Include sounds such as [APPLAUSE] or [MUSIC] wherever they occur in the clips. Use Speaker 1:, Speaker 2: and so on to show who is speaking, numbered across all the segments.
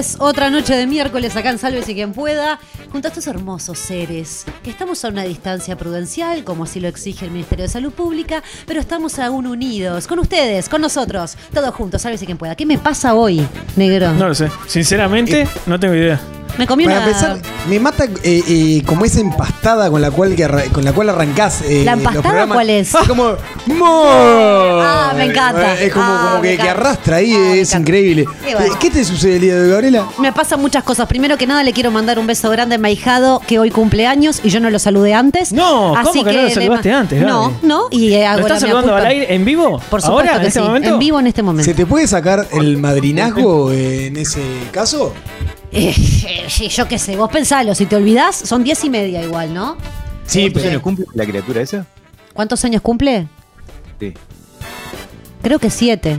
Speaker 1: noches, otra noche de miércoles acá en Sálvese quien pueda, junto a estos hermosos seres, que estamos a una distancia prudencial, como así lo exige el Ministerio de Salud Pública, pero estamos aún unidos, con ustedes, con nosotros, todos juntos, Sálvese quien pueda. ¿Qué me pasa hoy, negro?
Speaker 2: No lo sé. Sinceramente, no tengo idea.
Speaker 1: Me comí
Speaker 3: Para
Speaker 1: una...
Speaker 3: empezar, me mata eh, eh, como esa empastada con la cual, que arra- con la cual arrancás. eh,
Speaker 1: ¿La
Speaker 3: los
Speaker 1: empastada
Speaker 3: programas.
Speaker 1: cuál es?
Speaker 3: Como. ¡Mo!
Speaker 1: Ah, me encanta.
Speaker 3: Es como,
Speaker 1: Ah,
Speaker 3: como que, arrastra ahí,
Speaker 1: Ah,
Speaker 3: es increíble.
Speaker 1: Bueno.
Speaker 3: ¿Qué te sucede el día de hoy, Gabriela?
Speaker 1: Me pasan muchas cosas. Primero que nada, le quiero mandar un beso grande a mi ahijado que hoy cumple años y yo no lo saludé antes.
Speaker 2: No, ¿cómo que no lo saludaste antes, Gaby?
Speaker 1: No, no. Y eh, hago
Speaker 2: ¿Lo
Speaker 1: la
Speaker 2: estás saludando al aire en vivo?
Speaker 1: Por supuesto
Speaker 2: ¿Ahora? ¿En este
Speaker 1: sí.
Speaker 2: momento?
Speaker 1: En vivo en este momento.
Speaker 3: ¿Se te puede sacar el madrinazgo [LAUGHS] en ese caso?
Speaker 1: Eh, eh, sí, yo qué sé, vos pensalo, si te olvidás, son diez y media igual, ¿no?
Speaker 3: Sí,
Speaker 4: ¿Cuántos años cumple la criatura esa?
Speaker 1: ¿Cuántos años cumple?
Speaker 4: Sí.
Speaker 1: Creo que siete.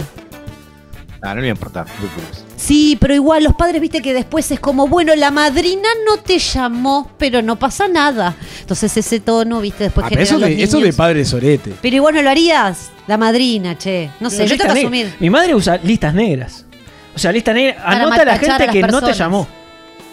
Speaker 4: Ah, no le iba a importar. no te preocupes.
Speaker 1: Sí, pero igual los padres, viste que después es como, bueno, la madrina no te llamó, pero no pasa nada. Entonces ese tono, viste, después
Speaker 3: Ah, pero
Speaker 1: generan
Speaker 3: eso,
Speaker 1: los
Speaker 3: de, eso de padre sorete.
Speaker 1: Pero igual no lo harías, la madrina, che. No sé,
Speaker 2: Pero
Speaker 1: yo tengo que asumir.
Speaker 2: Mi madre usa listas negras. O sea, lista negra.
Speaker 1: Para
Speaker 2: Anota a la
Speaker 1: matachar
Speaker 2: gente
Speaker 1: a las
Speaker 2: que no te
Speaker 1: personas.
Speaker 2: llamó.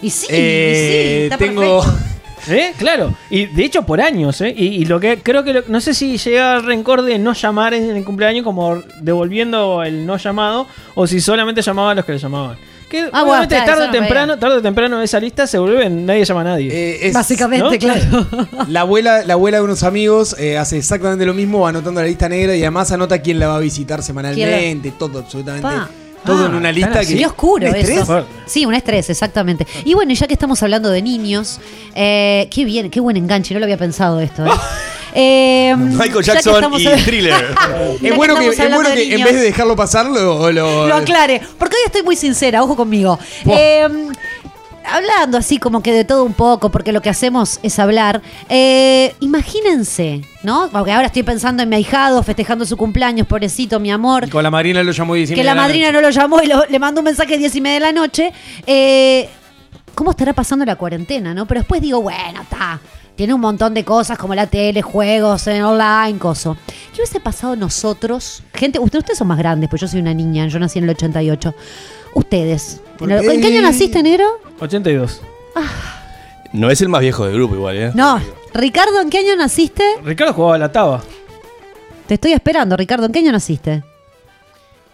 Speaker 1: Y sí, y
Speaker 3: Eh,
Speaker 1: sí, está
Speaker 3: tengo.
Speaker 1: perfecto. [LAUGHS]
Speaker 2: ¿Eh? Claro. Y de hecho por años, ¿eh? Y, y lo que creo que... lo- no sé si llega el rencor de no llamar en el cumpleaños como devolviendo el no llamado o si solamente llamaba a los que le llamaban. Que
Speaker 1: Ah, bueno,
Speaker 2: obviamente tarde o
Speaker 1: eso no
Speaker 2: temprano, tarde o temprano esa lista se vuelve nadie llama a nadie.
Speaker 3: Eh, es-
Speaker 1: Básicamente,
Speaker 2: ¿no?
Speaker 1: claro. [LAUGHS]
Speaker 3: La abuela, la abuela de unos amigos eh, hace exactamente lo mismo, va anotando la lista negra y además anota quién la va a visitar semanalmente, todo, absolutamente.
Speaker 1: Pa.
Speaker 3: Todo
Speaker 2: Ah,
Speaker 3: en una lista que.
Speaker 1: Qué oscuro
Speaker 3: ¿Un
Speaker 1: eso. Sí, un estrés, exactamente. Y bueno, ya que estamos hablando de niños, eh, qué bien, qué buen enganche, no lo había pensado esto. ¿eh? [LAUGHS] Eh,
Speaker 5: Michael
Speaker 1: ya que
Speaker 5: Jackson y
Speaker 1: hab-
Speaker 5: Thriller. [LAUGHS]
Speaker 3: Es bueno que, es bueno en vez de dejarlo pasar, lo. lo-
Speaker 1: lo aclare, porque hoy estoy muy sincera, ojo conmigo. Eh, hablando así como que de todo un poco, porque lo que hacemos es hablar. eh, imagínense, ¿no? Porque ahora estoy pensando en mi ahijado festejando su cumpleaños, pobrecito, mi amor.
Speaker 3: Y con la madrina lo llamó 10 y
Speaker 1: que la madrina
Speaker 3: noche.
Speaker 1: no lo llamó y lo- le mandó un mensaje a 10 y media de la noche. Eh, ¿Cómo estará pasando la cuarentena, no? Pero después digo, bueno, está. Tiene un montón de cosas como la tele, juegos, en online, coso. ¿Qué hubiese pasado nosotros? Gente, usted- ustedes son más grandes, pues yo soy una niña, yo nací en el 88. Ustedes. ¿En, el-. ¿en qué año naciste, negro?
Speaker 2: 82.
Speaker 5: No es el más viejo del grupo, igual, ¿eh?
Speaker 1: No. Ricardo, ¿en qué año naciste?
Speaker 2: Ricardo jugaba a la taba.
Speaker 1: Te estoy esperando, Ricardo. ¿En qué año naciste?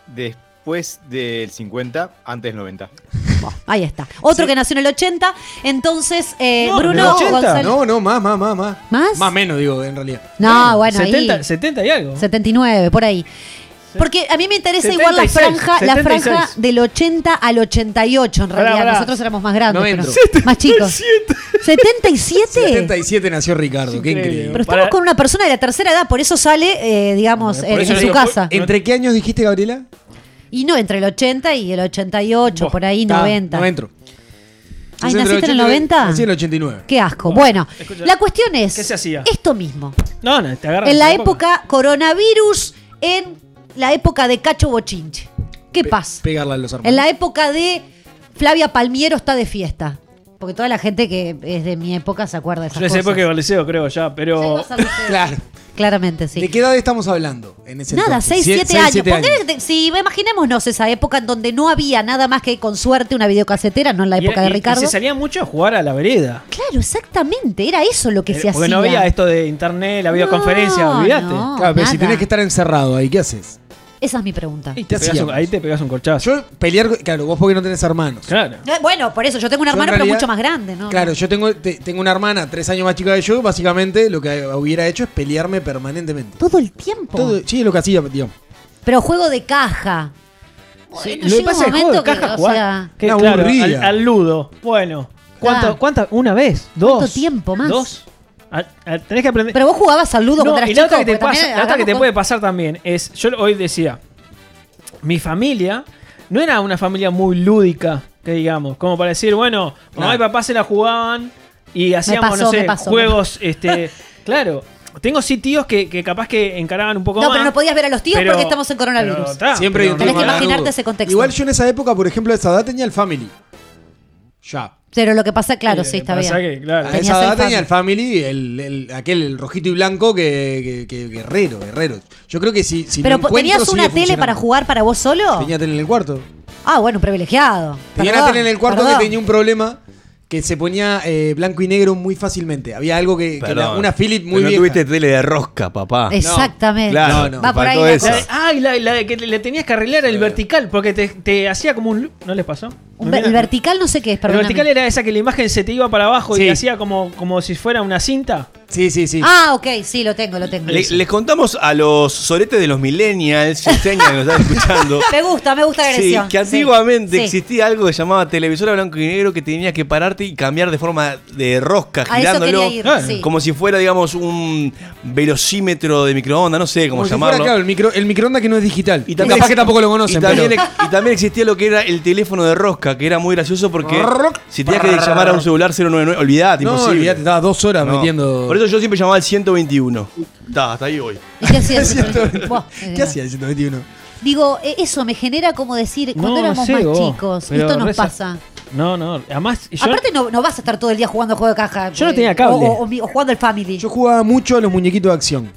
Speaker 4: Después del 50, antes del 90.
Speaker 1: Ahí está. Otro que nació en el 80. Entonces, eh, Bruno
Speaker 2: 80.
Speaker 1: González.
Speaker 3: No, no, más, más, más, más.
Speaker 1: ¿Más?
Speaker 3: Más menos, digo, en realidad.
Speaker 1: No, bueno,
Speaker 2: 70,
Speaker 1: ahí.
Speaker 2: 70 y algo.
Speaker 1: 79, por ahí. Porque a mí me interesa igual la
Speaker 2: 76,
Speaker 1: franja, la
Speaker 2: 76.
Speaker 1: franja del 80 al 88, en
Speaker 2: Pará,
Speaker 1: realidad.
Speaker 2: pará.
Speaker 1: Nosotros éramos más grandes,
Speaker 3: No
Speaker 1: pero
Speaker 3: entro. [LAUGHS]
Speaker 1: más chicos. ¿77?
Speaker 3: 77 nació Ricardo, qué
Speaker 2: Increíble.
Speaker 3: increíble.
Speaker 1: Pero estamos
Speaker 2: Para-
Speaker 1: con una persona de la tercera edad, por eso sale, eh, digamos,
Speaker 2: Por
Speaker 1: eh,
Speaker 2: eso
Speaker 1: en
Speaker 2: digo,
Speaker 1: su casa.
Speaker 3: ¿Entre qué años dijiste, Gabriela?
Speaker 1: Y no, entre el 80 y el 88,
Speaker 2: Buah,
Speaker 1: por ahí,
Speaker 3: Ta,
Speaker 1: 90.
Speaker 3: No entro.
Speaker 1: Ay, ¿naciste en el 90?
Speaker 3: Nací en el 89.
Speaker 1: Qué asco. Bueno,
Speaker 2: escucha,
Speaker 1: la cuestión es
Speaker 2: ¿qué se hacía?
Speaker 1: esto mismo.
Speaker 2: No, no, te agarras
Speaker 1: En la época coronavirus, en la época de Cacho Bochinche. ¿Qué
Speaker 3: Pe-
Speaker 1: pasa?
Speaker 3: Pegarla a los hermanos.
Speaker 1: En la época de Flavia Palmiero está de fiesta. Porque toda la gente que es de mi época se acuerda de esas
Speaker 2: Yo esa
Speaker 1: cosas.
Speaker 2: época iba al liceo, creo ya, pero. [LAUGHS]
Speaker 3: Claro.
Speaker 1: Claramente, sí.
Speaker 3: ¿De qué edad estamos hablando en ese
Speaker 1: Nada,
Speaker 3: entonces?
Speaker 1: 6,
Speaker 3: Sie-
Speaker 1: 7
Speaker 3: seis,
Speaker 1: años.
Speaker 3: siete
Speaker 1: ¿Por qué te- si imaginémonos esa época en donde no había nada más que con suerte una videocasetera, no en la época
Speaker 2: y-
Speaker 1: de
Speaker 2: y
Speaker 1: Ricardo.
Speaker 2: se salía mucho a jugar a la vereda.
Speaker 1: Claro, exactamente. Era eso lo que
Speaker 2: Eh,
Speaker 1: se
Speaker 2: Porque
Speaker 1: hacía.
Speaker 2: no había esto de internet, la videoconferencia,
Speaker 1: No,
Speaker 2: olvídate.
Speaker 1: no.
Speaker 3: Claro, pero si tenés que estar encerrado ahí, ¿qué haces?
Speaker 1: Esa es mi pregunta.
Speaker 2: Y
Speaker 3: ¿Qué
Speaker 2: te pegás un-
Speaker 3: hacíamos?
Speaker 2: ahí te pegas un corchazo.
Speaker 3: Yo pelear, claro, vos porque no tenés hermanos.
Speaker 2: Claro.
Speaker 1: Bueno, por eso, yo tengo un
Speaker 3: Yo en
Speaker 1: hermano, pero mucho más grande, ¿no?
Speaker 3: Claro, yo tengo, te- tengo una hermana tres años más chica que yo. Básicamente, lo que hubiera hecho es pelearme permanentemente.
Speaker 1: Todo el tiempo.
Speaker 3: Todo, sí, es lo que hacía, tío.
Speaker 1: Pero juego de caja.
Speaker 2: Sí,
Speaker 1: Bueno,
Speaker 2: lo que
Speaker 1: llega
Speaker 2: pasa
Speaker 1: un
Speaker 2: es juego de
Speaker 1: momento que,
Speaker 2: caja
Speaker 1: o
Speaker 2: jugar.
Speaker 1: sea,
Speaker 2: que,
Speaker 3: Una
Speaker 2: claro,
Speaker 3: aburrida.
Speaker 2: al, al ludo. Bueno. ¿Cuánto. ¿Una vez? ¿Dos?
Speaker 1: ¿Cuánto tiempo más?
Speaker 2: ¿Dos? Tenés que aprender.
Speaker 1: Pero vos jugabas al ludo
Speaker 2: No,
Speaker 1: cuando eras
Speaker 2: y la
Speaker 1: chico.
Speaker 2: otra que te, pasa, la otra que te puede pasar también es, yo hoy decía, mi familia no era una familia muy lúdica, que digamos, como para decir, bueno, mamá y papá se la jugaban y hacíamos,
Speaker 1: pasó,
Speaker 2: no sé,
Speaker 1: pasó,
Speaker 2: juegos, este, [LAUGHS] claro. Tengo sí tíos que, que capaz que encaraban un poco
Speaker 1: No,
Speaker 2: más.
Speaker 1: pero no podías ver a los tíos
Speaker 2: pero-
Speaker 1: porque estamos en coronavirus.
Speaker 2: pero está,
Speaker 3: Siempre hay un
Speaker 1: Tenés que imaginarte ese contexto.
Speaker 3: Igual yo en esa época, por ejemplo, a esa edad tenía el Family. Ya.
Speaker 1: Pero lo que pasa, claro, sí, está
Speaker 2: pasa
Speaker 1: bien.
Speaker 2: que, claro.
Speaker 3: A esa
Speaker 1: el
Speaker 3: edad tenía el Family, el, el- aquel el rojito y blanco que, que- que- guerrero, guerrero. Yo creo que si, si
Speaker 1: Pero
Speaker 3: lo
Speaker 1: po-
Speaker 3: encuentro,
Speaker 1: ¿tenías una tele para jugar para vos solo?
Speaker 3: Tenía tele en el cuarto.
Speaker 1: Ah, bueno, privilegiado.
Speaker 3: Tenía
Speaker 1: Perdón,
Speaker 3: una tele en el cuarto
Speaker 1: perdón.
Speaker 3: que tenía un problema que se ponía eh, blanco y negro muy fácilmente. Había algo que, que
Speaker 5: Perdón.
Speaker 3: la- una Philip muy
Speaker 5: Pero no
Speaker 3: vieja.
Speaker 5: tuviste tele de rosca, papá.
Speaker 1: Exactamente.
Speaker 5: Claro,
Speaker 3: no,
Speaker 1: Va por ahí la
Speaker 2: ah, y la, la de que le tenías que arreglar el vertical, porque te, te hacía como un... ¿No les pasó?
Speaker 1: Un
Speaker 2: ¿Me
Speaker 1: ver- el vertical no sé qué es,
Speaker 2: El
Speaker 1: perdón.
Speaker 2: vertical era esa que la imagen se te iba para abajo
Speaker 3: Sí.
Speaker 2: y hacía como, como si fuera una cinta.
Speaker 3: Sí, sí, sí.
Speaker 1: Ah, ok, sí, lo tengo, lo tengo.
Speaker 5: Le- les contamos a los soletes de los millennials, centennials que nos están escuchando. [LAUGHS]
Speaker 1: Me gusta, me gusta la
Speaker 5: Sí,
Speaker 1: agresión.
Speaker 5: que antiguamente
Speaker 1: Sí.
Speaker 5: existía algo que se llamaba televisora blanco y negro que tenía que pararte y cambiar de forma de rosca,
Speaker 1: A
Speaker 5: girándolo.
Speaker 1: ir,
Speaker 2: Ah,
Speaker 1: sí.
Speaker 5: Como si fuera, digamos, un velocímetro de microondas, no sé cómo
Speaker 3: Como si fuera,
Speaker 5: llamarlo.
Speaker 3: claro, el, micro, el microondas que no es digital.
Speaker 5: Y
Speaker 3: Y
Speaker 5: también
Speaker 3: capaz que tampoco lo conocen.
Speaker 5: y también,
Speaker 3: pero-
Speaker 5: ex- y también existía lo que era el teléfono de rosca, que era muy gracioso porque si tenías que llamar a un celular 099, olvidate,
Speaker 3: No,
Speaker 5: imposible.
Speaker 3: olvidate, estaba dos horas
Speaker 5: No.
Speaker 3: metiendo.
Speaker 5: Por eso yo siempre llamaba al 121. Da, hasta ahí voy.
Speaker 1: ¿Y qué hacías?
Speaker 3: ¿Qué
Speaker 1: Buah, eh,
Speaker 3: hacía el [LAUGHS] 121?
Speaker 1: Digo, eh, eso me genera como decir, cuando
Speaker 2: No,
Speaker 1: éramos
Speaker 2: sé
Speaker 1: más
Speaker 2: vos,
Speaker 1: chicos,
Speaker 2: pero
Speaker 1: esto nos
Speaker 2: reza-
Speaker 1: pasa.
Speaker 2: No, no. Además, yo,
Speaker 1: Aparte no, no vas a estar todo el día jugando juego de caja.
Speaker 2: Yo no
Speaker 1: eh,
Speaker 2: tenía cable.
Speaker 1: O, o- o mi- o jugando el Family.
Speaker 3: Yo jugaba mucho a los muñequitos de acción.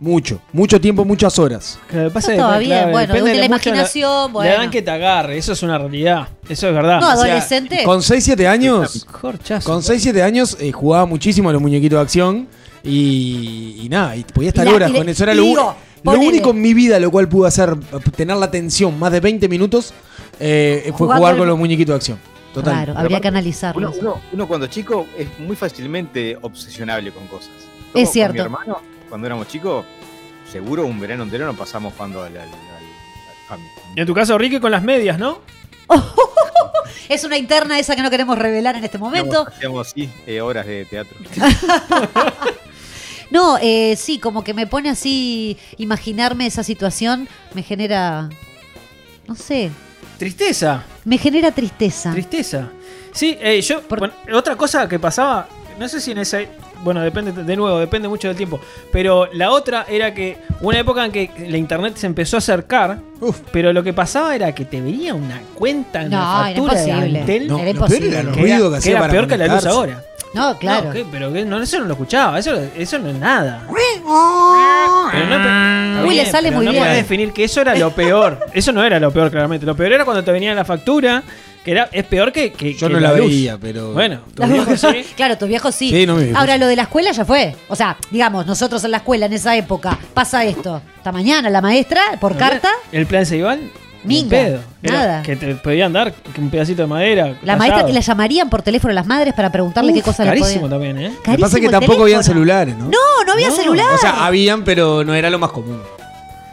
Speaker 3: Mucho. Mucho tiempo, muchas horas.
Speaker 2: Que pasa
Speaker 1: Está bien,
Speaker 2: claro,
Speaker 1: bueno,
Speaker 2: depende
Speaker 1: de la
Speaker 2: mucho
Speaker 1: imaginación,
Speaker 2: Le
Speaker 1: bueno.
Speaker 2: dan que te agarre, eso es una realidad. Eso es verdad.
Speaker 1: no,
Speaker 2: O sea,
Speaker 1: adolescente.
Speaker 3: Con 6, 7 años.
Speaker 2: corchazo.
Speaker 3: Con 6, 7 años eh, jugaba muchísimo a los muñequitos de acción. Y, y nada, y podía estar
Speaker 1: Y la-
Speaker 3: horas
Speaker 1: y le-
Speaker 3: con eso. Era lo,
Speaker 1: digo,
Speaker 3: lo único en mi vida lo cual pude hacer, tener la atención más de 20 minutos, eh, fue jugar
Speaker 1: el-
Speaker 3: con los muñequitos de acción. Total.
Speaker 1: Claro, habría
Speaker 4: aparte,
Speaker 1: que analizarlo.
Speaker 4: Uno, uno- uno cuando chico es muy fácilmente obsesionable con cosas.
Speaker 1: Es
Speaker 4: Con
Speaker 1: cierto.
Speaker 4: mi hermano, cuando éramos chicos, seguro un verano entero nos pasamos jugando al, al, al- al Family.
Speaker 2: Y en tu caso, Ricky, con las medias, ¿no? [LAUGHS]
Speaker 1: Es una interna esa que no queremos revelar en este momento.
Speaker 4: Hacíamos así eh, horas de teatro. [LAUGHS]
Speaker 1: No, eh, sí, como que me pone así, imaginarme esa situación me genera, no sé,
Speaker 2: Tristeza.
Speaker 1: me genera tristeza.
Speaker 2: Tristeza. Sí, eh, yo.
Speaker 1: Por-
Speaker 2: bueno, otra cosa que pasaba, no sé si en esa. Bueno, depende, de nuevo, depende mucho del tiempo. Pero la otra era que una época en que la internet se empezó a acercar,
Speaker 3: Uf.
Speaker 2: pero lo que pasaba era que te venía una cuenta en
Speaker 1: No,
Speaker 2: la
Speaker 1: era
Speaker 2: factura de
Speaker 1: imposible.
Speaker 2: Antel
Speaker 3: No,
Speaker 1: Era
Speaker 3: lo peor era
Speaker 2: que
Speaker 3: ruido
Speaker 2: era,
Speaker 3: que
Speaker 2: era peor que la luz ahora.
Speaker 1: No, claro.
Speaker 2: No, ¿qué? pero no, eso no lo escuchaba, eso, eso no es nada. Pero no, pero-
Speaker 1: Uy, le sale
Speaker 2: pero
Speaker 1: muy
Speaker 2: no
Speaker 1: bien.
Speaker 2: podés definir que eso era lo peor. [LAUGHS] Eso no era lo peor, claramente. Lo peor era cuando te venía la factura, que era, es peor que, que
Speaker 3: Yo
Speaker 2: que
Speaker 3: no la
Speaker 2: luz.
Speaker 3: veía, pero.
Speaker 2: Bueno, tu viejo sí. [LAUGHS]
Speaker 1: Claro, tus viejos sí.
Speaker 3: Sí, no, mi viejo
Speaker 1: Ahora, lo de la escuela ya fue. O sea, digamos, nosotros en la escuela en esa época pasa esto. Esta mañana la maestra, por carta,
Speaker 2: El plan se iban.
Speaker 1: Minga,
Speaker 2: pedo. Era
Speaker 1: nada.
Speaker 2: Que te podían dar un pedacito de madera.
Speaker 1: la
Speaker 2: tallado.
Speaker 1: maestra que la llamarían por teléfono a las madres para preguntarle qué
Speaker 2: Uf,
Speaker 1: cosa le
Speaker 2: Carísimo
Speaker 1: podían.
Speaker 2: también, ¿eh?
Speaker 3: Lo que pasa es que
Speaker 1: Carísimo
Speaker 3: tampoco habían
Speaker 1: teléfono.
Speaker 3: celulares, ¿no?
Speaker 1: No, no había
Speaker 2: No,
Speaker 1: celular.
Speaker 3: O sea, habían, pero no era lo más común.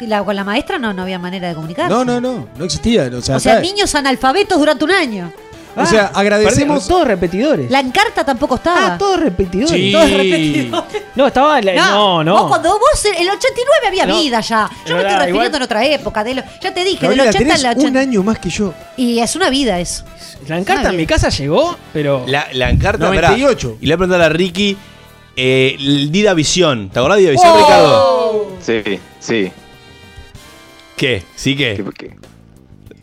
Speaker 1: La- con la maestra no, no había manera de comunicarse.
Speaker 3: No, no, no. No existía. O sea,
Speaker 1: O sea, niños analfabetos durante un año.
Speaker 3: O sea, agradecemos.
Speaker 2: Perdón, Todos repetidores.
Speaker 1: La encarta tampoco estaba.
Speaker 2: Ah, todos repetidores.
Speaker 3: Sí.
Speaker 2: Todos repetidores. No, estaba. la- no, no.
Speaker 1: Vos cuando vos, el 89 había
Speaker 2: No.
Speaker 1: vida ya. Yo me
Speaker 2: Verdad,
Speaker 1: estoy refiriendo
Speaker 2: igual-
Speaker 1: en otra época. De lo- ya te dije, del 80
Speaker 3: tenés
Speaker 1: al 80.
Speaker 3: un año más que yo.
Speaker 1: Y es una vida eso.
Speaker 2: La encarta
Speaker 1: Ah,
Speaker 2: en mi casa llegó, pero.
Speaker 5: La, la encarta,
Speaker 3: 98.
Speaker 5: pará. Y le voy a preguntar a Ricky, eh, el Dida Visión. ¿Te acordás de Dida Visión, Ricardo?
Speaker 4: Sí, sí.
Speaker 5: ¿Qué? ¿Sí qué?
Speaker 4: que- que-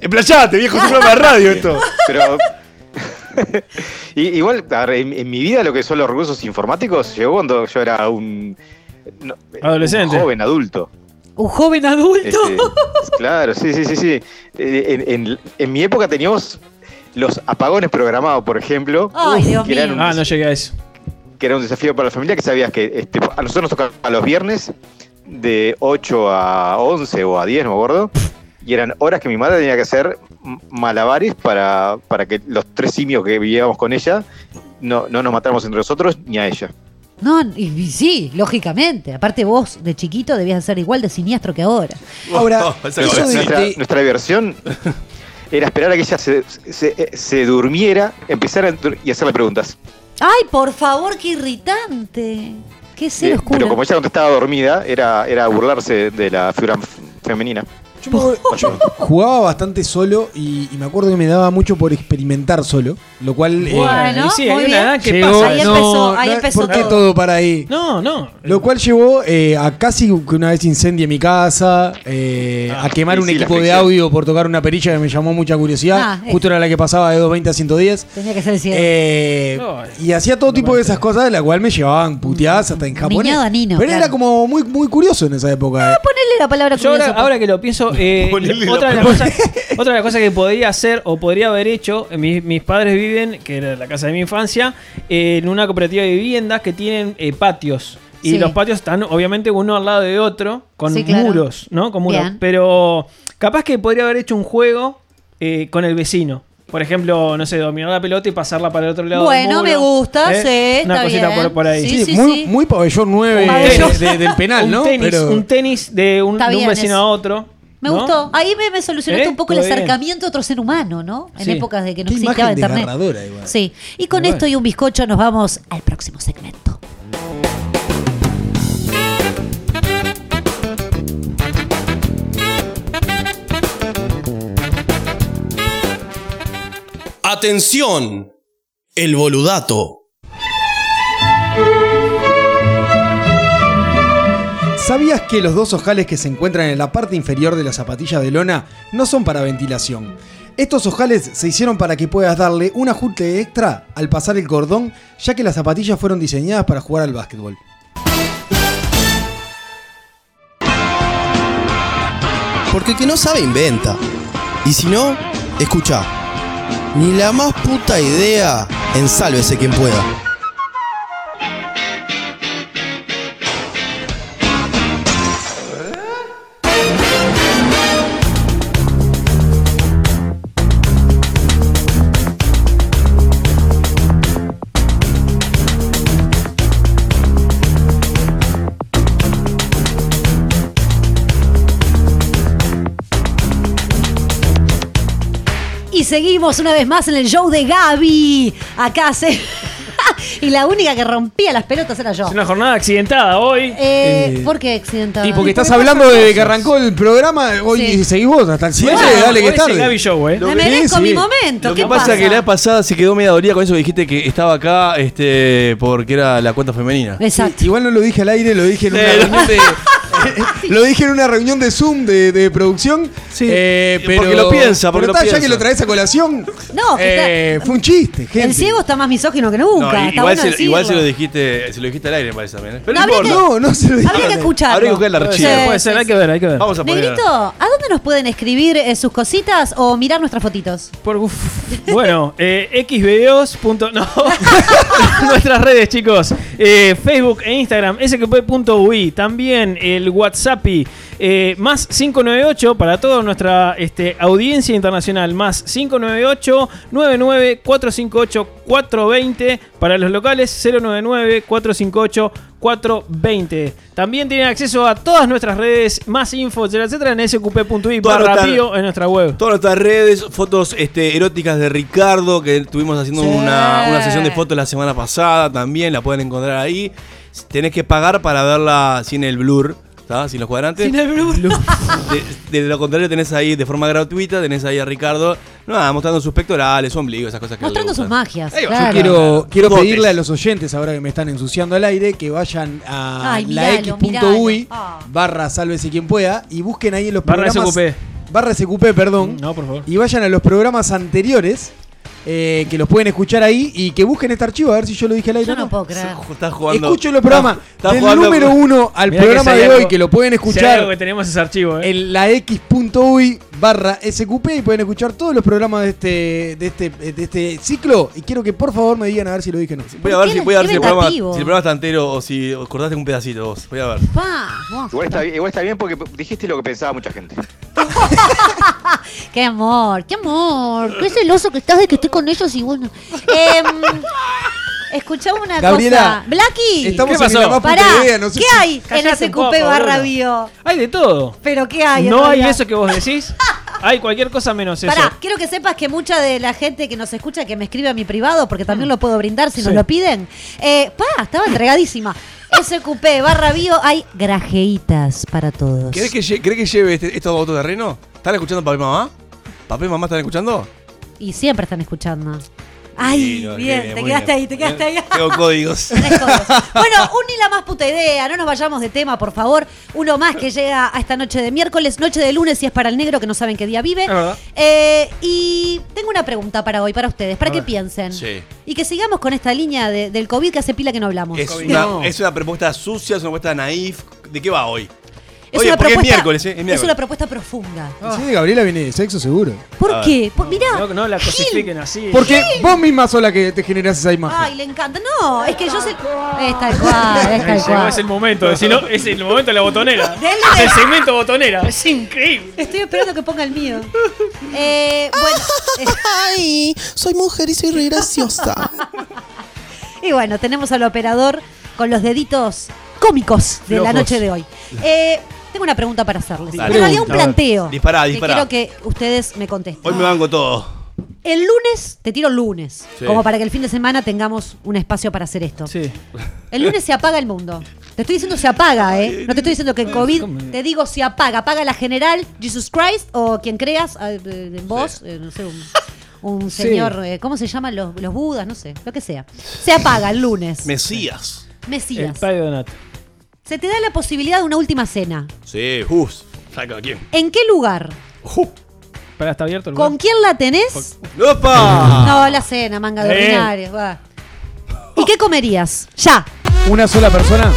Speaker 5: Emplayate, viejo, es un programa de radio esto.
Speaker 4: Pero. [LAUGHS] Y- igual, en, en mi vida lo que son los recursos informáticos llegó cuando yo era un. no,
Speaker 2: Adolescente.
Speaker 4: un joven adulto.
Speaker 1: Un joven adulto.
Speaker 4: Este, claro, sí, sí, sí, sí. Eh, En, en- en mi época teníamos los apagones programados, por ejemplo,
Speaker 1: Ay, Dios
Speaker 4: que eran
Speaker 1: mío.
Speaker 4: un-
Speaker 2: Ah, no llegué a eso.
Speaker 4: que era un desafío para la familia, que sabías que este, a nosotros nos tocaba a los viernes de 8 a 11 o a 10, no me acuerdo, y eran horas que mi madre tenía que hacer malabares para, para que los tres simios que vivíamos con ella no, no nos matáramos entre nosotros ni a ella.
Speaker 1: No, y, y sí, lógicamente. Aparte vos, de chiquito, debías ser igual de siniestro que ahora.
Speaker 3: Ahora, [LAUGHS] eso
Speaker 5: cosa.
Speaker 3: de-
Speaker 4: Nuestra,
Speaker 3: de-
Speaker 4: nuestra diversión era esperar a que ella se, se- se durmiera, empezar a y hacerle preguntas.
Speaker 1: Ay, por favor, qué irritante. Qué ser
Speaker 4: Eh,
Speaker 1: oscuro.
Speaker 4: pero como ella contestaba dormida, era, era burlarse de la figura femenina.
Speaker 3: Yo me acuerdo- yo jugaba bastante solo y, y me acuerdo que me daba mucho por experimentar solo, lo cual... eh,
Speaker 1: Bueno,
Speaker 2: y sí,
Speaker 1: muy
Speaker 2: hay una
Speaker 1: bien.
Speaker 2: edad que
Speaker 3: llevó-
Speaker 2: pasa.
Speaker 1: Ahí
Speaker 2: eso.
Speaker 1: empezó, ahí empezó
Speaker 3: ¿Por qué
Speaker 1: todo.
Speaker 3: todo para ahí?
Speaker 2: No, no.
Speaker 3: Lo cual llevó eh, a casi que una vez incendie mi casa, eh,
Speaker 4: Ah,
Speaker 3: a quemar
Speaker 4: y
Speaker 3: un
Speaker 4: sí, la
Speaker 3: equipo de audio por tocar una perilla que me llamó mucha curiosidad.
Speaker 1: Ah, eh.
Speaker 3: Justo era la que pasaba de 220 a 110.
Speaker 1: Tenía que ser el ciego.
Speaker 3: Eh,
Speaker 2: Ay.
Speaker 3: y hacía todo tipo de esas cosas, de la cual me llevaban puteadas hasta en japonés.
Speaker 1: Niñado Nino,
Speaker 3: Pero
Speaker 1: claro.
Speaker 3: era como muy, muy curioso en esa época. eh.
Speaker 1: Ponele la palabra
Speaker 2: Yo ahora,
Speaker 1: curioso.
Speaker 2: ahora que lo pienso, eh, otra, de
Speaker 5: la
Speaker 2: las cosas, otra de las cosas que podría hacer o podría haber hecho, eh, mis, mis padres viven, que era la casa de mi infancia, eh, en una cooperativa de viviendas que tienen eh, patios. Y
Speaker 1: Sí.
Speaker 2: los patios están obviamente uno al lado de otro, con
Speaker 1: Sí, claro.
Speaker 2: muros, ¿no? Con muros.
Speaker 1: Bien.
Speaker 2: Pero capaz que podría haber hecho un juego eh, con el vecino. Por ejemplo, no sé, dominar la pelota y pasarla para el otro lado. del
Speaker 1: Bueno,
Speaker 2: muro,
Speaker 1: me gusta,
Speaker 2: ¿eh?
Speaker 1: sí,
Speaker 2: Una
Speaker 1: está
Speaker 2: cosita
Speaker 1: bien.
Speaker 2: por, por ahí.
Speaker 1: Sí,
Speaker 3: Sí, muy, muy pabellón 9
Speaker 1: Un
Speaker 3: de-
Speaker 1: pabellón.
Speaker 3: de- del penal, [LAUGHS]
Speaker 2: un
Speaker 3: ¿no?
Speaker 2: Tenis,
Speaker 3: Pero-
Speaker 2: Un tenis de un, de vecino a otro.
Speaker 1: Me
Speaker 2: ¿no?
Speaker 1: gustó. Ahí me, me solucionaste
Speaker 2: ¿Eh?
Speaker 1: un poco el
Speaker 2: bien.
Speaker 1: acercamiento a otro ser humano, ¿no? En
Speaker 2: Sí.
Speaker 1: épocas de que no
Speaker 3: Qué
Speaker 1: existía
Speaker 3: imagen
Speaker 1: internet.
Speaker 3: igual.
Speaker 1: Sí. Y con esto y un bizcocho nos vamos al próximo segmento.
Speaker 6: Atención, el boludato.
Speaker 3: ¿Sabías que los dos ojales que se encuentran en la parte inferior de la zapatilla de lona no son para ventilación? Estos ojales se hicieron para que puedas darle un ajuste extra al pasar el cordón, ya que las zapatillas fueron diseñadas para jugar al básquetbol.
Speaker 6: Porque el que no sabe inventa. Y si no, escucha. Ni la más puta idea en sálvese quien pueda.
Speaker 1: Seguimos una vez más en el show de Gaby. Acá se. [LAUGHS] y la única que rompía las pelotas era yo.
Speaker 2: Es una jornada accidentada hoy.
Speaker 1: Eh,
Speaker 3: Eh,
Speaker 1: ¿Por qué accidentada?
Speaker 3: Y porque estás hablando
Speaker 2: pasan
Speaker 3: de
Speaker 2: cosas.
Speaker 3: que arrancó el programa, hoy
Speaker 1: Sí.
Speaker 3: seguís vos hasta el 7,
Speaker 2: Bueno,
Speaker 3: dale que es
Speaker 2: el Gaby
Speaker 3: tarde.
Speaker 2: Show, ¿eh?
Speaker 1: Me merezco
Speaker 3: sí.
Speaker 1: mi momento.
Speaker 5: Lo
Speaker 1: ¿Qué
Speaker 5: que pasa es que
Speaker 1: pasa?
Speaker 5: la pasada se quedó media dolida con eso que dijiste que estaba acá este, porque era la cuenta femenina.
Speaker 1: Exacto.
Speaker 3: Sí, igual no lo dije al aire, lo dije en una
Speaker 5: Eh,
Speaker 3: reunión de. [LAUGHS] lo dije en una reunión de Zoom de, de producción.
Speaker 5: Sí,
Speaker 3: eh,
Speaker 5: porque
Speaker 3: pero,
Speaker 5: lo piensa, porque
Speaker 3: pero
Speaker 5: lo
Speaker 3: está, ya que lo traes a colación.
Speaker 1: No, que
Speaker 3: eh, fue un chiste, gente.
Speaker 1: El ciego está más misógino que nunca.
Speaker 5: No, i-
Speaker 1: está
Speaker 5: igual,
Speaker 1: bueno
Speaker 5: se,
Speaker 1: decirlo.
Speaker 5: igual se lo dijiste, se lo dijiste al aire, me parece también. ¿eh? Pero
Speaker 1: No,
Speaker 5: no, importa.
Speaker 3: No, no se lo.
Speaker 1: Habría que escucharlo.
Speaker 5: Habría que buscar el archivo.
Speaker 1: Sí,
Speaker 2: Puede ser, hay que ver, hay que ver.
Speaker 5: Vamos a poner.
Speaker 1: Negrito, ¿a dónde nos pueden escribir eh, sus cositas o mirar nuestras fotitos?
Speaker 2: Por- uf. Bueno, eh, xvideos. punto- No. [LAUGHS] Nuestras redes, chicos. Eh, Facebook e Instagram, sqp.ui. También el WhatsApp. eh, más 598 para toda nuestra este, audiencia internacional. Más 598 99 458 420 para los locales 099 458 420. También tienen acceso a todas nuestras redes, más info, etcétera, etcétera, en
Speaker 5: Toda
Speaker 2: barra en nuestra web.
Speaker 5: Todas nuestras redes, fotos este, eróticas de Ricardo, que estuvimos haciendo
Speaker 1: Sí.
Speaker 5: una, una sesión de fotos la semana pasada, también la pueden encontrar ahí. Tenés que pagar para verla sin el blur, ¿tá? sin los cuadrantes.
Speaker 2: Sin el. [LAUGHS]
Speaker 5: De, de lo contrario tenés ahí de forma gratuita, tenés ahí a Ricardo, nada, mostrando sus pectorales, su ombligo, esas cosas que
Speaker 1: Mostrando sus magias. Claro.
Speaker 3: Yo quiero, quiero
Speaker 5: Botes.
Speaker 3: pedirle a los oyentes, ahora que me están ensuciando al aire, que vayan a
Speaker 1: Ay,
Speaker 3: la x.ui.
Speaker 1: Ah.
Speaker 3: barra sálvese quien pueda y busquen ahí en los
Speaker 2: Barra
Speaker 3: programas.
Speaker 2: SQP.
Speaker 3: Barra SQP, perdón.
Speaker 2: No, por favor.
Speaker 3: Y vayan a los programas anteriores, eh, que los pueden escuchar ahí y que busquen este archivo, a ver si yo lo dije al aire.
Speaker 1: Yo
Speaker 3: o
Speaker 1: no puedo creer.
Speaker 5: Estás jugando.
Speaker 3: Escuchen los programas
Speaker 5: Estás
Speaker 3: del
Speaker 5: jugando
Speaker 3: número uno al programa de hoy, que lo pueden escuchar
Speaker 2: que tenemos ese archivo, ¿eh?
Speaker 3: en la x.ui barra SQP y pueden escuchar todos los programas de este, de este, de este ciclo. Y quiero que por favor me digan a ver si lo dije o no.
Speaker 5: Voy a ver,
Speaker 1: ¿Por
Speaker 5: si, voy a ver si, el programa, si el programa está entero o si os cortaste un pedacito vos. Voy a ver.
Speaker 4: Igual está, bien- igual está bien porque dijiste lo que pensaba mucha gente. [LAUGHS]
Speaker 1: Qué amor, qué amor. Qué celoso que estás de que estoy con ellos y bueno. [LAUGHS] Em, escuchame una
Speaker 3: Gabriela,
Speaker 1: cosa. Blacky.
Speaker 3: Estamos
Speaker 2: ¿Qué
Speaker 3: en
Speaker 2: pasó?
Speaker 3: la más puta
Speaker 1: Pará,
Speaker 3: idea, no sé
Speaker 1: ¿qué
Speaker 3: si-
Speaker 1: hay en SQP
Speaker 2: poco,
Speaker 1: barra
Speaker 2: Bruno.
Speaker 1: bio?
Speaker 2: Hay de todo.
Speaker 1: Pero ¿qué hay? en
Speaker 2: No hay eso que vos decís. [LAUGHS] Hay cualquier cosa menos eso.
Speaker 1: Pará, quiero que sepas que mucha de la gente que nos escucha, que me escribe a mi privado, porque también lo puedo brindar si nos lo piden. Eh, pa, estaba entregadísima. SQP barra bio hay grajeitas para todos.
Speaker 5: ¿Querés que, lle- que lleve este, esto a otro terreno? ¿Están escuchando papá y mamá? ¿Papá y mamá están escuchando?
Speaker 1: Y siempre están escuchando. Ay,
Speaker 5: Sí, no,
Speaker 1: bien, te quedaste
Speaker 5: bien.
Speaker 1: ahí, te quedaste ahí.
Speaker 5: Tengo [LAUGHS] códigos. [LAUGHS]
Speaker 1: Bueno, un ni la más puta idea, no nos vayamos de tema, por favor. Uno más que llega a esta noche de miércoles, noche de lunes si es para el negro que no saben qué día vive. Eh, y tengo una pregunta para hoy, para ustedes, para que piensen.
Speaker 5: Sí.
Speaker 1: Y que sigamos con esta línea de- del COVID que hace pila que no hablamos.
Speaker 5: Es una,
Speaker 2: No.
Speaker 5: es una propuesta sucia, es una propuesta naif. ¿De qué va hoy?
Speaker 1: Es
Speaker 5: Oye,
Speaker 1: una
Speaker 5: porque es
Speaker 1: propuesta-
Speaker 5: miércoles, ¿eh? Es
Speaker 1: Es una propuesta profunda.
Speaker 3: Sí, Gabriela viene de sexo seguro.
Speaker 1: ¿Por qué? Por, mirá.
Speaker 2: No, no la
Speaker 1: Gil.
Speaker 2: cosifiquen así.
Speaker 3: Porque vos misma sos la que te generás esa imagen.
Speaker 1: Ay, le encanta. No, es que yo sé. Es tal cual, es tal cual.
Speaker 2: es el momento. Si no, es el momento de la botonera. Es el segmento botonera. [LAUGHS] Es increíble.
Speaker 1: Estoy esperando que ponga el mío. Eh, bueno, eh,
Speaker 6: Ay, soy mujer y soy re graciosa. [LAUGHS]
Speaker 1: y bueno, tenemos al operador con los deditos cómicos de la noche de hoy. Eh, tengo una pregunta para hacerles.
Speaker 5: Dale.
Speaker 1: En realidad un planteo.
Speaker 5: Dispará,
Speaker 1: que
Speaker 5: dispará.
Speaker 1: Quiero que ustedes me contesten.
Speaker 5: Hoy me banco todo.
Speaker 1: El lunes, te tiro el lunes,
Speaker 5: Sí.
Speaker 1: como para que el fin de semana tengamos un espacio para hacer esto.
Speaker 2: Sí.
Speaker 1: El lunes se apaga el mundo. Te estoy diciendo se apaga, ¿eh? No te estoy diciendo que en COVID, te digo se apaga. Apaga la general Jesus Christ o quien creas, eh, eh, vos, eh, no sé, un, un
Speaker 3: Sí.
Speaker 1: señor, eh, ¿cómo se llaman los, los budas? No sé, lo que sea. Se apaga el lunes.
Speaker 5: Mesías.
Speaker 2: El
Speaker 1: Mesías.
Speaker 2: padre Donato.
Speaker 1: Se te da la posibilidad de una última cena.
Speaker 5: Sí, Hus. ¿Saca quién?
Speaker 1: ¿En qué lugar?
Speaker 5: Ju.
Speaker 2: ¿Para está abierto el
Speaker 1: ¿Con quién la tenés?
Speaker 5: ¡Opa!
Speaker 1: No, la cena, manga de ordinarios. va. ¿Y qué comerías? Ya.
Speaker 3: Una sola persona.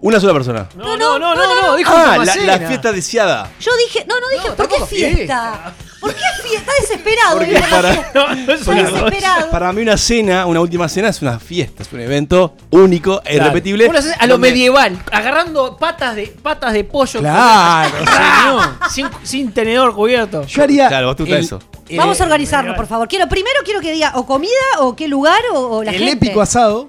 Speaker 5: Una sola persona.
Speaker 2: No, no, no, no, no, dijo
Speaker 5: Ah,
Speaker 2: última
Speaker 5: la,
Speaker 2: cena.
Speaker 5: la fiesta deseada.
Speaker 1: Yo dije, no, no dije,
Speaker 2: No,
Speaker 1: ¿por qué fiesta. ¿Por qué fiesta? Está desesperado.
Speaker 5: Porque para-
Speaker 1: fiesta.
Speaker 2: No, no es
Speaker 1: Está
Speaker 2: una
Speaker 1: desesperado.
Speaker 5: Para mí una cena, una última cena es una fiesta, es un evento único e irrepetible.
Speaker 2: Una cena a lo
Speaker 5: donde-
Speaker 2: medieval, agarrando patas de patas de pollo.
Speaker 3: Claro,
Speaker 2: señor. [LAUGHS] [LAUGHS] Sin, sin tenedor cubierto.
Speaker 3: Yo haría.
Speaker 5: Claro, vos te gusta eso.
Speaker 3: el-
Speaker 1: Vamos a organizarnos,
Speaker 2: legal.
Speaker 1: por favor. Quiero, primero quiero que diga o comida, o qué lugar, o, o la
Speaker 3: el
Speaker 1: gente.
Speaker 3: épico asado.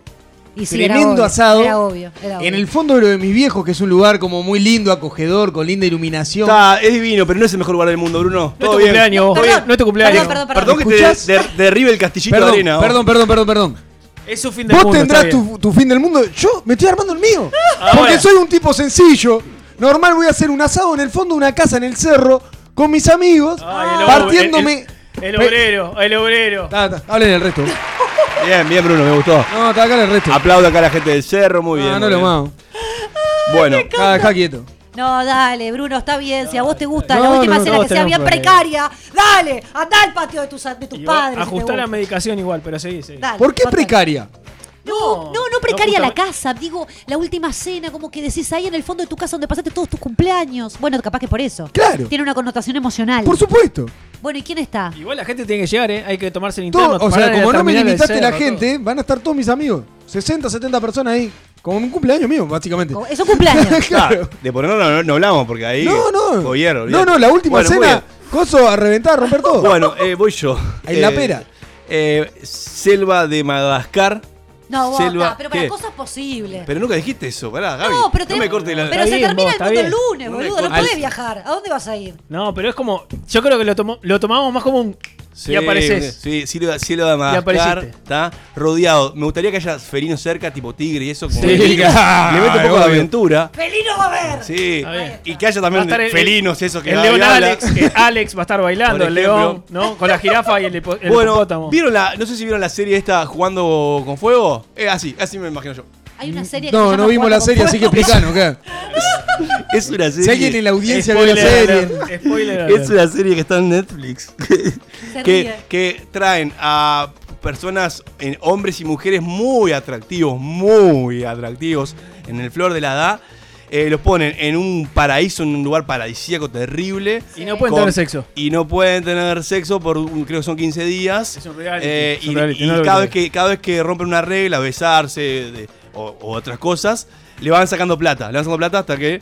Speaker 1: Y sí, era
Speaker 3: tremendo
Speaker 1: obvio,
Speaker 3: asado.
Speaker 1: Era obvio, era obvio.
Speaker 3: En el fondo de lo de mis viejos, que es un lugar como muy lindo, acogedor, con linda iluminación.
Speaker 5: Está, es divino, pero no es el mejor lugar del mundo, Bruno.
Speaker 2: No es
Speaker 5: Todo
Speaker 2: tu
Speaker 5: bien.
Speaker 2: cumpleaños, vos.
Speaker 1: Perdón,
Speaker 2: No es tu cumpleaños.
Speaker 1: Perdón, perdón, perdón.
Speaker 5: Perdón que te
Speaker 3: ¿Escuchás?
Speaker 5: de- derribe el castillito
Speaker 3: Perdón,
Speaker 5: de arena. vos.
Speaker 3: perdón, perdón, perdón, perdón.
Speaker 2: Es su fin del
Speaker 3: Vos
Speaker 2: mundo.
Speaker 3: tendrás
Speaker 2: está bien.
Speaker 3: tu, tu fin del mundo. Yo me estoy armando el mío.
Speaker 2: Ahora.
Speaker 3: Porque soy un tipo sencillo. Normal voy a hacer un asado en el fondo de una casa en el cerro con mis amigos, partiéndome.
Speaker 2: El, el obrero, el obrero.
Speaker 3: Ta, ta, hablen el resto.
Speaker 5: Bien, bien, Bruno, me gustó.
Speaker 3: No, está acá el resto.
Speaker 5: Aplaudo acá a la gente del cerro, muy bien.
Speaker 3: Ah, no lo mamo.
Speaker 5: Bueno,
Speaker 3: Acá, acá quieto.
Speaker 1: No, dale, Bruno, está bien. Si a vos te gusta
Speaker 3: No,
Speaker 1: la última
Speaker 3: no,
Speaker 1: cena que sea bien precaria, dale, anda al patio de tus, de tus padres. si
Speaker 2: Ajustar la medicación igual, pero seguí, seguí.
Speaker 1: Dale,
Speaker 3: ¿Por qué
Speaker 1: total.
Speaker 3: precaria?
Speaker 1: No, no, no precaria
Speaker 2: No,
Speaker 1: la casa. Digo, la última cena, como que decís ahí en el fondo de tu casa donde pasaste todos tus cumpleaños. Bueno, capaz que por eso.
Speaker 3: Claro.
Speaker 1: Tiene una connotación emocional.
Speaker 3: Por supuesto.
Speaker 1: Bueno, ¿y quién está?
Speaker 2: Igual la gente tiene que llegar, ¿eh? Hay que tomarse el
Speaker 3: Todo-
Speaker 2: interno.
Speaker 3: o
Speaker 2: parar
Speaker 3: sea, como no me limitaste la gente, van a estar todos mis amigos. 60, 70 personas ahí. Como un cumpleaños mío, básicamente.
Speaker 1: Es un cumpleaños. [LAUGHS]
Speaker 3: Claro.
Speaker 5: Ah, de ponerlo no, no, no hablamos porque ahí.
Speaker 3: No, no.
Speaker 5: Gobierno,
Speaker 3: no, no, la última
Speaker 5: Bueno,
Speaker 3: cena. Coso a reventar, a romper todo.
Speaker 5: Bueno, eh, voy yo.
Speaker 3: En la
Speaker 5: Eh,
Speaker 3: pera.
Speaker 5: eh, selva de Madagascar.
Speaker 1: No, vos,
Speaker 5: Selva-
Speaker 1: pero para
Speaker 5: ¿qué?
Speaker 1: cosas posibles.
Speaker 5: Pero nunca dijiste eso, pará, Gaby.
Speaker 1: no, pero,
Speaker 5: no me corte la.
Speaker 1: pero
Speaker 2: Está
Speaker 1: se
Speaker 2: bien,
Speaker 1: termina
Speaker 2: vos,
Speaker 1: el mundo el
Speaker 2: bien.
Speaker 1: lunes,
Speaker 5: No me
Speaker 1: boludo. No
Speaker 5: cortes.
Speaker 1: podés viajar. ¿A dónde vas a ir?
Speaker 2: No, pero es como. Yo creo que lo, tomo- lo tomamos más como un.
Speaker 5: Sí,
Speaker 2: y apareces.
Speaker 5: Sí, cielo, cielo de Madagascar. Está rodeado. Me gustaría que haya felinos cerca, tipo tigre y eso. Como
Speaker 2: Sí,
Speaker 5: que le mete un poco de
Speaker 3: obvio.
Speaker 5: aventura.
Speaker 1: ¡Felino va a ver!
Speaker 5: Sí. Y que haya también
Speaker 2: estar el-
Speaker 5: felinos, esos que
Speaker 2: El león. Alex, que [LAUGHS] Alex va a estar bailando, el león, ¿no? Con la jirafa y el, el
Speaker 5: Bueno,
Speaker 2: hipopótamo.
Speaker 5: ¿vieron la, no sé si vieron la serie esta jugando con fuego? Eh, así, así me imagino yo.
Speaker 1: Hay una serie que se
Speaker 3: No,
Speaker 1: llama
Speaker 3: no vimos la serie, así que
Speaker 1: Fuego.
Speaker 3: explicanos, ¿qué? [LAUGHS]
Speaker 5: Es una serie.
Speaker 3: Si alguien en la audiencia ve la serie.
Speaker 2: alert, Spoiler [LAUGHS] alert.
Speaker 5: Es una serie que está en Netflix. [LAUGHS]
Speaker 1: Se
Speaker 5: que,
Speaker 1: ríe.
Speaker 5: que traen a personas, en, hombres y mujeres muy atractivos, muy atractivos, en el flor de la edad. Eh, los ponen en un paraíso, en un lugar paradisíaco terrible.
Speaker 2: Y no pueden
Speaker 5: Con-
Speaker 2: tener sexo.
Speaker 5: Y no pueden tener sexo por, un- creo que son 15 días.
Speaker 2: Es un reality,
Speaker 5: Eh,
Speaker 2: es un
Speaker 5: y
Speaker 2: reality,
Speaker 5: y
Speaker 2: no lo
Speaker 5: cada, vez que, cada vez que rompen una regla, besarse de- o, o otras cosas, le van sacando plata. Le van sacando plata hasta que...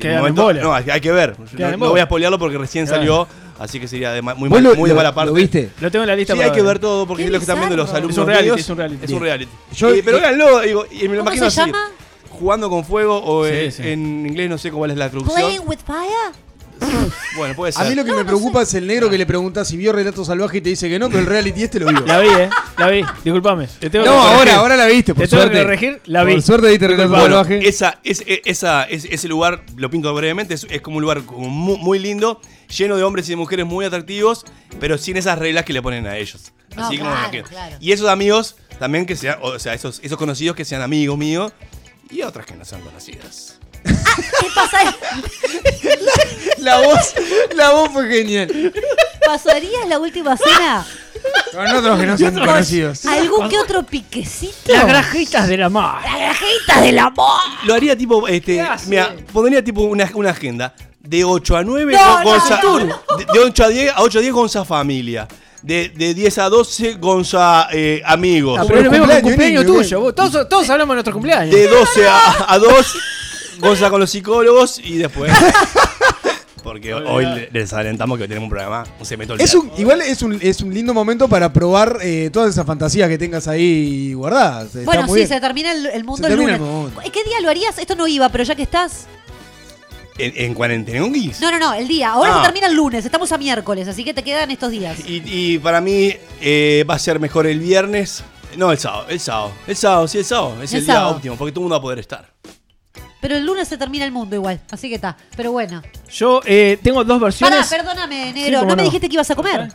Speaker 5: en
Speaker 2: en bola.
Speaker 5: no, hay, hay que ver. No, no voy a spoilearlo porque recién
Speaker 2: Claro.
Speaker 5: salió, así que sería de ma- muy,
Speaker 3: ¿Vos
Speaker 5: mal-
Speaker 3: lo,
Speaker 5: muy de
Speaker 3: lo-
Speaker 5: mala parte.
Speaker 3: lo viste?
Speaker 2: Lo tengo en la lista
Speaker 5: Sí,
Speaker 2: para
Speaker 5: hay que ver todo porque es lo que están viendo los alumnos
Speaker 2: Es un reality, es un reality.
Speaker 5: Es un reality.
Speaker 3: Yo-
Speaker 5: Sí, pero
Speaker 3: eh,
Speaker 5: véanlo, digo, y me lo
Speaker 1: ¿Cómo
Speaker 5: imagino
Speaker 1: se
Speaker 5: así.
Speaker 1: llama?
Speaker 5: Jugando con fuego o
Speaker 2: Sí,
Speaker 5: eh,
Speaker 2: sí.
Speaker 5: en inglés no sé cuál es la traducción.
Speaker 1: Playing with Fire.
Speaker 5: Bueno, puede ser.
Speaker 3: A mí lo que me preocupa es el negro que le pregunta si vio Relato Salvaje y te dice que no, pero el reality este lo vio.
Speaker 2: La vi, eh. La vi. Disculpame. Te tengo
Speaker 3: No,
Speaker 2: que
Speaker 3: ahora, ahora la viste, por
Speaker 2: Te tengo que
Speaker 3: suerte.
Speaker 2: la vi.
Speaker 3: Por suerte viste Relato
Speaker 5: Bueno,
Speaker 3: Salvaje.
Speaker 5: esa, es, esa, es- ese lugar, lo pinto brevemente, es, es como un lugar como muy, lindo, lleno de hombres y de mujeres muy atractivos, pero sin esas reglas que le ponen a ellos.
Speaker 1: No,
Speaker 5: Así como
Speaker 1: claro,
Speaker 5: que-
Speaker 1: claro.
Speaker 5: Y esos amigos también que sean, o sea, esos, esos conocidos que sean amigos míos y otras que no sean conocidas.
Speaker 1: ¿Qué pasa?
Speaker 3: La voz, la voz fue genial.
Speaker 1: ¿Pasarías la última cena?
Speaker 3: Con otros que no son conocidos.
Speaker 1: ¿Algún que otro piquecito?
Speaker 2: Las grajitas de la mar.
Speaker 1: La grajita del amor.
Speaker 5: Lo haría tipo, este, mira, pondría tipo una, una agenda de 8 a 9
Speaker 1: No, no,
Speaker 5: Gonza,
Speaker 1: no,
Speaker 5: de, de 8 a 10 a 8 a 10 Gonza familia. De, de 10 a 12 Gonza eh, amigos.
Speaker 2: Ah,
Speaker 3: pero
Speaker 2: pero lo mismo que el
Speaker 3: cumpleaños,
Speaker 2: cumpleaños tuyo. vos. Todos, todos hablamos de nuestro cumpleaños.
Speaker 5: de 12 a, a 2 Gonza con los psicólogos y después [LAUGHS] porque hoy le- les adelantamos que hoy tenemos un programa un cemento
Speaker 3: Es un, igual es un, es un lindo momento para probar eh, todas esas fantasías que tengas ahí guardadas. Está
Speaker 1: Bueno,
Speaker 3: muy
Speaker 1: sí,
Speaker 3: bien.
Speaker 1: se termina el, el mundo
Speaker 3: Se
Speaker 1: el
Speaker 3: termina
Speaker 1: lunes.
Speaker 3: el mundo.
Speaker 1: ¿Qué día lo harías? Esto no iba, pero ya que estás.
Speaker 5: en, en cuarentena un guis.
Speaker 1: No, no, no, el día. Ahora
Speaker 5: Ah.
Speaker 1: se termina el lunes, estamos a miércoles, así que te quedan estos días.
Speaker 5: Y, y para mí eh, va a ser mejor el viernes. No, el sábado, el sábado. El sábado, sí, el sábado. Es
Speaker 1: El
Speaker 5: el, día
Speaker 1: sábado.
Speaker 5: óptimo, porque todo el mundo va a poder estar.
Speaker 1: Pero el lunes se termina el mundo igual, así que está. Pero bueno.
Speaker 2: Yo eh, tengo dos
Speaker 1: Pará,
Speaker 2: versiones.
Speaker 1: perdóname,
Speaker 2: Sí,
Speaker 1: negro.
Speaker 2: cómo
Speaker 1: no me
Speaker 2: no.
Speaker 1: dijiste que ibas a comer.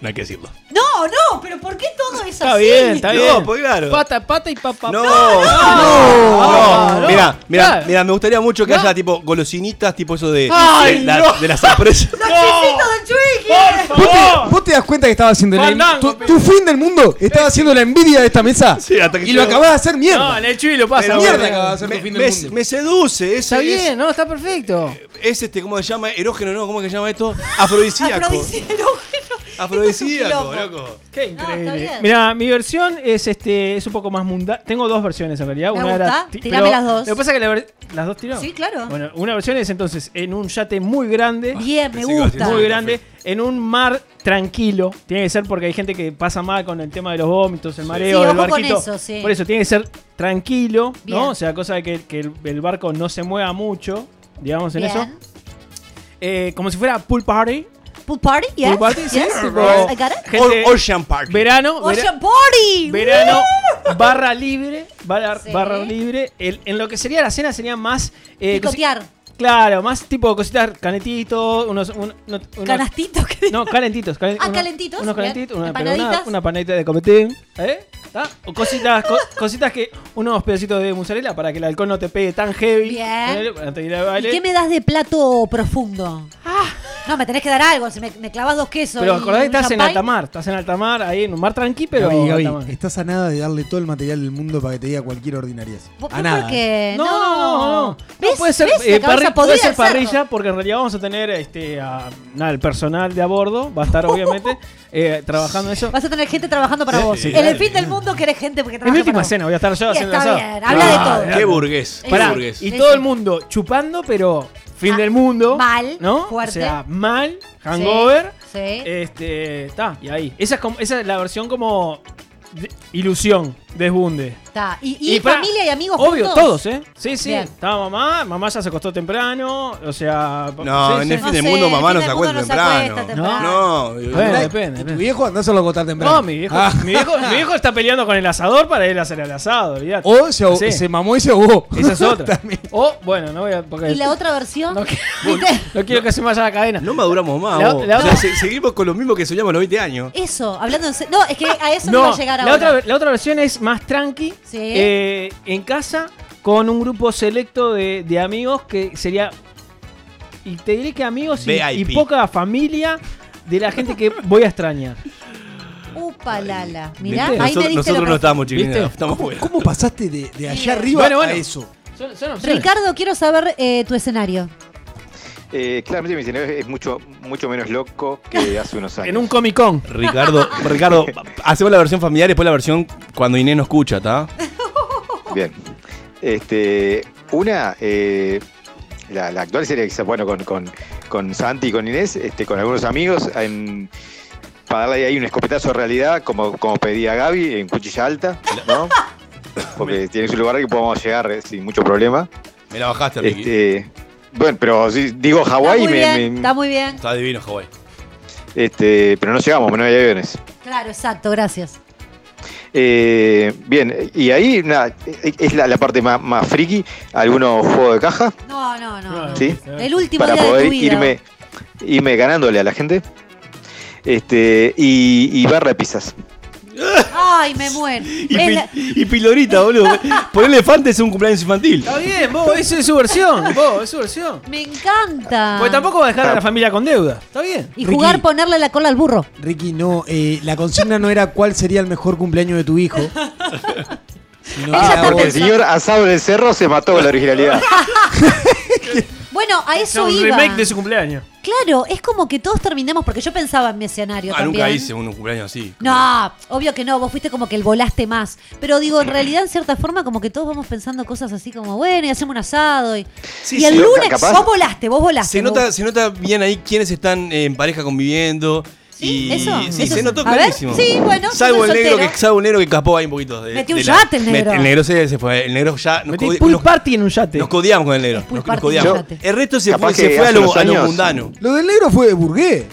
Speaker 5: No hay que decirlo.
Speaker 1: No, no, pero ¿por qué todo es
Speaker 2: Está
Speaker 1: así?
Speaker 2: bien, está
Speaker 5: No,
Speaker 2: bien.
Speaker 5: pues claro.
Speaker 2: Pata, pata y papá.
Speaker 5: No,
Speaker 2: no,
Speaker 5: no.
Speaker 2: no.
Speaker 5: Mira, mira,
Speaker 2: Claro.
Speaker 5: mira, me gustaría mucho que
Speaker 2: No.
Speaker 5: haya tipo golosinitas, tipo eso de,
Speaker 2: Ay,
Speaker 5: de, la-
Speaker 2: no.
Speaker 5: de las sorpresas. [LAUGHS]
Speaker 1: ¡Los chisitos del!
Speaker 2: Por
Speaker 3: ¿Vos te, vos te das cuenta que estaba haciendo la tu, tu fin del mundo estaba haciendo la envidia de esta mesa
Speaker 5: Sí, hasta que
Speaker 3: y lo acabas de hacer mierda.
Speaker 2: No, en el chuy lo pasa.
Speaker 5: Pero
Speaker 3: mierda acabas de hacer
Speaker 5: Me,
Speaker 3: tu fin
Speaker 5: me-
Speaker 3: del mundo.
Speaker 5: me seduce, es,
Speaker 2: Está
Speaker 5: es-
Speaker 2: bien, no, está perfecto.
Speaker 5: es este, ¿cómo se llama? Erógeno, ¿no? ¿Cómo que se llama esto? Afrodisíaco.
Speaker 1: Afrodisíaco.
Speaker 5: Afrodisíaco, loco.
Speaker 2: Qué increíble.
Speaker 1: bien.
Speaker 2: Mira, mi versión es este es un poco más mundana. Tengo dos versiones en realidad.
Speaker 1: Me
Speaker 2: una
Speaker 1: gusta.
Speaker 2: era ti-
Speaker 1: Tirame
Speaker 2: pero
Speaker 1: las dos.
Speaker 2: Lo que pasa es que la ver- las dos tiró.
Speaker 1: Sí, claro.
Speaker 2: Bueno, una versión es entonces en un yate muy grande.
Speaker 1: Bien, me gusta.
Speaker 2: muy grande, en un mar tranquilo. Tiene que ser porque hay gente que pasa mal con el tema de los vómitos, el mareo
Speaker 1: Sí, con
Speaker 2: barquito.
Speaker 1: eso, sí.
Speaker 2: Por eso tiene que ser tranquilo,
Speaker 1: Bien.
Speaker 2: ¿no? O sea, cosa de que, que el, el barco no se mueva mucho, digamos en
Speaker 1: Bien.
Speaker 2: eso. Eh, como si fuera pool party.
Speaker 1: Pool party, yes.
Speaker 2: Pool party, sí,
Speaker 1: yes.
Speaker 2: tipo,
Speaker 1: I got it.
Speaker 2: gente-
Speaker 5: Ocean Park.
Speaker 2: verano, vera-
Speaker 1: Ocean party.
Speaker 2: verano, barra libre, barra,
Speaker 1: Sí.
Speaker 2: barra libre. El- en lo que sería la cena sería más... eh,
Speaker 1: Picotear.
Speaker 2: Claro, más tipo cositas, canetitos, unos... un- unos- unos-
Speaker 1: Canastitos. ¿qué
Speaker 2: No, calentitos. calen-
Speaker 1: Ah,
Speaker 2: unos-
Speaker 1: calentitos,
Speaker 2: Unos calentitos, una, pero una, panadita de copetín. ¿Eh? ¿Está? O cositas, co- cositas que. Unos pedacitos de mozzarella para que el alcohol no te pegue tan heavy.
Speaker 1: Bien.
Speaker 2: ¿eh? Para te ir al
Speaker 1: ¿Y
Speaker 2: baile.
Speaker 1: qué me das de plato profundo? No, me tenés que dar algo. Si me, me clavas dos quesos.
Speaker 2: Pero
Speaker 1: y
Speaker 2: acordás que estás en alta mar. Estás en alta mar, ahí en un mar tranqui, pero.
Speaker 3: Gaby, Gaby,
Speaker 2: alta mar.
Speaker 3: estás a nada de darle todo el material del mundo para que te diga cualquier ordinariez.
Speaker 1: ¿Por,
Speaker 3: A
Speaker 1: por
Speaker 3: nada.
Speaker 1: qué?
Speaker 2: No, no, no. no.
Speaker 1: ¿Ves?
Speaker 2: No, puede ser,
Speaker 1: ¿Ves?
Speaker 2: eh, puede
Speaker 1: podrida
Speaker 2: ser parrilla porque en realidad vamos a tener este, a- nada, el personal de a bordo. Va a estar [LAUGHS] obviamente eh, trabajando en eso.
Speaker 1: Vas a tener gente trabajando para
Speaker 2: Sí,
Speaker 1: vos.
Speaker 2: sí,
Speaker 1: en el fin del mundo querés gente porque
Speaker 2: Es
Speaker 1: trabaja
Speaker 2: mi última
Speaker 1: para
Speaker 2: cena, voy a estar yo
Speaker 1: Y
Speaker 2: haciendo
Speaker 1: está bien, habla de
Speaker 2: Ah,
Speaker 1: todo.
Speaker 5: Qué burgués. Qué
Speaker 2: Pará,
Speaker 5: burgués.
Speaker 2: y
Speaker 1: Sí,
Speaker 2: todo
Speaker 1: sí.
Speaker 2: el mundo chupando, pero fin
Speaker 1: Ah,
Speaker 2: del mundo.
Speaker 1: mal,
Speaker 2: ¿no?
Speaker 1: fuerte.
Speaker 2: O sea, mal, hangover.
Speaker 1: Sí.
Speaker 2: Este, está, y ahí. Esa es, como, esa es la versión como de- ilusión, desbunde.
Speaker 1: Está. ¿Y, familia y amigos
Speaker 2: Obvio,
Speaker 1: juntos?
Speaker 2: todos, ¿eh? Sí, sí.
Speaker 1: Bien.
Speaker 2: Estaba mamá, mamá ya se acostó temprano, o sea...
Speaker 5: No,
Speaker 2: sí,
Speaker 5: en
Speaker 2: sí.
Speaker 5: el fin
Speaker 1: No
Speaker 5: del mundo mamá no se acuesta
Speaker 1: no
Speaker 5: temprano.
Speaker 2: temprano.
Speaker 5: No,
Speaker 3: Mirá,
Speaker 2: depende,
Speaker 3: Tu
Speaker 2: depende.
Speaker 3: viejo andáselo a acotar temprano.
Speaker 2: No, mi viejo,
Speaker 3: Ah.
Speaker 2: mi, viejo, mi viejo está peleando con el asador para ir a hacer el asado, olvidate.
Speaker 3: O se,
Speaker 2: Sí.
Speaker 3: se mamó y se ahogó.
Speaker 2: Esa es [LAUGHS] otra.
Speaker 3: También.
Speaker 2: o, bueno, no voy a... Porque
Speaker 1: ¿Y la otra versión?
Speaker 2: no, [LAUGHS] no quiero que se me vaya la cadena.
Speaker 5: No maduramos más.
Speaker 2: La-
Speaker 5: vos.
Speaker 2: la
Speaker 5: O sea,
Speaker 2: otra-
Speaker 5: se- seguimos con lo mismo que soñamos a los 20 años.
Speaker 1: Eso, hablando en serio. No, es que a eso no,
Speaker 2: No,
Speaker 1: iba a llegar
Speaker 2: la
Speaker 1: ahora.
Speaker 2: otra, la otra versión es más tranqui.
Speaker 1: Sí.
Speaker 2: eh, en casa, con un grupo selecto de, de amigos que sería. Y te diré que amigos y, poca familia de la gente que voy a extrañar.
Speaker 1: Upa lala. Mirá,
Speaker 2: ¿Viste?
Speaker 1: ahí me
Speaker 5: Nosotros,
Speaker 1: diste
Speaker 5: nosotros
Speaker 1: lo
Speaker 5: no estamos
Speaker 2: ¿Viste?
Speaker 5: chiquitos, estamos
Speaker 3: ¿Cómo,
Speaker 5: fuera.
Speaker 3: cómo pasaste de, de allá arriba
Speaker 2: Bueno, bueno.
Speaker 3: a eso?
Speaker 2: Son, son opciones.
Speaker 1: Ricardo, quiero saber eh, tu escenario.
Speaker 4: Eh, claramente mi escenario es mucho, mucho menos loco que hace unos [LAUGHS] años.
Speaker 2: En un Comic Con.
Speaker 5: Ricardo, Ricardo, hacemos la versión familiar y después la versión cuando Inés no escucha, ¿está? [LAUGHS]
Speaker 4: Bien. Este, una, eh, la, la actual sería quizás, bueno, con, con, con Santi y con Inés, este, con algunos amigos, en- para darle ahí un escopetazo de realidad, como, como pedía Gaby, en Cuchilla Alta, ¿no? [LAUGHS] Porque tiene su lugar que podamos llegar eh, sin mucho problema.
Speaker 5: Me la bajaste, Ricky.
Speaker 4: Este, Bueno, pero si digo Hawái, me,
Speaker 1: bien,
Speaker 4: me-
Speaker 1: está muy bien.
Speaker 5: Está divino Hawái.
Speaker 4: este, pero no llegamos, no hay aviones.
Speaker 1: Claro, exacto, gracias.
Speaker 4: Eh, bien, y ahí nada, es la, la parte más, más friki, algunos juegos de caja
Speaker 1: No, no, no. no.
Speaker 4: ¿Sí?
Speaker 1: El último
Speaker 4: para
Speaker 1: día de
Speaker 4: poder
Speaker 1: tu vida.
Speaker 4: irme, irme ganándole a la gente. Este, y, y barra de pizzas.
Speaker 1: Ay, me muero.
Speaker 5: Y,
Speaker 1: Es
Speaker 5: pi-
Speaker 1: la-
Speaker 5: y pilorita, boludo. [LAUGHS] Por elefante es un cumpleaños infantil.
Speaker 2: Está bien, vos, esa es su versión. Vos, es su versión.
Speaker 1: Me encanta.
Speaker 2: Porque tampoco va a dejar a la familia con deuda. Está bien.
Speaker 1: Y
Speaker 3: Ricky.
Speaker 1: jugar ponerle la cola al burro.
Speaker 3: Ricky, no, eh, la consigna no era cuál sería el mejor cumpleaños de tu hijo. sino era
Speaker 4: Porque el señor asado del cerro se mató con la originalidad. [LAUGHS]
Speaker 1: Bueno, a
Speaker 2: Es
Speaker 1: eso
Speaker 2: un
Speaker 1: iba.
Speaker 2: remake de su cumpleaños.
Speaker 1: Claro, es como que todos terminamos, porque yo pensaba en mi escenario
Speaker 5: Ah,
Speaker 1: también.
Speaker 5: nunca hice un cumpleaños así.
Speaker 1: No, obvio que no, vos fuiste como que el volaste más. Pero digo, en realidad, en cierta forma, como que todos vamos pensando cosas así como, bueno, y hacemos un asado. Y,
Speaker 5: Sí,
Speaker 1: y el
Speaker 5: sí,
Speaker 1: lunes,
Speaker 4: capaz-
Speaker 1: vos volaste, vos volaste.
Speaker 5: Se
Speaker 1: vos-
Speaker 5: nota, se nota bien ahí quiénes están en pareja conviviendo.
Speaker 1: ¿Sí?
Speaker 5: y
Speaker 1: ¿Eso?
Speaker 5: sí,
Speaker 1: ¿Eso
Speaker 5: se notó
Speaker 1: a ver,
Speaker 5: clarísimo.
Speaker 1: sí, bueno,
Speaker 5: salvo el negro que salvo el negro que escapó ahí un poquito de,
Speaker 1: Metió
Speaker 5: de
Speaker 1: un
Speaker 5: la-
Speaker 1: yate el negro.
Speaker 5: El negro se, se fue. El negro ya nos,
Speaker 2: Metí
Speaker 5: codi-
Speaker 2: pool
Speaker 5: nos-
Speaker 2: party en un yate.
Speaker 5: nos codiamos con el negro.
Speaker 1: Pool
Speaker 5: Nos, nos codiamos.
Speaker 1: yate.
Speaker 5: El resto se
Speaker 4: Capaz
Speaker 5: fue,
Speaker 4: que
Speaker 5: se fue a
Speaker 4: hace
Speaker 5: lo,
Speaker 4: unos
Speaker 5: a lo
Speaker 4: años-
Speaker 5: mundano.
Speaker 3: Lo del negro fue de burgués.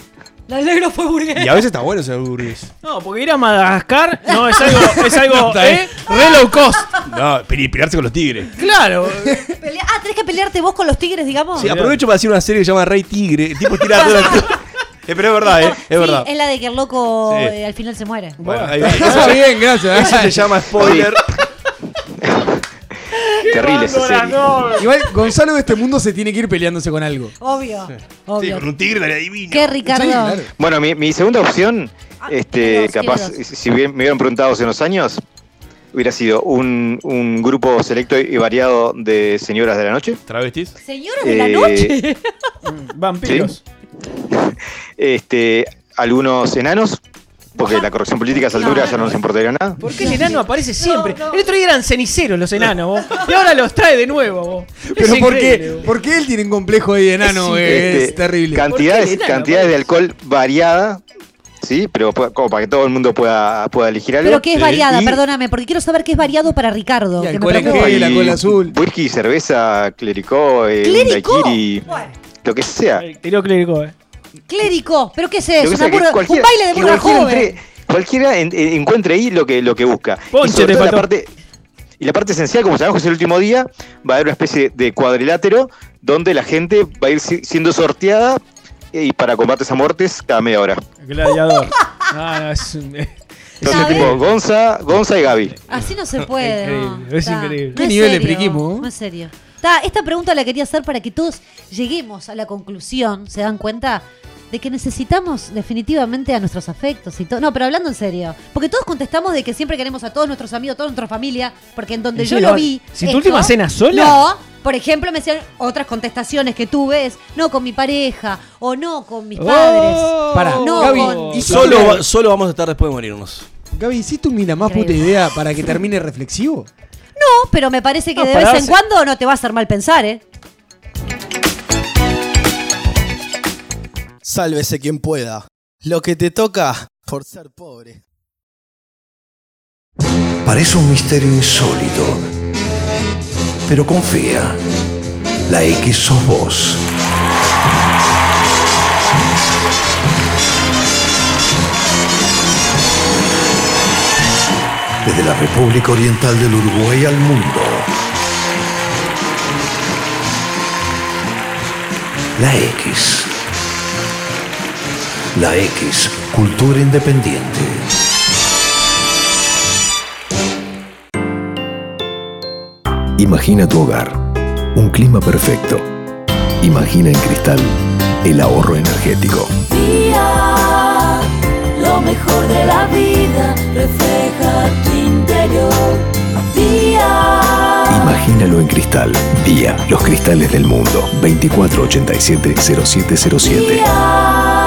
Speaker 1: El negro fue burgués.
Speaker 5: Y a veces está bueno ser burgués.
Speaker 2: No, porque ir a Madagascar no es algo, es algo [LAUGHS]
Speaker 5: Está bien.
Speaker 2: eh, re low cost.
Speaker 5: No, pero pelearse con los tigres.
Speaker 2: Claro. [LAUGHS]
Speaker 1: Pelea- Ah, tenés que pelearte vos con los tigres, digamos.
Speaker 5: Sí, aprovecho para hacer una serie que se llama Rey Tigre. El tipo tira [LAUGHS] la- Eh, Pero es verdad, ¿eh? Es [LAUGHS]
Speaker 1: Sí,
Speaker 5: verdad.
Speaker 1: es la de que el loco
Speaker 5: Sí.
Speaker 1: eh, al final se muere.
Speaker 5: Bueno, ahí va. [LAUGHS]
Speaker 3: Está
Speaker 5: Eso,
Speaker 3: bien, gracias.
Speaker 5: eso se llama spoiler. [LAUGHS]
Speaker 4: Terrible esa serie.
Speaker 3: Igual Gonzalo de este mundo se tiene que ir peleándose con algo.
Speaker 1: Obvio.
Speaker 5: Sí,
Speaker 1: Obvio.
Speaker 5: con un tigre divino.
Speaker 1: ¿Qué, Ricardo?
Speaker 3: Sí, claro.
Speaker 4: Bueno, mi, mi segunda opción,
Speaker 1: Ah,
Speaker 4: este,
Speaker 1: tiene dos,
Speaker 4: capaz,
Speaker 1: tiene
Speaker 4: si bien me hubieran preguntado hace unos años, hubiera sido un, un grupo selecto y variado de señoras de la noche.
Speaker 5: ¿Travestis?
Speaker 1: Señoras de la
Speaker 4: Eh,
Speaker 1: noche.
Speaker 2: Vampiros. [LAUGHS]
Speaker 4: Este, algunos enanos, porque la corrección política a esa altura ya no nos importaría nada.
Speaker 2: ¿Por qué el enano aparece siempre?
Speaker 1: no.
Speaker 2: El otro día eran ceniceros los enanos, vos. Y ahora los trae de nuevo, vos.
Speaker 3: Pero ¿por qué. ¿por qué él tiene un complejo de enano?
Speaker 2: Es?
Speaker 3: Es,
Speaker 4: Este,
Speaker 3: terrible.
Speaker 4: Cantidades,
Speaker 2: ¿Por qué el enano
Speaker 4: cantidades de alcohol variada, ¿sí? Pero pu- como para que todo el mundo pueda, pueda elegir algo.
Speaker 1: Pero que es variada,
Speaker 4: Y-
Speaker 1: perdóname, porque quiero saber qué es variado para Ricardo.
Speaker 3: Y
Speaker 1: que me
Speaker 3: alcohol en gel, azul.
Speaker 4: Whisky, cerveza, clericó, eh, un
Speaker 1: ¿Clericó?
Speaker 4: daiquiri,
Speaker 1: Bueno,
Speaker 4: lo que sea.
Speaker 2: Tiró clérigo, eh.
Speaker 1: clérico, ¿pero qué es eso? Una burra- un baile de burra
Speaker 4: cualquiera
Speaker 1: joven.
Speaker 4: entre- cualquiera en- en- encuentre ahí lo que, lo que busca.
Speaker 2: Ponche,
Speaker 4: y sobre todo la parte, y la parte esencial, como sabemos que es el último día, va a haber una especie de cuadrilátero donde la gente va a ir si- siendo sorteada eh, y para combates a muertes cada media hora.
Speaker 2: Gladiador. [LAUGHS] Ah, no, es un-
Speaker 4: Entonces,
Speaker 1: ¿Sabes?
Speaker 4: tipo, Gonza, Gonza y Gaby.
Speaker 1: Así no se puede. no.
Speaker 2: Increíble, es
Speaker 1: Está.
Speaker 2: increíble.
Speaker 3: ¿Qué
Speaker 1: es
Speaker 3: nivel de
Speaker 1: serio,
Speaker 3: friquismo?
Speaker 1: No es serio. Está, esta pregunta la quería hacer para que todos lleguemos a la conclusión, ¿se dan cuenta? De que necesitamos definitivamente a nuestros afectos y todo. No, pero hablando en serio. Porque todos contestamos de que siempre queremos a todos nuestros amigos, a toda nuestra familia. Porque en donde
Speaker 2: ¿En
Speaker 1: yo lo vi.
Speaker 2: ¿Si tu última cena sola?
Speaker 1: No. Por ejemplo, me decían otras contestaciones que tuve es no con mi pareja o no con mis padres.
Speaker 2: Oh,
Speaker 3: Pará,
Speaker 1: No,
Speaker 3: Gaby,
Speaker 1: con-
Speaker 3: ¿y
Speaker 5: Solo,
Speaker 3: solo,
Speaker 5: va- solo vamos a estar después de morirnos.
Speaker 3: Gaby, ¿hiciste ni la más puta idea para que termine reflexivo?
Speaker 1: No, pero me parece que
Speaker 2: No,
Speaker 1: de vez en cuando no te va a hacer mal pensar, ¿eh?
Speaker 6: Sálvese quien pueda. Lo que te toca por ser pobre.
Speaker 7: Parece un misterio insólito. Pero confía. La X sos vos. Desde la República Oriental del Uruguay al mundo. La X. La X, cultura independiente. Imagina tu hogar, un clima perfecto. Imagina en cristal el ahorro energético.
Speaker 8: Día, lo mejor de la vida refleja tu interior. Día,
Speaker 7: Imagínalo en cristal. Día, los cristales del mundo. 2487-0707.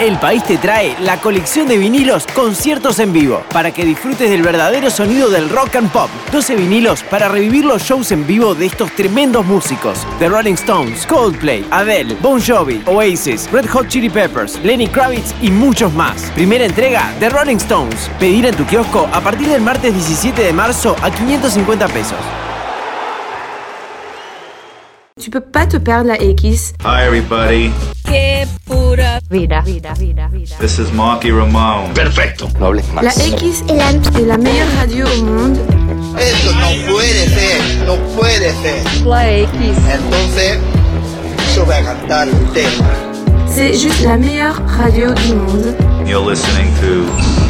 Speaker 9: El País te trae la colección de vinilos Conciertos en Vivo para que disfrutes del verdadero sonido del rock and pop. 12 vinilos para revivir los shows en vivo de estos tremendos músicos: The Rolling Stones, Coldplay, Adele, Bon Jovi, Oasis, Red Hot Chili Peppers, Lenny Kravitz y muchos más. Primera entrega The Rolling Stones. Pedir en tu kiosco a partir del martes 17 de marzo a 550 pesos.
Speaker 10: Tu peux pas te perdre la X.
Speaker 11: Hi, everybody.
Speaker 8: Pura vida, vida, vida, vida.
Speaker 11: This is Marky Ramone. Perfecto. No hables
Speaker 10: La X est la, meilleure radio au monde.
Speaker 12: Eso no puede ser, no puede ser.
Speaker 8: La X.
Speaker 12: Entonces, yo voy a cantar un tema.
Speaker 10: C'est juste la meilleure radio du monde.
Speaker 11: You're listening to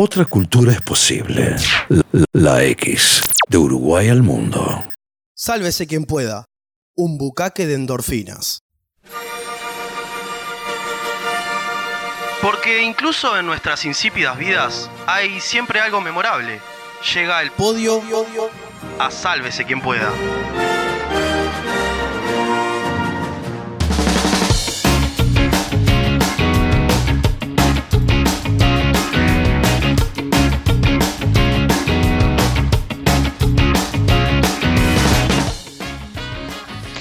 Speaker 7: Otra cultura es posible. La, la X. De Uruguay al mundo.
Speaker 6: Sálvese quien pueda. Un bucaque de endorfinas. Porque incluso en nuestras insípidas vidas hay siempre algo memorable. Llega el podio a Sálvese quien pueda.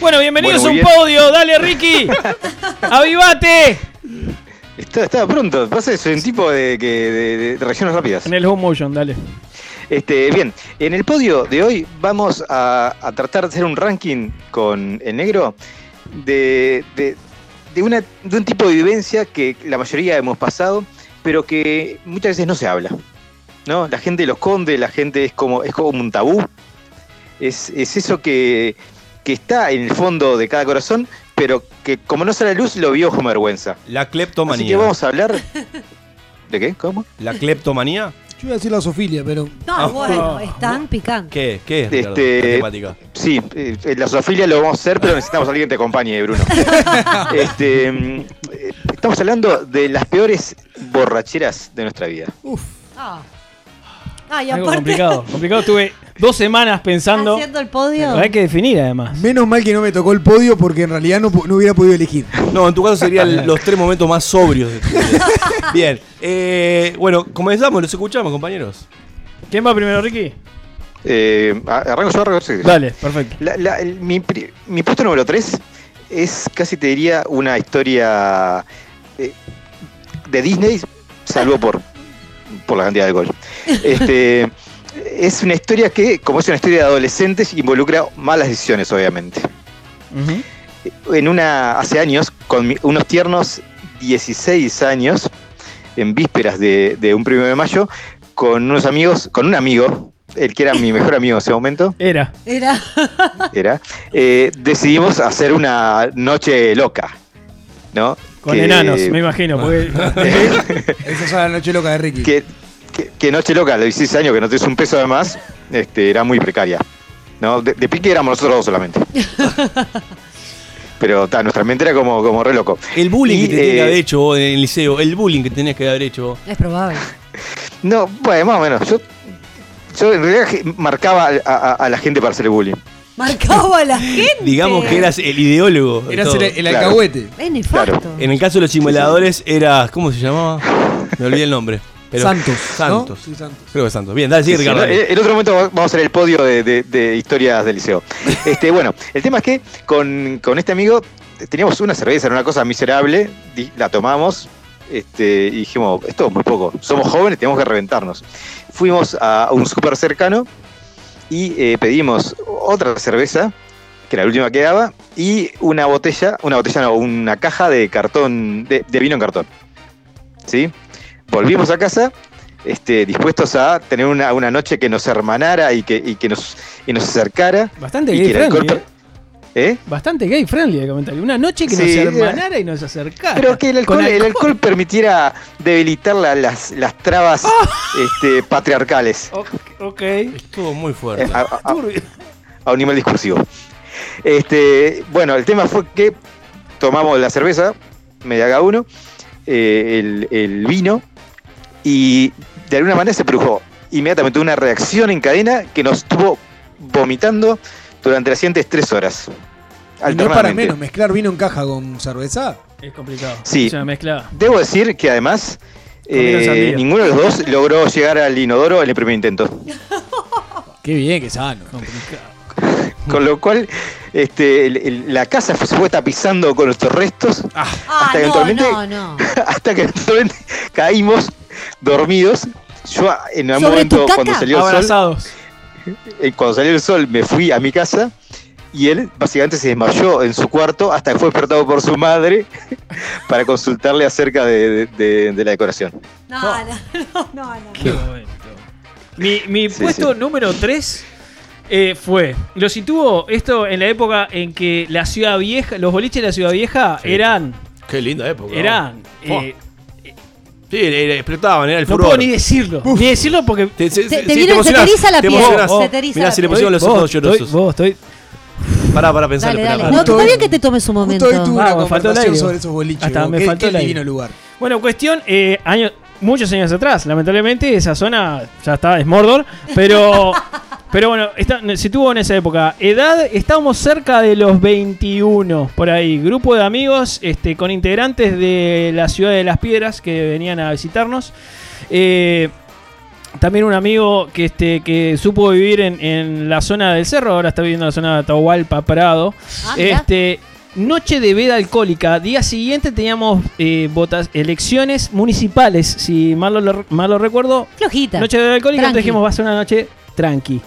Speaker 2: Bueno, bienvenidos
Speaker 4: Bueno,
Speaker 2: a un
Speaker 4: bien.
Speaker 2: podio. Dale, Ricky. [LAUGHS] ¡Avivate!
Speaker 4: Está, está pronto. Pasa soy un tipo de, que, de, de reacciones rápidas.
Speaker 2: En el home motion, dale.
Speaker 4: Este, bien, en el podio de hoy vamos a, a tratar de hacer un ranking con el negro de, de, de una, de un tipo de vivencia que la mayoría hemos pasado, pero que muchas veces no se habla. ¿no? La gente lo esconde, la gente es como, es como un tabú. Es, es eso que, que está en el fondo de cada corazón, pero que como no sale a la luz lo vio como vergüenza.
Speaker 5: La
Speaker 4: Así
Speaker 5: cleptomanía.
Speaker 4: que vamos a hablar. [LAUGHS] ¿De qué? ¿Cómo?
Speaker 5: ¿La cleptomanía?
Speaker 3: Yo iba a decir la sofilia, pero.
Speaker 1: No,
Speaker 5: Ah.
Speaker 1: bueno, es tan picante.
Speaker 5: ¿Qué? ¿Qué es Ricardo,
Speaker 4: Este,
Speaker 5: la temática?
Speaker 4: Sí, eh, la zoofilia lo vamos a hacer, pero necesitamos a alguien que te acompañe, Bruno. [LAUGHS] Este, estamos hablando de las peores borracheras de nuestra vida.
Speaker 1: Ah. Ah, y
Speaker 2: Algo
Speaker 1: aparte,
Speaker 2: complicado. Complicado. Tuve dos semanas pensando.
Speaker 1: haciendo el podio.
Speaker 2: Hay que definir además.
Speaker 3: Menos mal que no me tocó el podio porque en realidad no, no hubiera podido elegir.
Speaker 5: No, en tu caso serían los tres momentos más sobrios de tu vida. [LAUGHS] Bien. eh, bueno, comenzamos, los escuchamos, compañeros.
Speaker 2: ¿Quién va primero, Ricky?
Speaker 4: Eh, arranco yo, arranco yo.
Speaker 2: Dale, perfecto.
Speaker 4: La- la- el- mi, mi puesto número 3 es casi te diría una historia eh, de Disney, salvo por, por la cantidad de alcohol. Este, [LAUGHS] es una historia que, como es una historia de adolescentes, involucra malas decisiones, obviamente. En una, hace años, con unos tiernos 16 años, en vísperas de, de un primero de mayo, con unos amigos, con un amigo, el que era mi mejor amigo en ese momento,
Speaker 2: Era.
Speaker 1: Era.
Speaker 4: era, eh, decidimos hacer una noche loca, ¿no?
Speaker 2: Con
Speaker 4: Que-
Speaker 2: enanos, me imagino. Porque [LAUGHS] [LAUGHS]
Speaker 3: Esa es la noche loca de Ricky.
Speaker 4: que, que- que noche loca, a los 16 años, que no tienes un peso de más, este, era muy precaria. ¿no? De, de pique éramos nosotros dos solamente. [LAUGHS] Pero ta, nuestra mente era como, como re loco.
Speaker 5: El bullying
Speaker 4: Y,
Speaker 5: que te tenías que
Speaker 4: eh,
Speaker 5: haber hecho vos en el liceo, el bullying que tenías que haber hecho vos.
Speaker 1: Es probable. [LAUGHS]
Speaker 4: No, bueno, más o menos. Yo, yo en realidad marcaba a, a- a la gente para hacer el bullying.
Speaker 1: Marcaba a la [LAUGHS] gente.
Speaker 5: Digamos que eras el ideólogo. de
Speaker 3: Eras el, el alcahuete.
Speaker 1: Es nefasto.
Speaker 5: En el caso de los simuladores era. ¿Cómo se llamaba? Me olvidé el nombre. Pero-
Speaker 3: Santos.
Speaker 5: Santos.
Speaker 3: ¿no? Sí, Santos.
Speaker 5: Creo que Santos. Bien, dale, sigue
Speaker 4: Sí,
Speaker 5: Ricardo.
Speaker 4: en, otro momento vamos a hacer el podio de, de- de historias del liceo. [LAUGHS] Este, bueno, el tema es que con, con este amigo teníamos una cerveza, era una cosa miserable, la tomamos este, y dijimos, esto es muy poco, somos jóvenes, tenemos que reventarnos. Fuimos a un súper cercano y eh, pedimos otra cerveza, que era la última que daba, y una botella, una botella no, una caja de cartón, de, de vino en cartón. ¿Sí? Volvimos a casa este, dispuestos a tener una, una noche que nos hermanara y que, y que nos, y nos acercara.
Speaker 2: Bastante gay friendly.
Speaker 4: per- ¿Eh?
Speaker 2: Bastante gay friendly el comentario. Una noche que
Speaker 4: Sí,
Speaker 2: nos
Speaker 4: era-
Speaker 2: hermanara y nos acercara.
Speaker 4: Pero que el alcohol, el alcohol permitiera debilitar la- las, las trabas este, patriarcales [LAUGHS]
Speaker 2: Ok.
Speaker 5: Estuvo muy fuerte.
Speaker 4: eh, a, a- a un nivel discursivo. Este, bueno, el tema fue que tomamos la cerveza, media cada uno, eh, el, el vino, y de alguna manera se produjo inmediatamente una reacción en cadena que nos estuvo vomitando durante las siguientes tres horas.
Speaker 3: Y no es para menos, mezclar vino en caja con cerveza.
Speaker 2: Es complicado.
Speaker 4: Sí.
Speaker 2: Mezcla.
Speaker 4: Debo decir que además eh, ninguno de los dos logró llegar al inodoro en el primer intento. [LAUGHS]
Speaker 3: Qué bien, qué sano.
Speaker 4: Con lo cual, este, el- el- la casa fue- se fue tapizando con nuestros restos
Speaker 1: Ah,
Speaker 4: hasta, que
Speaker 1: no, no, no. [LAUGHS]
Speaker 4: hasta que eventualmente caímos dormidos. Yo en algún
Speaker 1: ¿Sobre tu
Speaker 4: momento, cuando salió el sol,
Speaker 2: Abrazados.
Speaker 4: eh, cuando salió el sol, me fui a mi casa y él básicamente se desmayó en su cuarto hasta que fue despertado por su madre [LAUGHS] para consultarle acerca de, de- de- de la decoración.
Speaker 1: No, no, no, no, no.
Speaker 2: Qué momento. Mi, mi
Speaker 4: Sí,
Speaker 2: puesto
Speaker 4: sí.
Speaker 2: número 3 fue. Lo situó esto en la época en que la ciudad vieja, los boliches de la ciudad vieja
Speaker 5: Sí.
Speaker 2: eran.
Speaker 5: Qué linda época.
Speaker 2: Eran.
Speaker 5: Oh.
Speaker 2: eh,
Speaker 5: Sí, le- le explotaban, era el
Speaker 2: no
Speaker 5: furor.
Speaker 2: puedo ni decirlo. Ni decirlo porque.
Speaker 5: Te, se-
Speaker 1: Te- te
Speaker 5: sí,
Speaker 1: viene- se te eriza la piel, te eriza
Speaker 5: Mirá, se le pusieron los ojos llorosos.
Speaker 2: estoy- vos, estoy.
Speaker 5: Pará, para pensar. Pará.
Speaker 1: No, está bien que te tomes un momento.
Speaker 3: Justo hoy tuve una conversación
Speaker 2: aire.
Speaker 3: sobre esos boliches.
Speaker 2: Hasta
Speaker 3: vos.
Speaker 2: me
Speaker 3: qué,
Speaker 2: faltó
Speaker 3: qué divino lugar.
Speaker 2: Bueno, cuestión, eh, años, muchos años atrás, lamentablemente esa zona ya está, es Mordor, pero, [LAUGHS] pero bueno, está- se tuvo en esa época. Edad, estábamos cerca de los 21, por ahí, grupo de amigos este, con integrantes de la ciudad de Las Piedras que venían a visitarnos. Eh, también un amigo que, este, que supo vivir en, en la zona del cerro, ahora está viviendo en la zona de Atahualpa, Prado.
Speaker 1: Ah,
Speaker 2: este, noche de veda alcohólica. Día siguiente teníamos eh, elecciones municipales, si mal lo, mal lo recuerdo.
Speaker 1: Flojita.
Speaker 2: Noche de veda alcohólica, entonces dijimos va a ser una noche tranqui.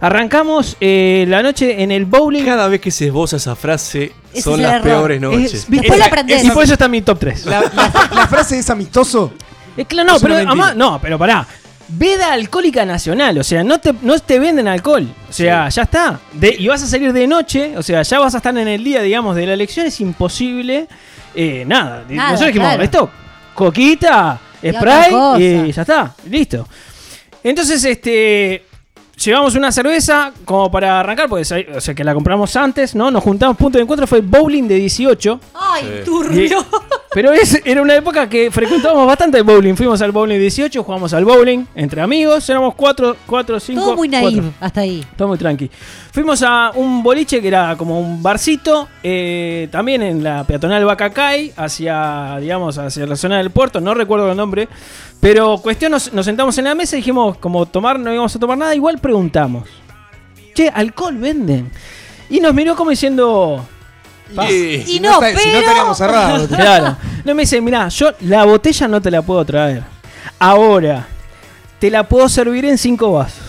Speaker 2: Arrancamos eh, la noche en el bowling.
Speaker 5: Cada vez que se esboza esa frase,
Speaker 1: Ese
Speaker 5: son
Speaker 1: el
Speaker 5: las
Speaker 1: error.
Speaker 5: peores
Speaker 2: Es-
Speaker 5: noches.
Speaker 1: Después la aprendés.
Speaker 2: Y por eso está en mi top 3.
Speaker 3: La, la- la frase es amistoso.
Speaker 2: Es claro, no,
Speaker 3: Es
Speaker 2: pero
Speaker 3: una mentira.
Speaker 2: además, no, pero pará. Veda alcohólica nacional, o sea, no te, no te venden alcohol. O sea, ya está. De- y vas a salir de noche, o sea, ya vas a estar en el día, digamos, de la elección, es imposible. eh, nada.
Speaker 1: Nada,
Speaker 2: Nosotros dijimos,
Speaker 1: claro.
Speaker 2: esto, coquita,
Speaker 1: Y otra
Speaker 2: spray
Speaker 1: cosa.
Speaker 2: y ya está, listo. Entonces, este. Llevamos una cerveza como para arrancar, porque o sea que la compramos antes, ¿no? Nos juntamos, punto de encuentro fue el bowling de 18.
Speaker 1: Ay,
Speaker 5: Sí.
Speaker 1: turbio.
Speaker 2: Pero es, era una época que frecuentábamos bastante el bowling. Fuimos al bowling 18, jugamos al bowling entre amigos. Éramos 4, 4, 5.
Speaker 1: Todo muy naive hasta ahí.
Speaker 2: Todo muy tranqui. Fuimos a un boliche que era como un barcito, eh, también en la peatonal Bacacay, hacia, digamos, hacia la zona del puerto, no recuerdo el nombre. Pero cuestión, nos, nos sentamos en la mesa y dijimos, como tomar, no íbamos a tomar nada, igual preguntamos. Che, ¿alcohol venden? Y nos miró como diciendo...
Speaker 5: Y-
Speaker 1: no,
Speaker 3: está- si no
Speaker 1: pero-
Speaker 3: estaríamos cerrados. [LAUGHS]
Speaker 2: Claro. No me dice, mirá, yo la botella no te la puedo traer. Ahora, te la puedo servir en cinco vasos.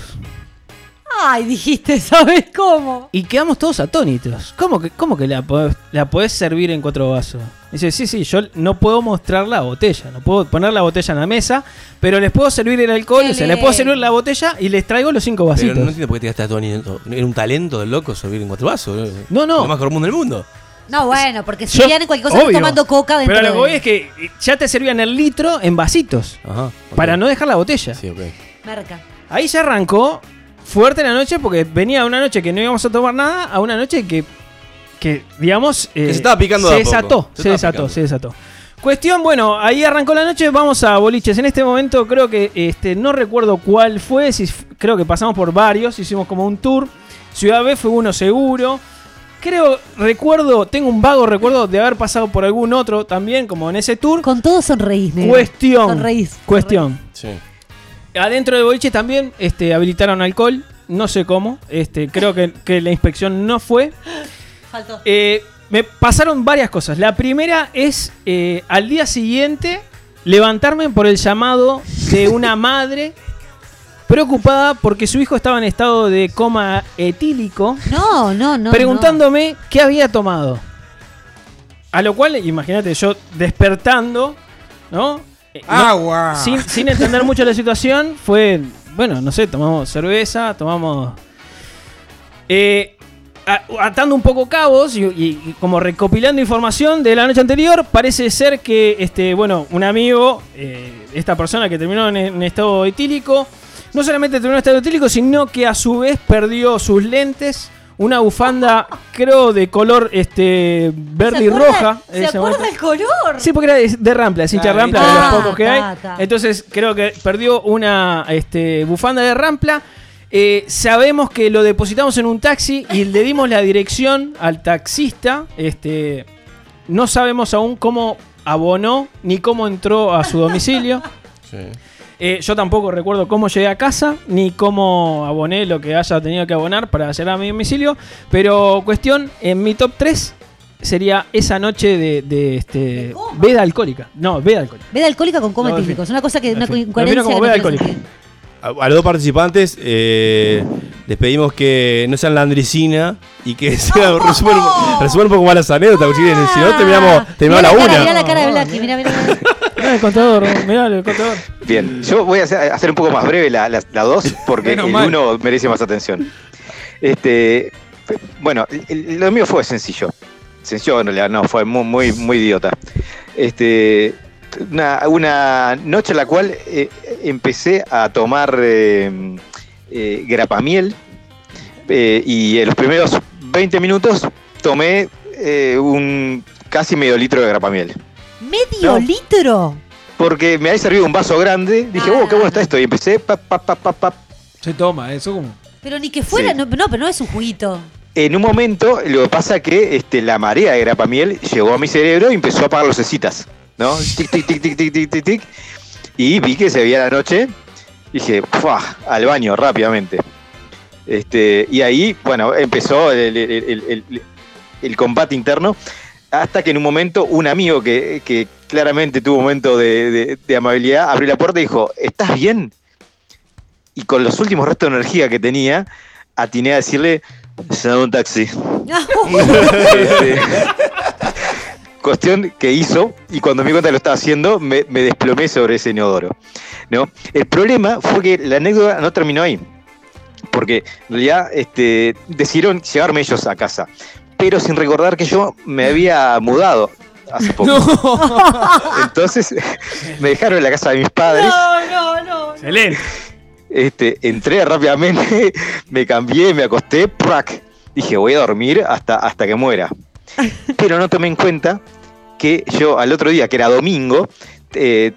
Speaker 1: Ay, dijiste, [LAUGHS] ¿sabes cómo?
Speaker 2: Y quedamos todos atónitos. ¿Cómo que, cómo que la, podés, la podés servir en cuatro vasos? Dice, sí, sí, yo no puedo mostrar la botella. No puedo poner la botella en la mesa, pero les puedo servir el alcohol. O sea, les puedo servir la botella y les traigo los cinco
Speaker 5: Pero
Speaker 2: vasitos.
Speaker 5: no entiendo por qué te gastas todo niño. Era un talento del loco servir en cuatro vasos. ¿eh?
Speaker 2: No, no.
Speaker 5: Lo más común del mundo.
Speaker 1: No, bueno, porque si
Speaker 2: Yo-
Speaker 1: vienen cualquier cosa
Speaker 2: obvio.
Speaker 1: tomando coca dentro
Speaker 2: Pero lo que voy
Speaker 1: de-
Speaker 2: es que ya te servían el litro en vasitos.
Speaker 5: Ajá. ok.
Speaker 2: Para no dejar la botella.
Speaker 5: Sí, ok.
Speaker 1: Merca.
Speaker 2: Ahí ya arrancó fuerte la noche porque venía una noche que no íbamos a tomar nada a una noche que, que digamos... eh,
Speaker 5: Que se estaba picando
Speaker 2: Se
Speaker 5: de a poco.
Speaker 2: desató,
Speaker 5: Se
Speaker 2: se,
Speaker 5: estaba
Speaker 2: desató,
Speaker 5: picando.
Speaker 2: se desató. Cuestión, bueno, ahí arrancó la noche, vamos a boliches. En este momento creo que, este, no recuerdo cuál fue, si, f- creo que pasamos por varios, hicimos como un tour. Ciudad B fue uno seguro. Creo, recuerdo, tengo un vago recuerdo de haber pasado por algún otro también, como en ese tour.
Speaker 1: Con todo sonreís, negro.
Speaker 2: Cuestión.
Speaker 1: Sonreís.
Speaker 2: Cuestión.
Speaker 5: Sí.
Speaker 2: Adentro del boliche también este, habilitaron alcohol. No sé cómo. Este, creo que, que la inspección no fue.
Speaker 1: Faltó.
Speaker 2: Eh, me pasaron varias cosas. La primera es eh, al día siguiente levantarme por el llamado de una madre preocupada porque su hijo estaba en estado de coma etílico,
Speaker 1: No, no, no.
Speaker 2: preguntándome qué había tomado. A lo cual, imagínate, yo despertando, ¿no? Eh, no-
Speaker 3: Agua.
Speaker 2: sin, sin entender mucho la situación, fue, bueno, no sé, tomamos cerveza, tomamos... Eh, a- atando un poco cabos y, y- y como recopilando información de la noche anterior, parece ser que, este, bueno, un amigo, eh, esta persona que terminó en, en estado etílico, no solamente terminó estado etílico, sino que a su vez perdió sus lentes, una bufanda, creo, de color este verde y
Speaker 1: acuerda-
Speaker 2: roja. en
Speaker 1: ¿Se
Speaker 2: ese
Speaker 1: acuerda
Speaker 2: momento.
Speaker 1: el color?
Speaker 2: Sí, porque era de, de Rampla, es hincha de
Speaker 3: Ah,
Speaker 2: Rampla,
Speaker 1: ah,
Speaker 2: de los pocos que
Speaker 1: ta,
Speaker 2: hay.
Speaker 1: ta.
Speaker 2: Entonces creo que perdió una este, bufanda de Rampla. Eh, sabemos que lo depositamos en un taxi y le dimos la dirección al taxista. Este, no sabemos aún cómo abonó ni cómo entró a su domicilio. Eh, yo tampoco recuerdo cómo llegué a casa ni cómo aboné lo que haya tenido que abonar para llegar a mi domicilio. Pero cuestión, en mi top 3 sería esa noche de, de, este, veda alcohólica. No, veda alcohólica.
Speaker 1: Veda alcohólica con coma
Speaker 2: No,
Speaker 1: etílico. Es una cosa que, una incoherencia.
Speaker 2: como
Speaker 1: no
Speaker 2: veda alcohólica.
Speaker 5: A, a los dos participantes eh, les pedimos que no sean landricina y que sean, resuman, resuman un poco más las anécdotas, porque si si no terminamos, terminamos
Speaker 1: Mirá
Speaker 5: la
Speaker 1: la cara,
Speaker 5: una.
Speaker 1: mirá la cara de Blacky, mirá, mirá. mirá. [LAUGHS]
Speaker 2: Mirá el contador, mirá el contador.
Speaker 4: Bien, yo voy a hacer, un poco más breve la, la, la dos porque
Speaker 2: Menos
Speaker 4: el
Speaker 2: mal.
Speaker 4: uno merece más atención. Este, bueno, lo mío fue sencillo. Sencillo en realidad, no, fue muy, muy, muy idiota. Este, una, una noche en la cual eh, empecé a tomar eh, eh, grapamiel eh, y en los primeros 20 minutos tomé eh, un casi medio litro de grapamiel.
Speaker 1: ¿Medio
Speaker 4: No.
Speaker 1: litro?
Speaker 4: Porque me había servido un vaso grande, dije, oh, qué bueno está esto. Y empecé, pa, pa, pa, pa, pa.
Speaker 3: Se toma, eso como.
Speaker 1: Pero ni que fuera,
Speaker 4: Sí.
Speaker 1: no, no, pero no es un juguito.
Speaker 4: En un momento, lo que pasa que este, la marea de grapamiel llegó a mi cerebro y empezó a apagar los cecitas, ¿no? Tic, tic, tic, tic, tic, tic, tic, tic. Y vi que se veía la noche. Dije, ¡fua! al baño rápidamente. Este, y ahí, bueno, empezó el, el- el- el- el combate interno. Hasta que en un momento un amigo que, que claramente tuvo un momento de, de- de amabilidad abrió la puerta y dijo, ¿estás bien? Y con los últimos restos de energía que tenía, atiné a decirle, se da un taxi. Este, [LAUGHS] cuestión que hizo, y cuando me di cuenta que lo estaba haciendo, me, me desplomé sobre ese inodoro. ¿no? El problema fue que la anécdota no terminó ahí. Porque en realidad este, decidieron llevarme ellos a casa. Pero sin recordar que yo me había mudado hace poco. [LAUGHS] Entonces me dejaron en la casa de mis padres.
Speaker 1: no, no.
Speaker 2: Excelente.
Speaker 4: Este, entré rápidamente, [LAUGHS] me cambié, me acosté, ¡prac! dije voy a dormir hasta, hasta que muera. [LAUGHS] Pero no tomé en cuenta que yo al otro día, que era domingo, eh,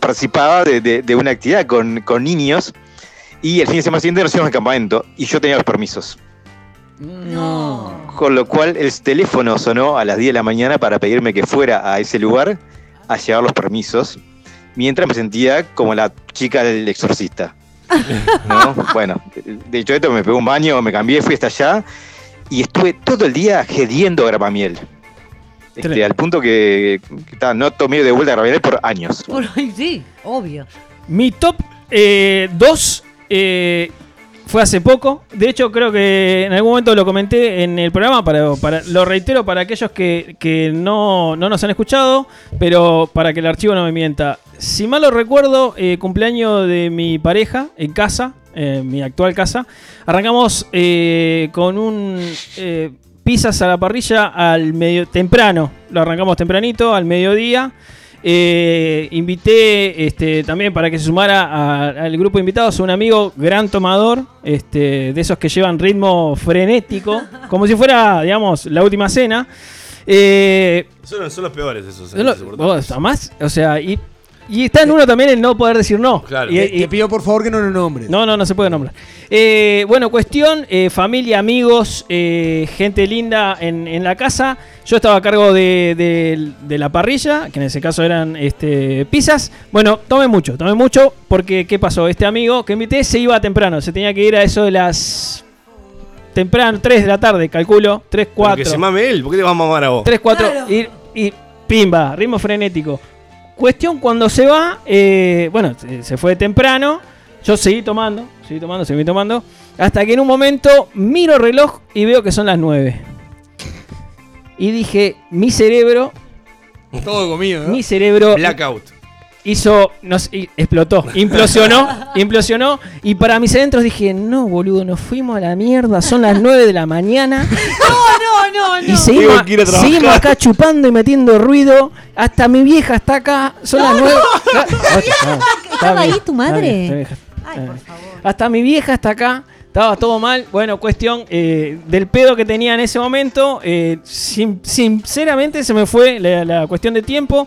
Speaker 4: participaba de, de- de una actividad con, con niños y el fin de semana siguiente nos íbamos al campamento y yo tenía los permisos.
Speaker 1: No.
Speaker 4: Con lo cual el teléfono sonó a las 10 de la mañana para pedirme que fuera a ese lugar a llevar los permisos, mientras me sentía como la chica del exorcista. [LAUGHS] ¿no? Bueno, de hecho esto me pegó un baño, me cambié, fui hasta allá y estuve todo el día gediendo grapamiel. Este, al punto que, que ta, no tomé de vuelta grapamiel por años.
Speaker 1: Por [LAUGHS] sí, obvio.
Speaker 2: Mi top 2 fue hace poco. De hecho, creo que en algún momento lo comenté en el programa. Para, lo reitero para aquellos que, no, no nos han escuchado, pero para que el archivo no me mienta. Si mal lo recuerdo, eh, cumpleaños de mi pareja en casa, en mi actual casa. Arrancamos eh, con un eh, pizzas a la parrilla al medio temprano. Lo arrancamos tempranito, al mediodía. Eh, invité este, también para que se sumara a- al grupo de invitados a un amigo gran tomador, este, de esos que llevan ritmo frenético, [LAUGHS] como si fuera, digamos, la última cena. Eh,
Speaker 5: Son, son los peores esos.
Speaker 2: no lo- vos, más, o sea, y, y está en uno también el no poder decir no.
Speaker 5: Claro.
Speaker 2: Y-
Speaker 3: Te,
Speaker 2: y-
Speaker 3: te pido por favor que no lo nombres.
Speaker 2: no, no, no se puede nombrar. Eh, bueno, cuestión, eh, familia, amigos, eh, gente linda en, en la casa. Yo estaba a cargo de, de- de la parrilla, que en ese caso eran este, pizzas. Bueno, tomé mucho, tomé mucho, porque ¿qué pasó? Este amigo que invité se iba temprano, se tenía que ir a eso de las... Temprano, 3 de la tarde, calculo, 3,
Speaker 5: Pero
Speaker 2: 4.
Speaker 5: Que se mame él, ¿por qué te vas a mamar a vos?
Speaker 2: 3, 4 y, y pimba, ritmo frenético. Cuestión cuando se va, eh, bueno, se, se fue temprano, yo seguí tomando, seguí tomando, seguí tomando, hasta que en un momento miro el reloj y veo que son las 9. Y dije, mi cerebro,
Speaker 3: Todo comido, ¿no?
Speaker 2: mi cerebro
Speaker 5: Blackout.
Speaker 2: hizo, no sé, y- explotó, implosionó, [LAUGHS] implosionó, y para mis adentros dije, no, boludo, nos fuimos a la mierda, son las 9 de la mañana. [LAUGHS]
Speaker 1: No, no, no,
Speaker 2: Y seguimos, seguimos acá chupando y metiendo ruido. Hasta mi vieja está acá. Son las nueve. Ah,
Speaker 1: ¿Estaba ahí tu
Speaker 2: está
Speaker 1: madre?
Speaker 2: bien, está bien, está
Speaker 1: Ay, por favor.
Speaker 2: Hasta mi vieja está acá. Estaba todo mal. Bueno, cuestión eh, del pedo que tenía en ese momento. eh, sin- sinceramente se me fue la, la cuestión de tiempo.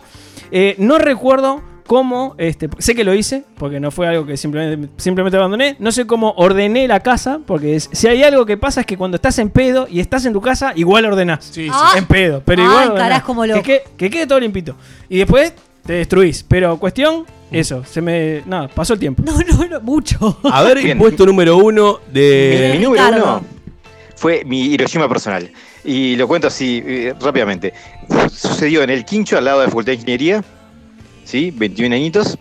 Speaker 2: Eh, no recuerdo cómo, este, sé que lo hice, porque no fue algo que simplemente, simplemente abandoné. No sé cómo ordené la casa, porque es- si hay algo que pasa es que cuando estás en pedo y estás en tu casa, igual ordenás.
Speaker 3: Sí, sí.
Speaker 1: Ah.
Speaker 2: En pedo, pero
Speaker 1: Ay,
Speaker 2: igual. ordenás.
Speaker 1: carajo, como
Speaker 2: que,
Speaker 1: loco.
Speaker 2: quede, que quede todo limpito. Y después te destruís. Pero cuestión, eso, se me. Nada, pasó el tiempo.
Speaker 1: No, no, no, mucho.
Speaker 5: A ver,
Speaker 4: Bien.
Speaker 5: el puesto número uno de.
Speaker 4: mi número uno fue mi Hiroshima personal. Y lo cuento así eh, rápidamente. Sucedió en el Quincho, al lado de la Facultad de Ingeniería, ¿sí? 21 añitos,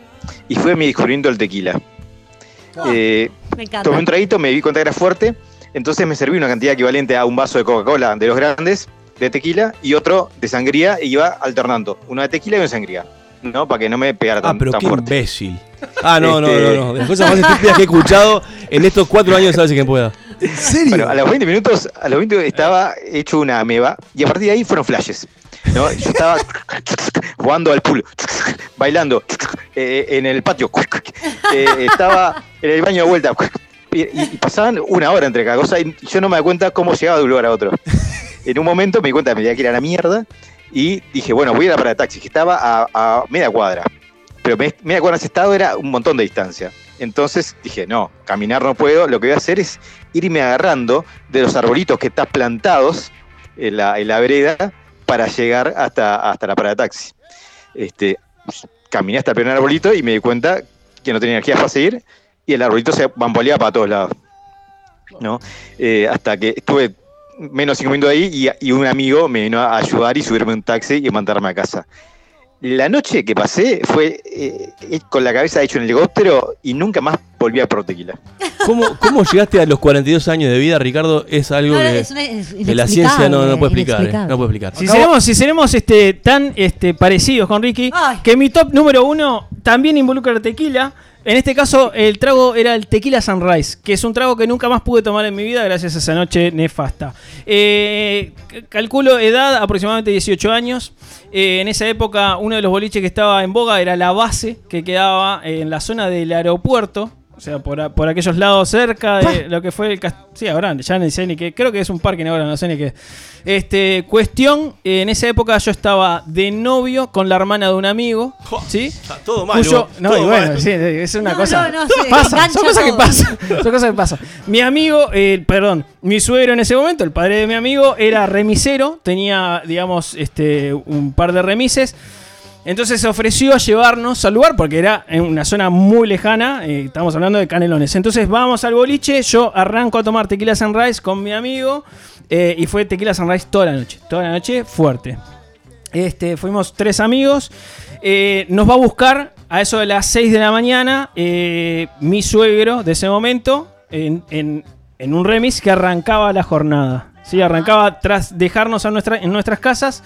Speaker 4: y fue mi descubrimiento del tequila. Eh,
Speaker 1: Me encanta.
Speaker 4: tomé un traguito, me di cuenta que era fuerte, entonces me serví una cantidad equivalente a un vaso de Coca-Cola de los grandes, de tequila, y otro de sangría, y iba alternando, uno de tequila y uno de sangría, ¿no? Para que no me pegara
Speaker 5: Ah,
Speaker 4: tan,
Speaker 5: pero
Speaker 4: tan
Speaker 5: qué
Speaker 4: fuerte.
Speaker 5: imbécil. Ah, no, no,
Speaker 4: Este-
Speaker 5: no, no. De las cosas más estúpidas que he escuchado en estos cuatro años, sabes quien pueda.
Speaker 3: ¿En serio?
Speaker 4: Bueno, a los 20 minutos, a los 20 estaba hecho una ameba y a partir de ahí fueron flashes. ¿No? Yo estaba jugando al pool, bailando eh, en el patio, eh, estaba en el baño de vuelta y, pasaban una hora entre cada cosa y yo no me da cuenta cómo llegaba de un lugar a otro. En un momento me di cuenta me tenía que ir a la mierda y dije, bueno, voy a ir a parada de taxi, que estaba a, media cuadra. Pero me- media cuadra en ese estado era un montón de distancia. Entonces dije, no, caminar no puedo, lo que voy a hacer es irme agarrando de los arbolitos que están plantados en la, en la vereda para llegar hasta, hasta la parada de taxi. Este, caminé hasta el primer arbolito y me di cuenta que no tenía energía para seguir y el arbolito se bamboleaba para todos lados. ¿no? Eh, hasta que estuve menos cinco minutos ahí y, y un amigo me vino a ayudar y subirme un taxi y mandarme a casa. La noche que pasé fue eh, eh, con la cabeza hecho en el helicóptero y nunca más volví a por tequila.
Speaker 5: ¿Cómo, ¿Cómo llegaste a los 42 años de vida, Ricardo? Es algo
Speaker 1: No,
Speaker 5: que,
Speaker 1: es una- es
Speaker 5: que la ciencia no, no puede explicar. eh, no puede explicar.
Speaker 2: Si seremos, si seremos este, tan este, parecidos con Ricky,
Speaker 1: Ay.
Speaker 2: que mi top número uno también involucra tequila. En este caso, el trago era el Tequila Sunrise, que es un trago que nunca más pude tomar en mi vida gracias a esa noche nefasta. Eh, calculo edad aproximadamente 18 años. Eh, en esa época, uno de los boliches que estaba en boga era la base, que quedaba en la zona del aeropuerto. O sea, por, a- por aquellos lados cerca de lo que fue el castillo. Sí, ahora ya ni sé ni qué. Creo que es un parque ahora, no sé ni qué. Este, cuestión, eh, en esa época yo estaba de novio con la hermana de un amigo. ¿Sí?
Speaker 5: Está todo mal.
Speaker 2: Cuyo-
Speaker 5: vos,
Speaker 2: no,
Speaker 5: todo
Speaker 2: y bueno,
Speaker 5: mal.
Speaker 2: sí, es una
Speaker 1: No,
Speaker 2: cosa.
Speaker 1: no, no, se
Speaker 2: pasa, son cosas que
Speaker 1: todo.
Speaker 2: pasan. Son cosas que pasan. Mi amigo, eh, perdón, mi suegro en ese momento, el padre de mi amigo, era remisero, tenía, digamos, este, un par de remises. Entonces se ofreció a llevarnos al lugar porque era en una zona muy lejana, eh, estamos hablando de Canelones. Entonces vamos al boliche, yo arranco a tomar tequila sunrise con mi amigo eh, y fue tequila sunrise toda la noche, toda la noche fuerte. Este, fuimos tres amigos. Eh, nos va a buscar a eso de las 6 de la mañana eh, mi suegro de ese momento en, un remis que arrancaba la jornada. ¿sí? Arrancaba tras dejarnos en nuestras casas,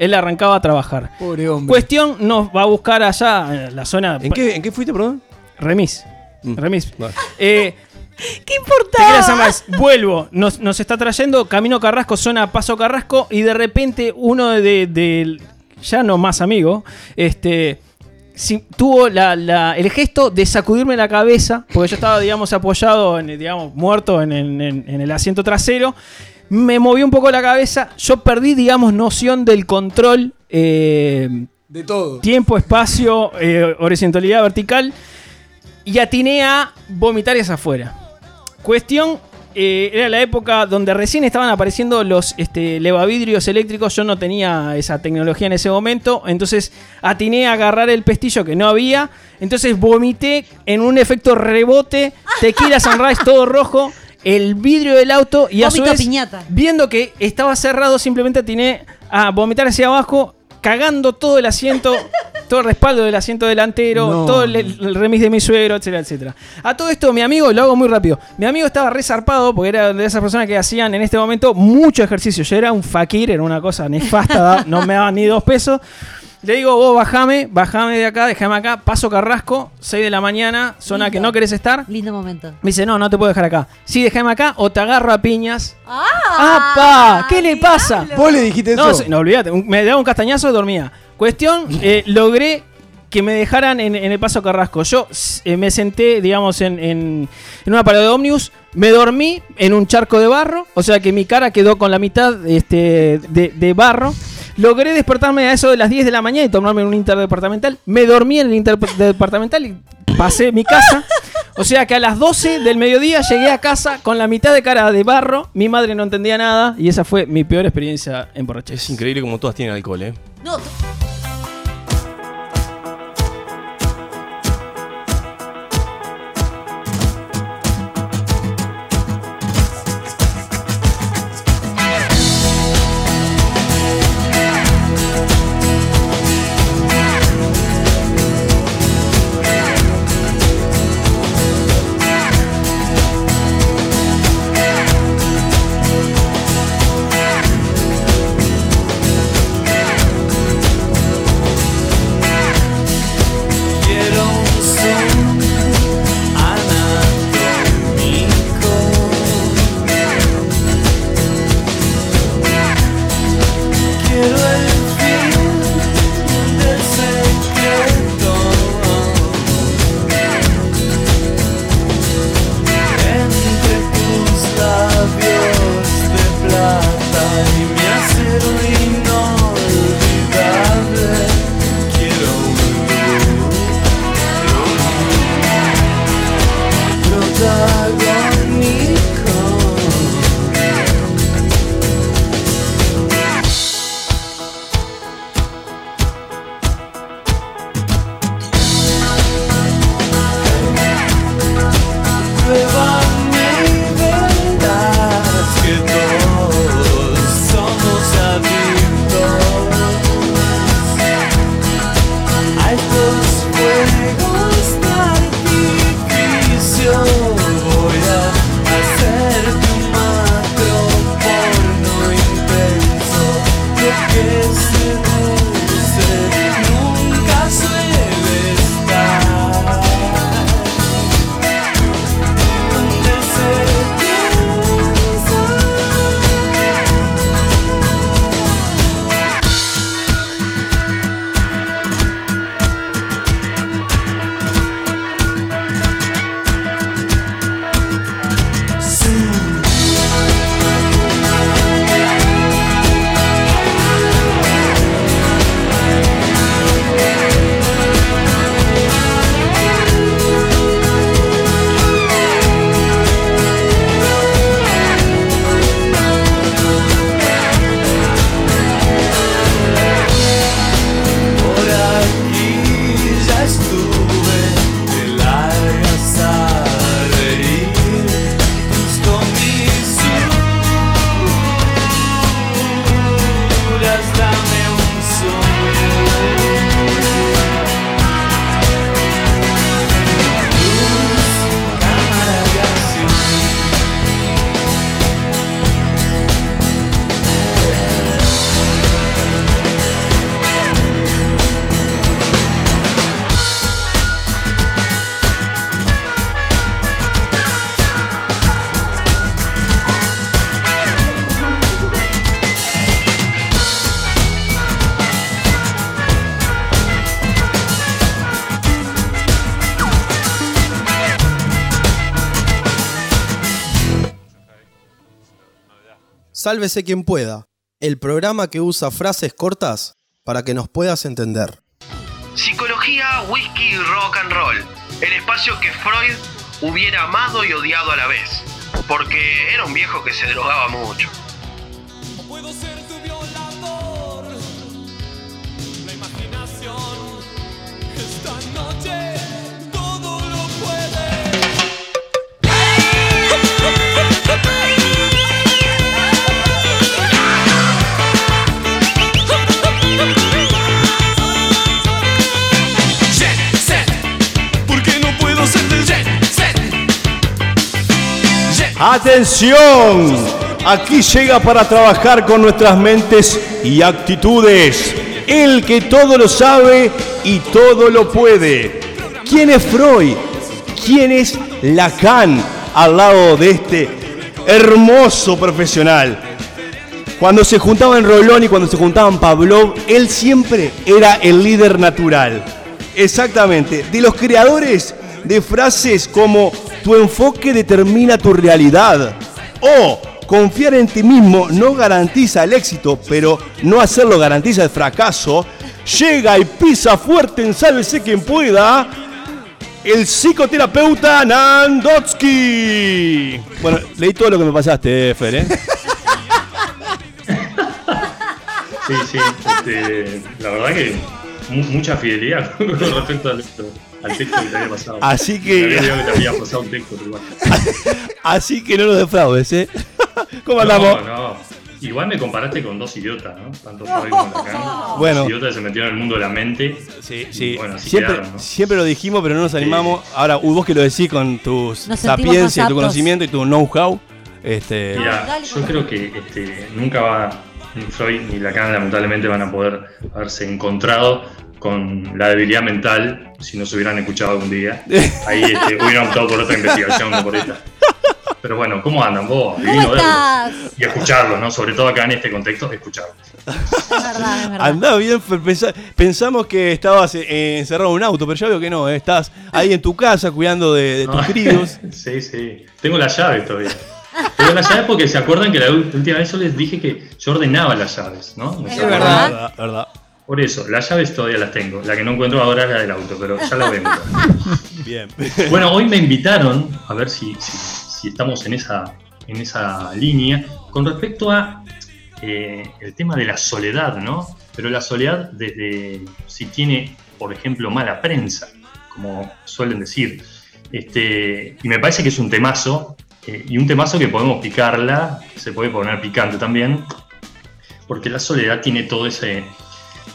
Speaker 2: él arrancaba a trabajar.
Speaker 3: Pobre hombre.
Speaker 2: Cuestión, nos va a buscar allá en la zona...
Speaker 5: ¿En qué, ¿En qué fuiste, perdón?
Speaker 2: Remis.
Speaker 5: Mm.
Speaker 2: Remis.
Speaker 5: Vale.
Speaker 2: Eh, [LAUGHS]
Speaker 1: ¿Qué importa?
Speaker 2: Tequila Sunrise, vuelvo, nos, nos está trayendo Camino Carrasco, zona Paso Carrasco, y de repente uno de, de- ya no más amigo, este si- tuvo la- la- el gesto de sacudirme la cabeza, porque yo estaba, digamos, apoyado, en, digamos, muerto en, el- en- en el asiento trasero. Me movió un poco la cabeza, yo perdí, digamos, noción del control. eh,
Speaker 3: De todo.
Speaker 2: tiempo, espacio, eh, horizontalidad vertical y atiné a vomitar hacia afuera. Cuestión, eh, era la época donde recién estaban apareciendo los este, levavidrios eléctricos, yo no tenía esa tecnología en ese momento, entonces atiné a agarrar el pestillo que no había, entonces vomité en un efecto rebote, tequila sunrise todo rojo, el vidrio del auto y a su
Speaker 1: Vómito
Speaker 2: vez,
Speaker 1: piñata.
Speaker 2: viendo que estaba cerrado, simplemente atiné a vomitar hacia abajo, cagando todo el asiento, [LAUGHS] todo el respaldo del asiento delantero,
Speaker 3: No.
Speaker 2: todo el, el remis de mi suegro, etcétera, etcétera. A todo esto, mi amigo, lo hago muy rápido, mi amigo estaba resarpado porque era de esas personas que hacían en este momento mucho ejercicio. Yo era un fakir, era una cosa nefasta, [LAUGHS] no me daban ni dos pesos. Le digo, vos bajame, bajame de acá, déjame acá, paso Carrasco, 6 de la mañana, zona que no querés estar.
Speaker 1: Lindo momento.
Speaker 2: Me dice, no, no te puedo dejar acá. Sí, déjame acá o te agarro a piñas.
Speaker 1: ¡Ah!
Speaker 2: ¡Apa! ¿Qué le pasa?
Speaker 3: ¿Vos le dijiste
Speaker 2: No,
Speaker 3: eso?
Speaker 2: no, olvídate. un- Me daba un castañazo y dormía. Cuestión, [LAUGHS] eh, logré que me dejaran en, en el paso Carrasco. Yo s- eh, me senté, digamos, en, en- en una parada de ómnibus. Me dormí en un charco de barro. O sea que mi cara quedó con la mitad este, de, de barro. Logré despertarme a eso de las 10 de la mañana y tomarme un interdepartamental. Me dormí en el interdepartamental y pasé mi casa. O sea que a las 12 del mediodía llegué a casa con la mitad de cara de barro. Mi madre no entendía nada y esa fue mi peor experiencia en borrachera.
Speaker 1: Es increíble como todas tienen alcohol, ¿eh?
Speaker 13: No,
Speaker 6: Sálvese quien pueda, el programa que usa frases cortas para que nos puedas entender.
Speaker 9: Psicología, whisky y rock and roll. El espacio que Freud hubiera amado y odiado a la vez. Porque era un viejo que se drogaba mucho.
Speaker 5: ¡Atención! Aquí llega para trabajar con nuestras mentes y actitudes. El que todo lo sabe y todo lo puede. ¿Quién es Freud? ¿Quién es Lacan al lado de este hermoso profesional? Cuando se juntaban Rolón y cuando se juntaban Pavlov, él siempre era el líder natural. Exactamente. De los creadores de frases como tu enfoque determina tu realidad o
Speaker 14: confiar en ti mismo no garantiza el éxito, pero no hacerlo garantiza el fracaso. Llega y pisa fuerte en Sálvese quien pueda. El psicoterapeuta Nandotsky. Bueno, leí todo lo que me pasaste, Fer, ¿eh?
Speaker 15: Sí, sí. este, la verdad que mu- mucha fidelidad [LAUGHS] con respecto al, al texto que te había pasado.
Speaker 14: Así que-
Speaker 15: Te había, te había pasado un texto, pero igual. [LAUGHS]
Speaker 14: Así que no nos defraudes, ¿eh? [LAUGHS] ¿Cómo andamos?
Speaker 15: No, no. Igual me comparaste con dos idiotas, ¿no? Tanto Freud como Lacan. [LAUGHS]
Speaker 14: Bueno.
Speaker 15: Dos idiotas que se metieron en el mundo de la mente.
Speaker 14: Sí,
Speaker 15: Y,
Speaker 14: sí.
Speaker 15: Bueno, así
Speaker 14: siempre,
Speaker 15: quedaron, ¿no?
Speaker 14: siempre lo dijimos, pero no nos animamos. Ahora, vos que lo decís con tu sapiencia, tu conocimiento y tu know-how. Este,
Speaker 15: Mira, yo creo que este, nunca va, ni Freud ni Lacan lamentablemente van a poder haberse encontrado con la debilidad mental si no se hubieran escuchado algún día. [LAUGHS] Ahí este, hubieran optado por otra investigación, no por esta. Pero bueno, ¿cómo andan vos? Divino verlos.
Speaker 1: estás?
Speaker 15: Y escucharlos, ¿no? Sobre todo acá en este contexto, escucharlos.
Speaker 1: Es verdad, es verdad.
Speaker 14: Andá bien, pensamos que estabas eh, encerrado en un auto, pero ya veo que no, eh, estás ahí en tu casa cuidando de, de tus [LAUGHS] críos. [LAUGHS]
Speaker 15: sí, sí. Tengo las llaves todavía. Tengo las llaves porque se acuerdan que la última vez yo les dije que yo ordenaba las llaves, ¿no? ¿Me
Speaker 1: Es
Speaker 15: acuerdan?
Speaker 1: verdad.
Speaker 14: Verdad, verdad.
Speaker 15: Por eso, las llaves todavía las tengo. La que no encuentro ahora es la del auto, pero ya la vengo. [LAUGHS]
Speaker 14: Bien.
Speaker 15: Bueno, hoy me invitaron, a ver si, si, si estamos en esa, en esa línea, con respecto a eh, el tema de la soledad, ¿no? Pero la soledad desde si tiene, por ejemplo, mala prensa, como suelen decir. Este, y me parece que es un temazo, eh, y un temazo que podemos picarla, se puede poner picante también, porque la soledad tiene todo ese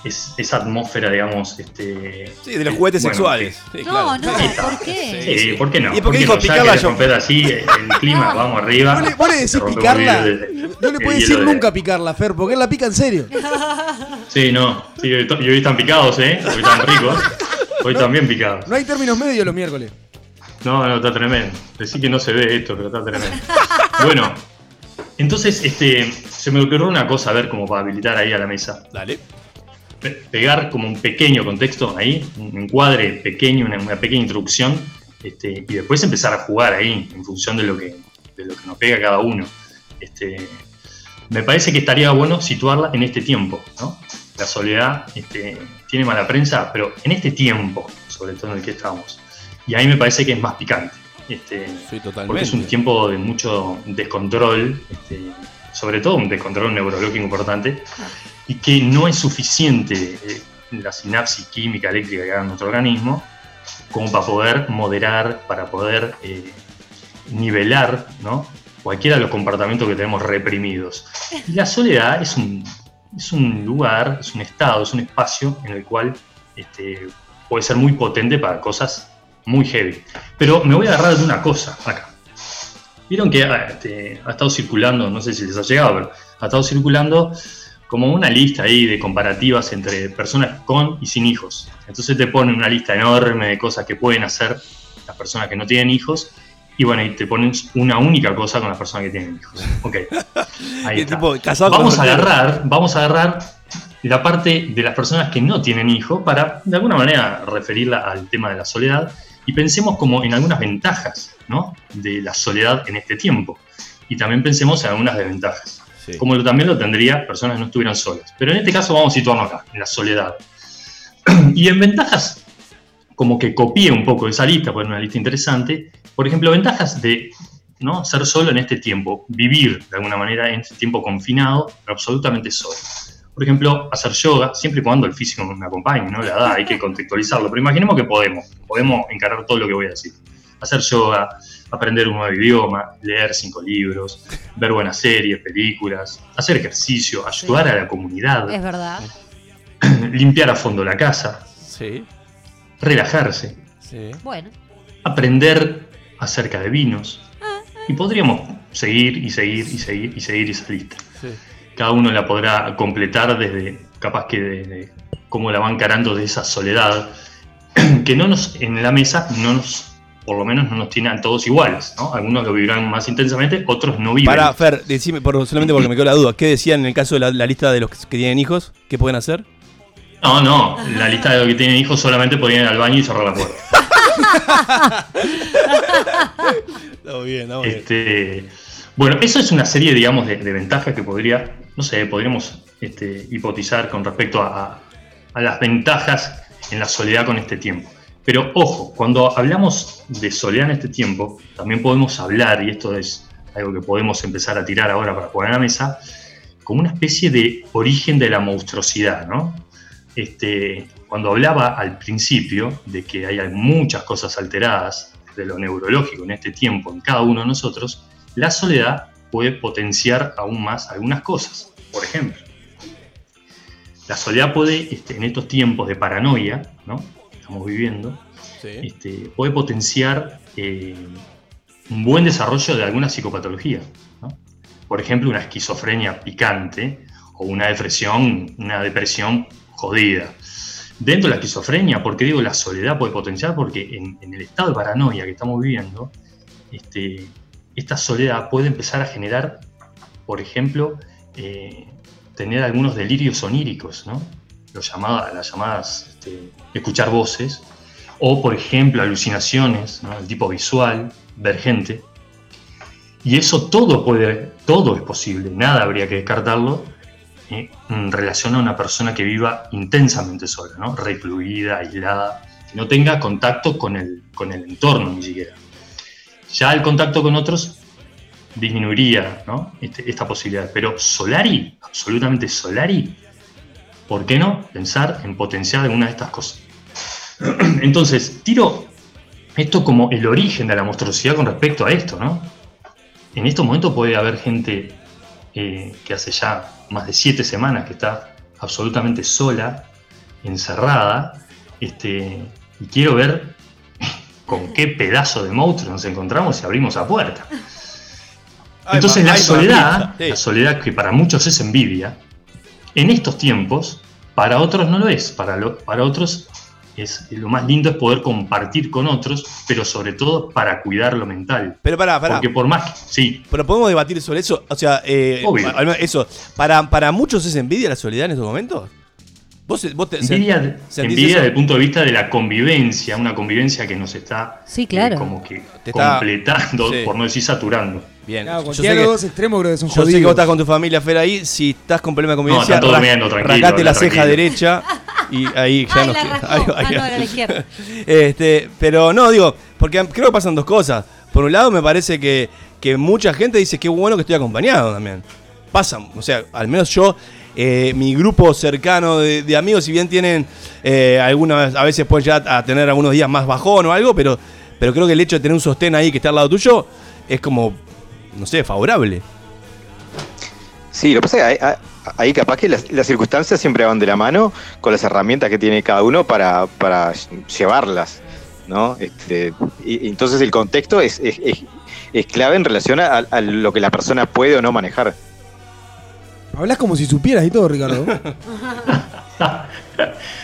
Speaker 15: es- esa atmósfera, digamos, este,
Speaker 14: Sí, de los juguetes
Speaker 15: bueno,
Speaker 14: sexuales.
Speaker 15: que-
Speaker 14: Sí,
Speaker 1: No,
Speaker 14: claro.
Speaker 1: no. ¿por qué?
Speaker 15: Sí, sí, ¿por qué no?
Speaker 14: Y porque
Speaker 15: ¿Por qué
Speaker 14: dijo
Speaker 15: no? Ya
Speaker 14: picarla yo-
Speaker 15: romper así el [LAUGHS] clima, vamos arriba.
Speaker 3: Vos le, vos le decís picarla.
Speaker 15: de-
Speaker 3: No le puedes decir
Speaker 15: de-
Speaker 3: nunca picarla, Fer, porque él la pica en serio. [LAUGHS]
Speaker 15: Sí, no. Sí, hoy están picados, ¿eh? Hoy están ricos. Hoy también picados.
Speaker 3: No hay términos medios los miércoles.
Speaker 15: No, no, está tremendo. Decí que no se ve esto, pero está tremendo. [LAUGHS] Bueno, entonces este, se me ocurrió una cosa, a ver, como para habilitar ahí a la mesa.
Speaker 14: Dale.
Speaker 15: Pe- Pegar como un pequeño contexto ahí, un encuadre pequeño, una, una pequeña introducción, este, y después empezar a jugar ahí en función de lo que, de lo que nos pega cada uno. Este, me parece que estaría bueno situarla en este tiempo, ¿no? La soledad este, tiene mala prensa, pero en este tiempo, sobre todo en el que estamos. Y ahí me parece que es más picante. Este,
Speaker 14: Sí,
Speaker 15: porque es un tiempo de mucho descontrol, este, sobre todo un descontrol neurológico importante, y que no es suficiente eh, la sinapsis química eléctrica que haga nuestro organismo como para poder moderar, para poder eh, nivelar ¿no? cualquiera de los comportamientos que tenemos reprimidos. Y la soledad es un, es un lugar, es un estado, es un espacio en el cual este, puede ser muy potente para cosas muy heavy. Pero me voy a agarrar de una cosa acá. Vieron que este, ha estado circulando, no sé si les ha llegado, pero ha estado circulando como una lista ahí de comparativas entre personas con y sin hijos. Entonces te ponen una lista enorme de cosas que pueden hacer las personas que no tienen hijos y bueno, y te ponen una única cosa con las personas que tienen hijos. Ok. [LAUGHS] Ahí está.
Speaker 14: tipo,
Speaker 15: Vamos a agarrar, vamos a agarrar la parte de las personas que no tienen hijos para de alguna manera referirla al tema de la soledad y pensemos como en algunas ventajas ¿no? de la soledad en este tiempo y también pensemos en algunas desventajas
Speaker 14: Sí.
Speaker 15: como también lo tendría personas que no estuvieran solas pero en este caso vamos a situarnos acá en la soledad [CLEARS THROAT] y en ventajas como que copié un poco esa lista porque es una lista interesante por ejemplo ventajas de ¿no? ser solo en este tiempo vivir de alguna manera en este tiempo confinado pero absolutamente solo por ejemplo, hacer yoga, siempre y cuando el físico me acompañe, ¿no? La edad, hay que contextualizarlo. Pero imaginemos que podemos, podemos encarar todo lo que voy a decir. Hacer yoga, aprender un nuevo idioma, leer cinco libros, ver buenas series, películas, hacer ejercicio, ayudar a la comunidad,
Speaker 1: Es verdad. [CLEARS THROAT]
Speaker 15: limpiar a fondo la casa,
Speaker 14: Sí,
Speaker 15: relajarse,
Speaker 14: sí.
Speaker 1: Bueno.
Speaker 15: aprender acerca de vinos. Y podríamos seguir y seguir y seguir y seguir esa lista.
Speaker 14: Sí.
Speaker 15: cada uno la podrá completar desde capaz que de, de cómo la va encarando de esa soledad [CLEARS THROAT] que no nos en la mesa no nos por lo menos no nos tiene a todos iguales ¿no? algunos lo vivirán más intensamente otros no viven
Speaker 14: Para, Fer, decime, por, solamente porque me quedó la duda, ¿qué decían en el caso de la, la lista de los que tienen hijos? ¿Qué pueden hacer?
Speaker 15: no no la lista de los que tienen hijos solamente podían ir al baño y cerrar la puerta [LAUGHS]
Speaker 14: Todo bien, todo bien.
Speaker 15: Este, Bueno, eso es una serie, digamos, de, de ventajas que podría, no sé, podríamos este, hipotizar con respecto a, a las ventajas en la soledad con este tiempo. Pero ojo, cuando hablamos de soledad en este tiempo, también podemos hablar, y esto es algo que podemos empezar a tirar ahora para poner a la mesa, como una especie de origen de la monstruosidad, ¿no? Este, cuando hablaba al principio de que hay muchas cosas alteradas de lo neurológico en este tiempo en cada uno de nosotros, la soledad puede potenciar aún más algunas cosas. Por ejemplo, la soledad puede, este, en estos tiempos de paranoia, ¿no? Estamos viviendo, este, puede potenciar eh, un buen desarrollo de alguna psicopatología. ¿no? Por ejemplo, una esquizofrenia picante o una depresión, una depresión jodida. Dentro de la esquizofrenia, ¿por qué digo la soledad puede potenciar? Porque en, en el estado de paranoia que estamos viviendo, este, esta soledad puede empezar a generar, por ejemplo, eh, tener algunos delirios oníricos, ¿no? Las llamadas este, escuchar voces, o por ejemplo alucinaciones, el tipo visual, ver gente. Y eso todo puede, todo es posible, nada habría que descartarlo eh, en relación a una persona que viva intensamente sola, ¿no? recluida, aislada, que no tenga contacto con el, con el entorno ni siquiera. Ya el contacto con otros disminuiría este, esta posibilidad. Pero Solari, absolutamente Solari, ¿por qué no pensar en potenciar alguna de estas cosas? [CLEARS THROAT] Entonces, tiro esto como el origen de la monstruosidad con respecto a esto, ¿no? En estos momentos puede haber gente eh, que hace ya más de siete semanas que está absolutamente sola, encerrada, este, y quiero ver [LAUGHS] con qué pedazo de monstruo nos encontramos si abrimos la puerta. Entonces la soledad, la soledad que para muchos es envidia, en estos tiempos, para otros no lo es. Para, lo- para otros es lo más lindo es poder compartir con otros, pero sobre todo para cuidar lo mental.
Speaker 5: Pero pará, pará.
Speaker 15: Porque por más que, sí,
Speaker 5: Pero podemos debatir sobre eso. O sea, eh,
Speaker 15: Obvio.
Speaker 5: eso. Para, para muchos es envidia la soledad en estos momentos. ¿Vos, vos te-
Speaker 15: envidia, envidia desde el punto de vista de la convivencia, una convivencia que nos está
Speaker 1: Sí,
Speaker 15: eh, como que
Speaker 5: Te está-
Speaker 15: completando,
Speaker 5: Sí.
Speaker 15: por no decir saturando.
Speaker 5: Bien.
Speaker 3: Claro,
Speaker 5: Yo sé
Speaker 3: cualquiera de
Speaker 5: que-
Speaker 3: los dos extremos creo que son
Speaker 5: Yo sé que vos estás con tu familia, Fer, ahí. Si estás con problema de convivencia,
Speaker 15: No, durmiendo,
Speaker 5: racate la ceja derecha y ahí ya
Speaker 1: Ay,
Speaker 5: no
Speaker 1: la
Speaker 5: ahí-
Speaker 1: Ah, no, era la izquierda. [LAUGHS]
Speaker 5: Este, pero no, digo, porque creo que pasan dos cosas. Por un lado, me parece que, que mucha gente dice que bueno que estoy acompañado también. Pasan, o sea, al menos yo, eh, mi grupo cercano de, de amigos, si bien tienen eh, algunas, a veces pueden llegar a tener algunos días más bajón o algo, pero, pero creo que el hecho de tener un sostén ahí que está al lado tuyo es como, no sé, favorable.
Speaker 4: Sí, lo que pasa es que ahí, ahí capaz que las, las circunstancias siempre van de la mano con las herramientas que tiene cada uno para, para llevarlas, ¿no? Este, y, entonces el contexto es, es- es- es clave en relación a, a lo que la persona puede o no manejar.
Speaker 3: Hablas como si supieras y todo, Ricardo. [LAUGHS]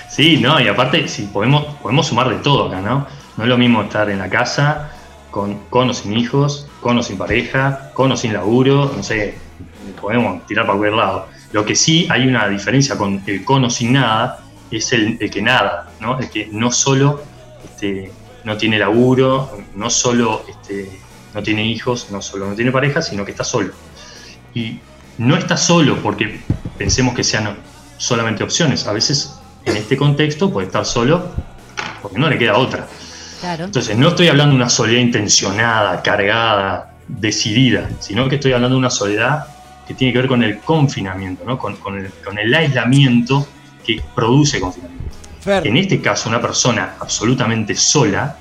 Speaker 15: Sí, no, y aparte, sí, podemos, podemos sumar de todo acá, ¿no? No es lo mismo estar en la casa con, con o sin hijos, con o sin pareja, con o sin laburo, no sé, podemos tirar para cualquier lado. Lo que sí hay una diferencia con el con o sin nada es el, que nada, ¿no? El que no solo este, no tiene laburo, no solo este, no tiene hijos, no solo no tiene pareja, sino que está solo. Y no está solo porque pensemos que sean solamente opciones. A veces en este contexto puede estar solo porque no le queda otra.
Speaker 1: Claro.
Speaker 15: Entonces no estoy hablando de una soledad intencionada, cargada, decidida, sino que estoy hablando de una soledad que tiene que ver con el confinamiento, ¿no? con, con el, con el aislamiento que produce confinamiento.
Speaker 3: Fer,
Speaker 15: En este caso, una persona absolutamente sola,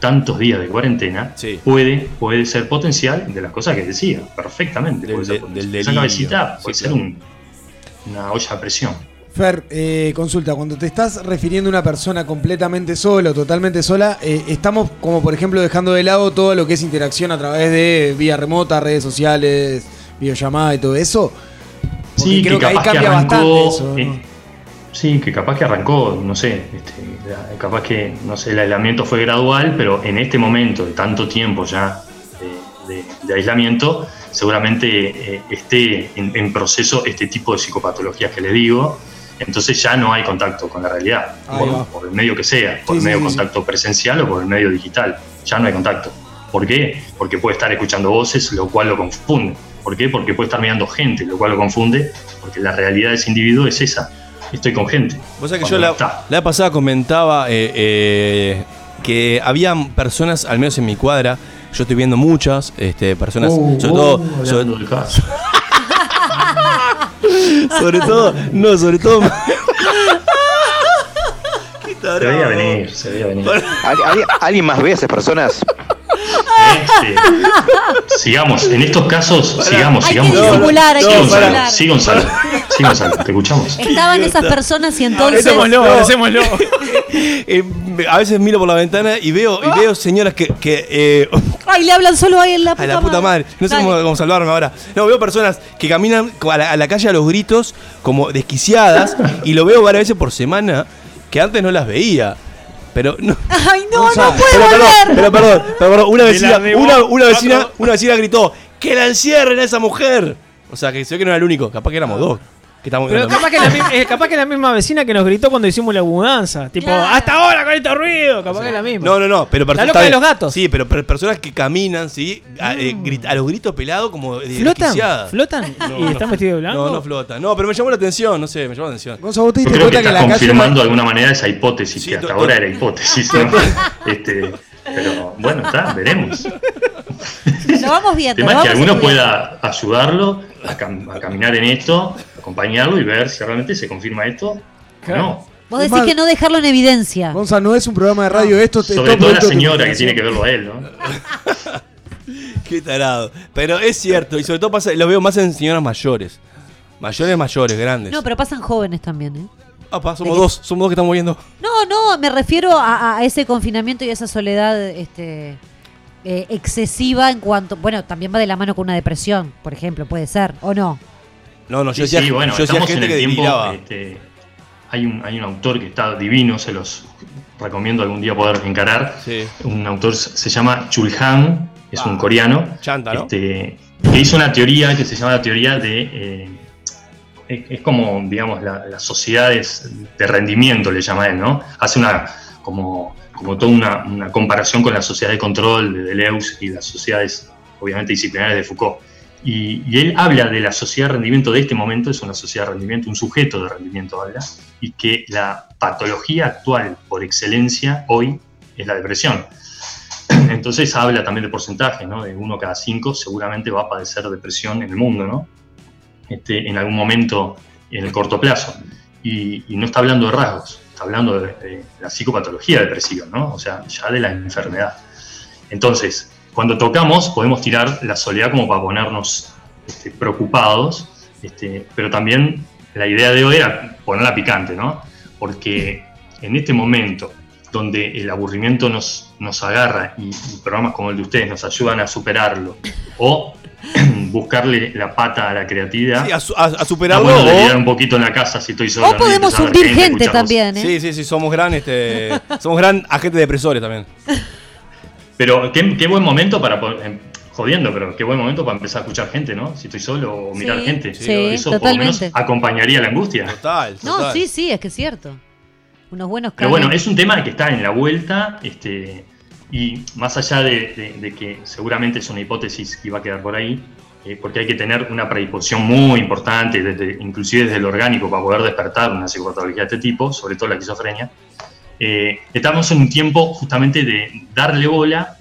Speaker 15: tantos días de cuarentena,
Speaker 5: Sí.
Speaker 15: puede, puede ser potencial de las cosas que decía, perfectamente.
Speaker 5: Del
Speaker 15: puede ser
Speaker 5: de-
Speaker 15: potencial.
Speaker 5: del
Speaker 15: Esa cabecita
Speaker 5: Sí,
Speaker 15: puede ser
Speaker 5: claro.
Speaker 15: un- una olla a presión.
Speaker 3: Fer, eh, consulta, cuando te estás refiriendo a una persona completamente sola o totalmente sola, eh, estamos como por ejemplo dejando de lado todo lo que es interacción a través de vía remota, redes sociales, videollamada y todo eso. Porque
Speaker 15: Sí,
Speaker 3: creo
Speaker 15: que
Speaker 3: que, ahí
Speaker 15: capaz que
Speaker 3: cambia
Speaker 15: arrancó.
Speaker 3: bastante eso. ¿no?
Speaker 15: eh, sí, que capaz que arrancó, no sé, este, la- capaz que, no sé, el aislamiento fue gradual, pero en este momento de tanto tiempo ya de, de- de aislamiento, seguramente eh, esté en, en proceso este tipo de psicopatologías que le digo. Entonces ya no hay contacto con la realidad, por, el medio que sea, por
Speaker 3: Sí,
Speaker 15: el medio
Speaker 3: sí,
Speaker 15: contacto presencial o por el medio digital. Ya no hay contacto. ¿Por qué? Porque puede estar escuchando voces, lo cual lo confunde. ¿Por qué? Porque puede estar mirando gente, lo cual lo confunde, porque la realidad de ese individuo es esa. Estoy con gente.
Speaker 5: Vos sabés que yo la, la pasada comentaba eh, eh, que había personas, al menos en mi cuadra, yo estoy viendo muchas este, personas,
Speaker 15: Uh,
Speaker 5: sobre
Speaker 15: uh,
Speaker 5: todo.
Speaker 15: hablando
Speaker 5: Sobre. [LAUGHS] sobre todo, no, sobre todo.
Speaker 15: Se veía venir, se veía venir.
Speaker 4: ¿Al- ¿Alguien, alguien más ve a esas personas?
Speaker 15: Este, sigamos, en estos casos, sigamos,
Speaker 1: Hay que
Speaker 15: sigamos.
Speaker 1: disimular, hay
Speaker 15: sí,
Speaker 1: que disimular.
Speaker 15: sí, Gonzalo, sí, Gonzalo, te escuchamos.
Speaker 1: Estaban esas personas y entonces.
Speaker 5: No. [LAUGHS] Eh, a veces miro por la ventana y veo, y veo señoras que. que, eh,
Speaker 1: Ay, le hablan solo ahí en la puta,
Speaker 5: a la puta madre. No sé cómo, cómo salvarme ahora. No, veo personas que caminan a la, a la calle a los gritos, como desquiciadas, y lo veo varias veces por semana, que antes no las veía. Pero no. [LAUGHS]
Speaker 1: Ay, no,
Speaker 5: Gonzalo,
Speaker 1: no puedo
Speaker 5: pero, perdón,
Speaker 1: volver.
Speaker 5: pero perdón, pero perdón, una vecina, una, una vecina, una vecina gritó, ¡que la encierren a esa mujer! O sea, que se ve que no era el único, capaz que éramos dos. Que estamos
Speaker 2: Pero capaz que, la, mi- eh, capaz que la misma vecina que nos gritó cuando hicimos la mudanza. Tipo, hasta ahora con este ruido. Capaz que es la misma.
Speaker 5: No, no, no, pero
Speaker 2: La
Speaker 5: personas-
Speaker 2: loca de los gatos.
Speaker 5: Sí, pero per- personas que caminan, sí, a, eh, grit- a los gritos pelados como de
Speaker 2: ¿Flotan?
Speaker 5: desquiciadas.
Speaker 2: ¿Flotan?
Speaker 5: No,
Speaker 2: ¿Y
Speaker 5: no.
Speaker 2: están vestidos de blanco?
Speaker 5: No, no flotan. No, pero me llamó la atención, no sé, me llamó la atención.
Speaker 3: Gonzalo, ¿vos te
Speaker 15: Yo
Speaker 3: diste
Speaker 15: creo que
Speaker 3: cuenta que en
Speaker 15: estás
Speaker 3: la calle.
Speaker 15: confirmando de alguna manera esa hipótesis que hasta ahora era hipótesis. [LAUGHS] ¿no? este, pero bueno, está, veremos.
Speaker 1: Lo vamos viendo.
Speaker 15: tema
Speaker 1: lo
Speaker 15: es que
Speaker 1: vamos
Speaker 15: alguno
Speaker 1: estudiando.
Speaker 15: pueda ayudarlo a, cam- a caminar en esto, acompañarlo y ver si realmente se confirma esto o no.
Speaker 1: Vos decís que no dejarlo en evidencia.
Speaker 3: Gonzalo, no es un programa de radio, esto te
Speaker 15: Sobre
Speaker 3: todo
Speaker 15: todo la señora que tiene que verlo a él, ¿no? [LAUGHS]
Speaker 5: Qué tarado. Pero es cierto, y sobre todo pasa, lo veo más en señoras mayores. Mayores, mayores, grandes.
Speaker 1: No, pero pasan jóvenes también, ¿eh?
Speaker 5: Apa, somos dos, somos dos que estamos viendo.
Speaker 1: No, no, me refiero a, a ese confinamiento y a esa soledad este, eh, excesiva en cuanto. Bueno, también va de la mano con una depresión, por ejemplo, puede ser, ¿o no?
Speaker 5: No, no, yo
Speaker 15: Sí,
Speaker 5: decía,
Speaker 15: sí, bueno,
Speaker 5: yo decía
Speaker 15: estamos
Speaker 5: gente
Speaker 15: en
Speaker 5: que
Speaker 15: el tiempo. este, hay, un, hay un autor que está divino, se los recomiendo algún día poder encarar. Un autor se llama Chulhan, es un coreano.
Speaker 5: Ah, Chanta, ¿no?
Speaker 15: este, que hizo una teoría que se llama la teoría de. eh, es, es como, digamos, la- las sociedades de rendimiento, le llama él, ¿no? Hace una. como, como toda una, una comparación con la sociedad de control de Deleuze y las sociedades, obviamente, disciplinarias de Foucault. Y, y él habla de la sociedad de rendimiento de este momento, es una sociedad de rendimiento, un sujeto de rendimiento habla, y que la patología actual por excelencia hoy es la depresión. [CLEARS THROAT] Entonces habla también de porcentaje, ¿no? De uno cada cinco seguramente va a padecer depresión en el mundo, ¿no? Este, en algún momento en el corto plazo. Y, y no está hablando de rasgos, hablando de, de la psicopatología depresiva, ¿no? O sea, ya de la enfermedad. Entonces, cuando tocamos podemos tirar la soledad como para ponernos este, preocupados, este, pero también la idea de hoy era ponerla picante, ¿no? Porque en este momento donde el aburrimiento nos, nos agarra y, y programas como el de ustedes nos ayudan a superarlo, o [CLEARS THROAT] buscarle la pata a la creatividad,
Speaker 5: Sí, a, su- a- a superarlo.
Speaker 15: bueno
Speaker 5: o-
Speaker 15: un poquito en la casa si estoy solo.
Speaker 1: O podemos hundir gente también, ¿eh?
Speaker 5: Sí, sí, sí, somos gran, este, [LAUGHS] somos gran agente depresores también.
Speaker 15: Pero qué, qué buen momento para, po- em, jodiendo, pero qué buen momento para empezar a escuchar gente, ¿no? Si estoy solo o mirar
Speaker 1: Sí,
Speaker 15: gente.
Speaker 1: sí,
Speaker 15: Eso por lo menos
Speaker 1: totalmente.
Speaker 15: acompañaría la angustia.
Speaker 5: Total,
Speaker 1: No, sí, sí, es que es cierto. Unos buenos
Speaker 15: Pero bueno,
Speaker 1: cambios.
Speaker 15: es un tema que está en la vuelta, este, y más allá de, de- de que seguramente es una hipótesis que va a quedar por ahí, eh, porque hay que tener una predisposición muy importante, desde, inclusive desde el orgánico, para poder despertar una psicopatología de este tipo, sobre todo la esquizofrenia. Eh, estamos en un tiempo justamente de darle bola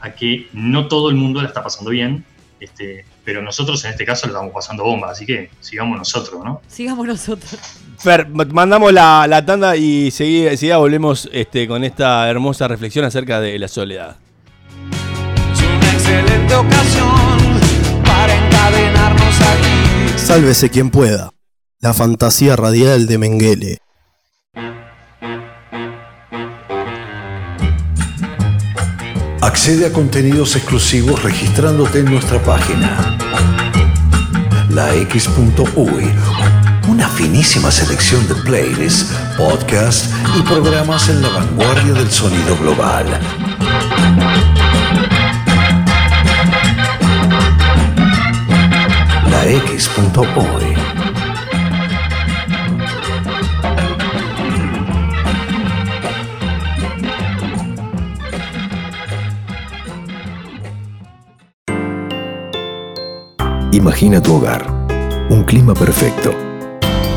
Speaker 15: a que no todo el mundo la está pasando bien, este, pero nosotros en este caso la estamos pasando bomba, así que sigamos nosotros, ¿no?
Speaker 1: Sigamos nosotros.
Speaker 5: Fer, ma- mandamos la, la tanda y seguida, enseguida volvemos este, con esta hermosa reflexión acerca de la soledad.
Speaker 16: Una excelente ocasión para encadenarnos aquí.
Speaker 6: Sálvese quien pueda. La fantasía radial de Mengele.
Speaker 7: Accede a contenidos exclusivos registrándote en nuestra página. lax.uy una finísima selección de playlists, podcasts y programas en la vanguardia del sonido global. La X.org Imagina tu hogar, un clima perfecto.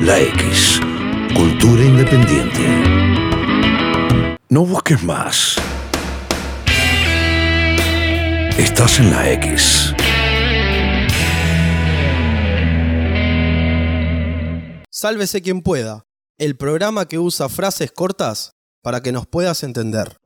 Speaker 17: La X. Cultura independiente. No busques más. Estás en la X.
Speaker 6: Sálvese quien pueda, el programa que usa frases cortas para que nos puedas entender.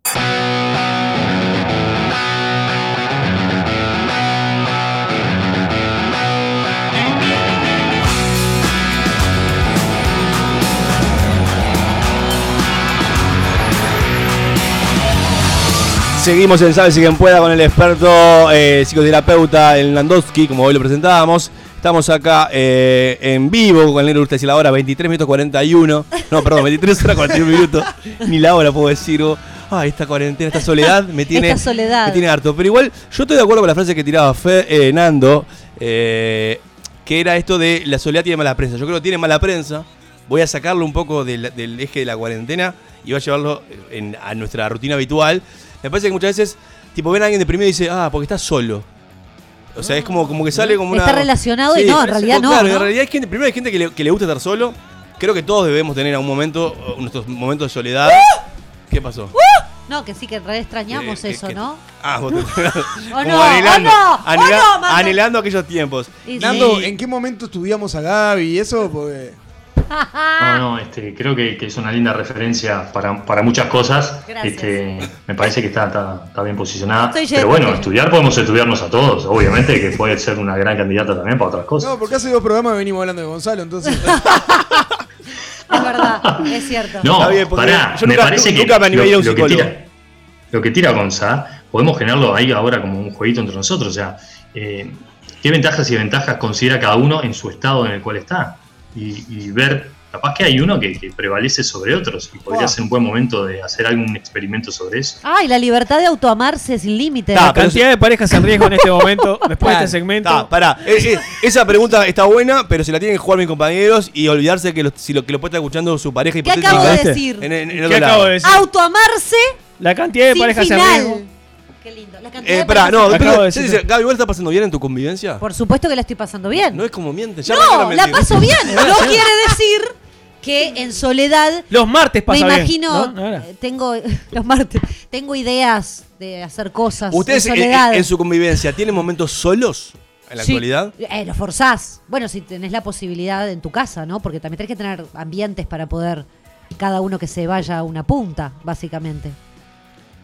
Speaker 5: Seguimos en Sabe si quien pueda con el experto eh, psicoterapeuta el Landowski, como hoy lo presentábamos. Estamos acá eh, en vivo con el negro usted y la hora 23 minutos 41. No, perdón, 23 horas 41 minutos. Ni la hora puedo decir. vos. Ay, esta cuarentena, esta soledad me tiene,
Speaker 1: Esta soledad.
Speaker 5: me tiene harto. Pero igual, yo estoy de acuerdo con la frase que tiraba Fe- eh, Nando, que era esto de la soledad tiene mala prensa. Yo creo que tiene mala prensa. Voy a sacarlo un poco del, del eje de la cuarentena y voy a llevarlo en- a nuestra rutina habitual. Me parece que muchas veces, tipo, ven a alguien deprimido y dice, ah, porque estás solo. O sea, es como, como que sale como una.
Speaker 1: Está relacionado y no, en realidad no,
Speaker 5: Claro,
Speaker 1: ¿no?
Speaker 5: en realidad hay gente, primero hay gente que le, que le gusta estar solo. Creo que todos debemos tener a un momento, nuestros momentos de soledad. ¿Qué pasó?
Speaker 1: No, que sí que re extrañamos
Speaker 5: que-
Speaker 1: eso,
Speaker 5: que-
Speaker 1: ¿no?
Speaker 5: Ah, vos te-
Speaker 1: ¿O
Speaker 5: como
Speaker 1: no?
Speaker 5: anhelando,
Speaker 1: ¿O no? ¿O
Speaker 5: anhela-
Speaker 1: no,
Speaker 5: anhelando aquellos tiempos.
Speaker 1: Y-
Speaker 3: Nando, ¿en qué momento estudiamos a Gaby y eso? Porque...
Speaker 15: No, no, este, creo que, que es una linda referencia para, para muchas cosas.
Speaker 1: Gracias.
Speaker 15: Este, me parece que está, está, está bien posicionada.
Speaker 1: Estoy
Speaker 15: Pero bueno, estudiar podemos estudiarnos a todos, obviamente, que puede ser una gran candidata también para otras cosas.
Speaker 3: No, porque hace dos programas venimos hablando de Gonzalo, entonces... [LAUGHS]
Speaker 1: Es verdad, es cierto.
Speaker 15: No,
Speaker 5: Está bien, porque
Speaker 15: pará,
Speaker 5: yo
Speaker 15: me
Speaker 5: nunca-
Speaker 15: parece que
Speaker 5: nunca me animé a ir a un
Speaker 15: lo, que
Speaker 5: psicólogo.
Speaker 15: tira, lo que tira Gonza, podemos generarlo ahí ahora como un jueguito entre nosotros. O sea, eh, qué ventajas y desventajas considera cada uno en su estado en el cual está. Y, y ver, capaz que hay uno que, que prevalece sobre otros y podría
Speaker 1: Ah.
Speaker 15: ser un buen momento de hacer algún experimento sobre eso.
Speaker 1: Ay, la libertad de autoamarse sin límites.
Speaker 2: La cantidad de parejas en riesgo en este momento, [LAUGHS] después de este segmento.
Speaker 5: Está, pará. Eh, eh, esa pregunta está buena, pero se la tienen que jugar mis compañeros y olvidarse que lo, si lo que lo puede estar escuchando su pareja
Speaker 1: ¿Qué
Speaker 5: hipotética.
Speaker 1: acabo de decir?
Speaker 5: En, en- en
Speaker 2: ¿Qué acabo
Speaker 5: lado.
Speaker 2: de decir?
Speaker 1: Autoamarse
Speaker 2: La cantidad de
Speaker 1: sin
Speaker 2: parejas en riesgo.
Speaker 1: Qué lindo. La cantidad
Speaker 5: Eh,
Speaker 1: de
Speaker 5: pará, no, pero,
Speaker 2: Acabo de
Speaker 5: ¿sí,
Speaker 2: decir-
Speaker 5: sí, Gaby, ¿vos la estás pasando bien en tu convivencia?
Speaker 1: Por supuesto que la estoy pasando bien.
Speaker 5: No es como mientes, ya
Speaker 1: No,
Speaker 5: arrancaron
Speaker 1: la paso bien. [LAUGHS] No quiere decir que en soledad
Speaker 2: Los martes
Speaker 1: me
Speaker 2: pasa bien,
Speaker 1: imagino eh, tengo [LAUGHS] los martes tengo ideas de hacer cosas
Speaker 5: ¿Ustedes
Speaker 1: en
Speaker 5: en,
Speaker 1: soledad.
Speaker 5: en su convivencia tienen momentos solos en la
Speaker 1: Sí.
Speaker 5: actualidad?
Speaker 1: Eh, lo forzás. Bueno, si tenés la posibilidad en tu casa, ¿no? Porque también tenés que tener ambientes para poder cada uno que se vaya a una punta, básicamente.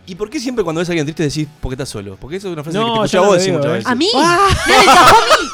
Speaker 5: ¿Y por qué siempre cuando ves a alguien triste decís, ¿por qué estás solo? Porque eso es una frase
Speaker 2: No,
Speaker 5: que te escuché a vos decir muchas
Speaker 2: eh.
Speaker 5: veces.
Speaker 1: ¿A mí? [LAUGHS] ¡Me encajó a mí!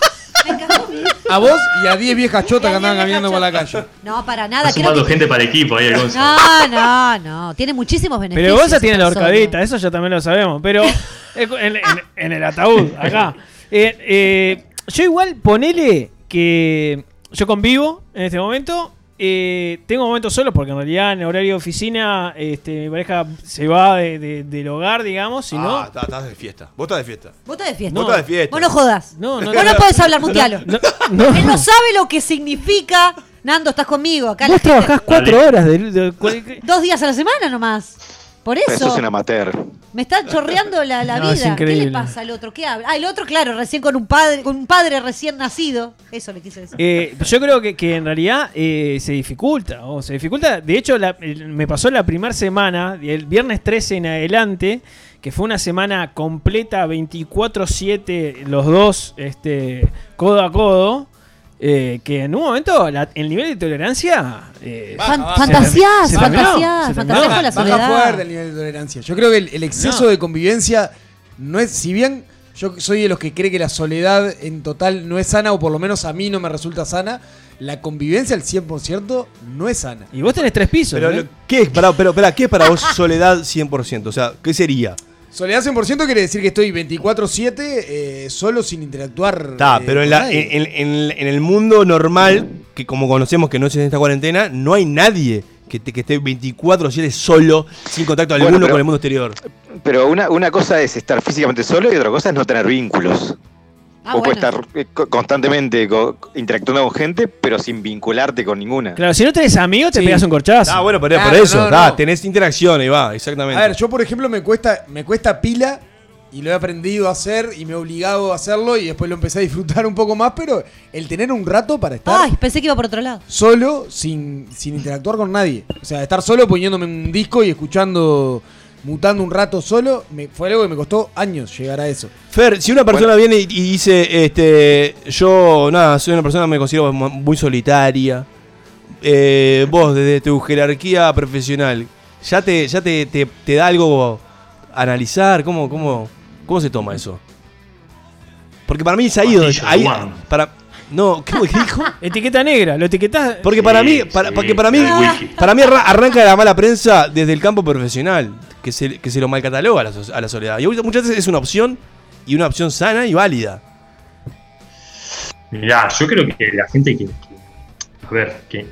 Speaker 1: [LAUGHS] Me encajó a mí.
Speaker 3: A vos y a 10 viejas chotas que andaban
Speaker 1: 10
Speaker 3: caminando por la calle.
Speaker 1: No, para nada.
Speaker 15: Está
Speaker 1: que...
Speaker 15: gente para equipo ahí, Gonza.
Speaker 1: No, no, no. Tiene muchísimos beneficios.
Speaker 2: Pero Gonza tiene la horcadita, eso ya también lo sabemos. Pero [LAUGHS] en, en- en el ataúd, acá. Eh, eh, yo igual, ponele que yo convivo en este momento. Eh, tengo momentos solos porque en realidad en horario de oficina este, mi pareja se va de- de- del hogar, digamos. Si no,
Speaker 5: Ah, estás estás de fiesta. Vos estás de fiesta.
Speaker 1: Vos estás de fiesta.
Speaker 5: Vos estás de fiesta.
Speaker 1: Vos no jodas.
Speaker 2: No, no,
Speaker 1: Vos no podés hablar, mutealo.
Speaker 2: no, [LAUGHS] no.
Speaker 1: Él no sabe lo que significa. Nando, estás conmigo. Acá la
Speaker 2: vos
Speaker 1: gente-
Speaker 2: trabajás cuatro horas. de- de- de-
Speaker 1: Dos días a la semana nomás. Por eso.
Speaker 4: Eso es un amateur.
Speaker 1: Me está chorreando la, la [LAUGHS]
Speaker 2: No,
Speaker 1: vida. ¿Qué le pasa al otro? ¿Qué habla? Ah, el otro, claro, recién con un padre, con un padre recién nacido. Eso le quise decir.
Speaker 2: Eh, yo creo que, que en realidad eh, se dificulta. O se dificulta. De hecho, la- el- me pasó la primera semana, el viernes 13 en adelante, que fue una semana completa, 24-7, los dos este, codo a codo. Eh, que en un momento la- el nivel de tolerancia. eh,
Speaker 1: Fan- fantasías,
Speaker 2: se
Speaker 1: fantasías,
Speaker 2: se
Speaker 1: fantasías con la
Speaker 3: Baja
Speaker 1: soledad.
Speaker 3: fuerte el nivel de tolerancia. Yo creo que el, el exceso
Speaker 2: No.
Speaker 3: de convivencia no es, si bien yo soy de los que cree que la soledad en total no es sana, o por lo menos a mí no me resulta sana, la convivencia al 100% no es sana.
Speaker 2: Y vos tenés tres pisos.
Speaker 5: Pero,
Speaker 2: ¿eh?
Speaker 5: ¿qué, es, para, pero, espera, ¿qué es para vos soledad 100%? O sea, ¿qué sería?
Speaker 3: Soledad 100% quiere decir que estoy 24-7 eh, solo sin interactuar.
Speaker 5: Está,
Speaker 3: eh,
Speaker 5: pero en, la-
Speaker 3: nadie.
Speaker 5: en, en- en el mundo normal, que como conocemos que no es en esta cuarentena, no hay nadie que, te- que esté 24-7 solo, sin contacto
Speaker 4: Bueno,
Speaker 5: alguno
Speaker 4: pero-
Speaker 5: con el mundo exterior.
Speaker 4: Pero una, una cosa es estar físicamente solo y otra cosa es no tener vínculos.
Speaker 1: Ah,
Speaker 4: Vos puedes estar eh, co- constantemente co- interactuando con gente, pero sin vincularte con ninguna.
Speaker 2: Claro, si no tenés amigos, te
Speaker 3: Sí.
Speaker 2: pegas un corchazo.
Speaker 5: Ah, bueno, pero
Speaker 3: Claro,
Speaker 5: por eso,
Speaker 3: no, no.
Speaker 5: tenés interacción, ahí va, exactamente.
Speaker 3: A ver, yo por ejemplo me cuesta, me cuesta pila y lo he aprendido a hacer y me he obligado a hacerlo y después lo empecé a disfrutar un poco más, pero el tener un rato para estar
Speaker 1: Ay, pensé que iba por otro lado.
Speaker 3: solo sin, sin interactuar con nadie. O sea, estar solo poniéndome un disco y escuchando, mutando un rato solo, me, fue algo que me costó años llegar a eso.
Speaker 5: Fer, si una persona viene y, y dice, este, yo, nada, soy una persona que me considero mu- muy solitaria, eh, vos desde tu jerarquía profesional, ¿ya te, ya te, te- te da algo a analizar? ¿Cómo, cómo, ¿Cómo se toma eso? Porque para mí es ahí donde... Ahí- para, no, ¿qué dijo? [LAUGHS]
Speaker 2: Etiqueta negra, lo etiquetás.
Speaker 5: Porque para mí, para, porque para mí, para mí arra- arranca la mala prensa desde el campo profesional, que se, que se lo malcataloga a la, so- a la soledad. Y muchas veces es una opción y una opción sana y válida.
Speaker 15: Mirá, yo creo que la gente que, que- a ver, que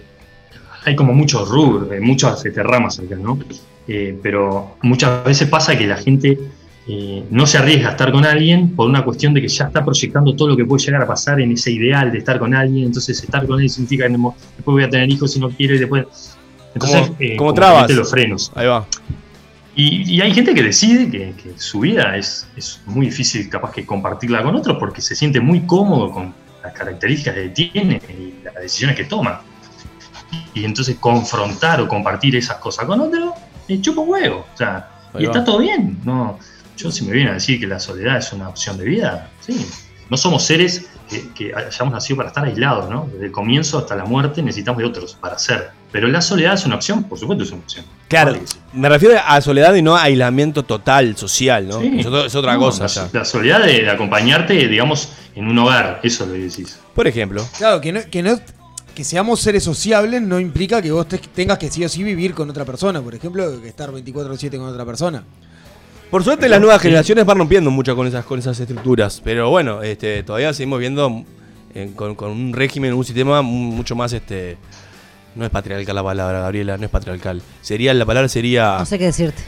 Speaker 15: hay como muchos rubros, eh, muchas este, ramas acá, ¿no? Eh, pero muchas veces pasa que la gente eh, no se arriesga a estar con alguien por una cuestión de que ya está proyectando todo lo que puede llegar a pasar en ese ideal de estar con alguien, entonces estar con él significa que después voy a tener hijos si no quiero y después... Entonces,
Speaker 5: Como,
Speaker 15: eh,
Speaker 5: trabas.
Speaker 15: los frenos.
Speaker 5: Ahí va.
Speaker 15: Y, y hay gente que decide que, que su vida es, es muy difícil capaz que compartirla con otros porque se siente muy cómodo con las características que tiene y las decisiones que toma. Y entonces confrontar o compartir esas cosas con otro, le chupa huevo. O sea, y está todo bien. No, yo si me vienen a decir que la soledad es una opción de vida, sí. No somos seres que, que hayamos nacido para estar aislados, ¿no? Desde el comienzo hasta la muerte necesitamos de otros para ser. Pero la soledad es una opción, por supuesto es una opción.
Speaker 5: Claro,
Speaker 15: Vale
Speaker 5: me refiero a soledad y no a aislamiento total, social, ¿no?
Speaker 15: Sí.
Speaker 5: Es, otro- es otra
Speaker 15: No,
Speaker 5: cosa
Speaker 15: la,
Speaker 5: ya.
Speaker 15: la soledad de, de acompañarte, digamos, en un hogar, eso es lo que decís.
Speaker 5: Por ejemplo.
Speaker 3: Claro, que no, que no que seamos seres sociables no implica que vos te- tengas que sí o sí vivir con otra persona, por ejemplo, que estar 24/7 con otra persona.
Speaker 5: Por suerte las nuevas generaciones van rompiendo mucho con esas, con esas estructuras, pero bueno, este, todavía seguimos viendo eh, con, con un régimen, un sistema mu- mucho más, este, no es patriarcal la palabra, Gabriela, no es patriarcal. Sería, la palabra sería,
Speaker 1: No sé qué decirte.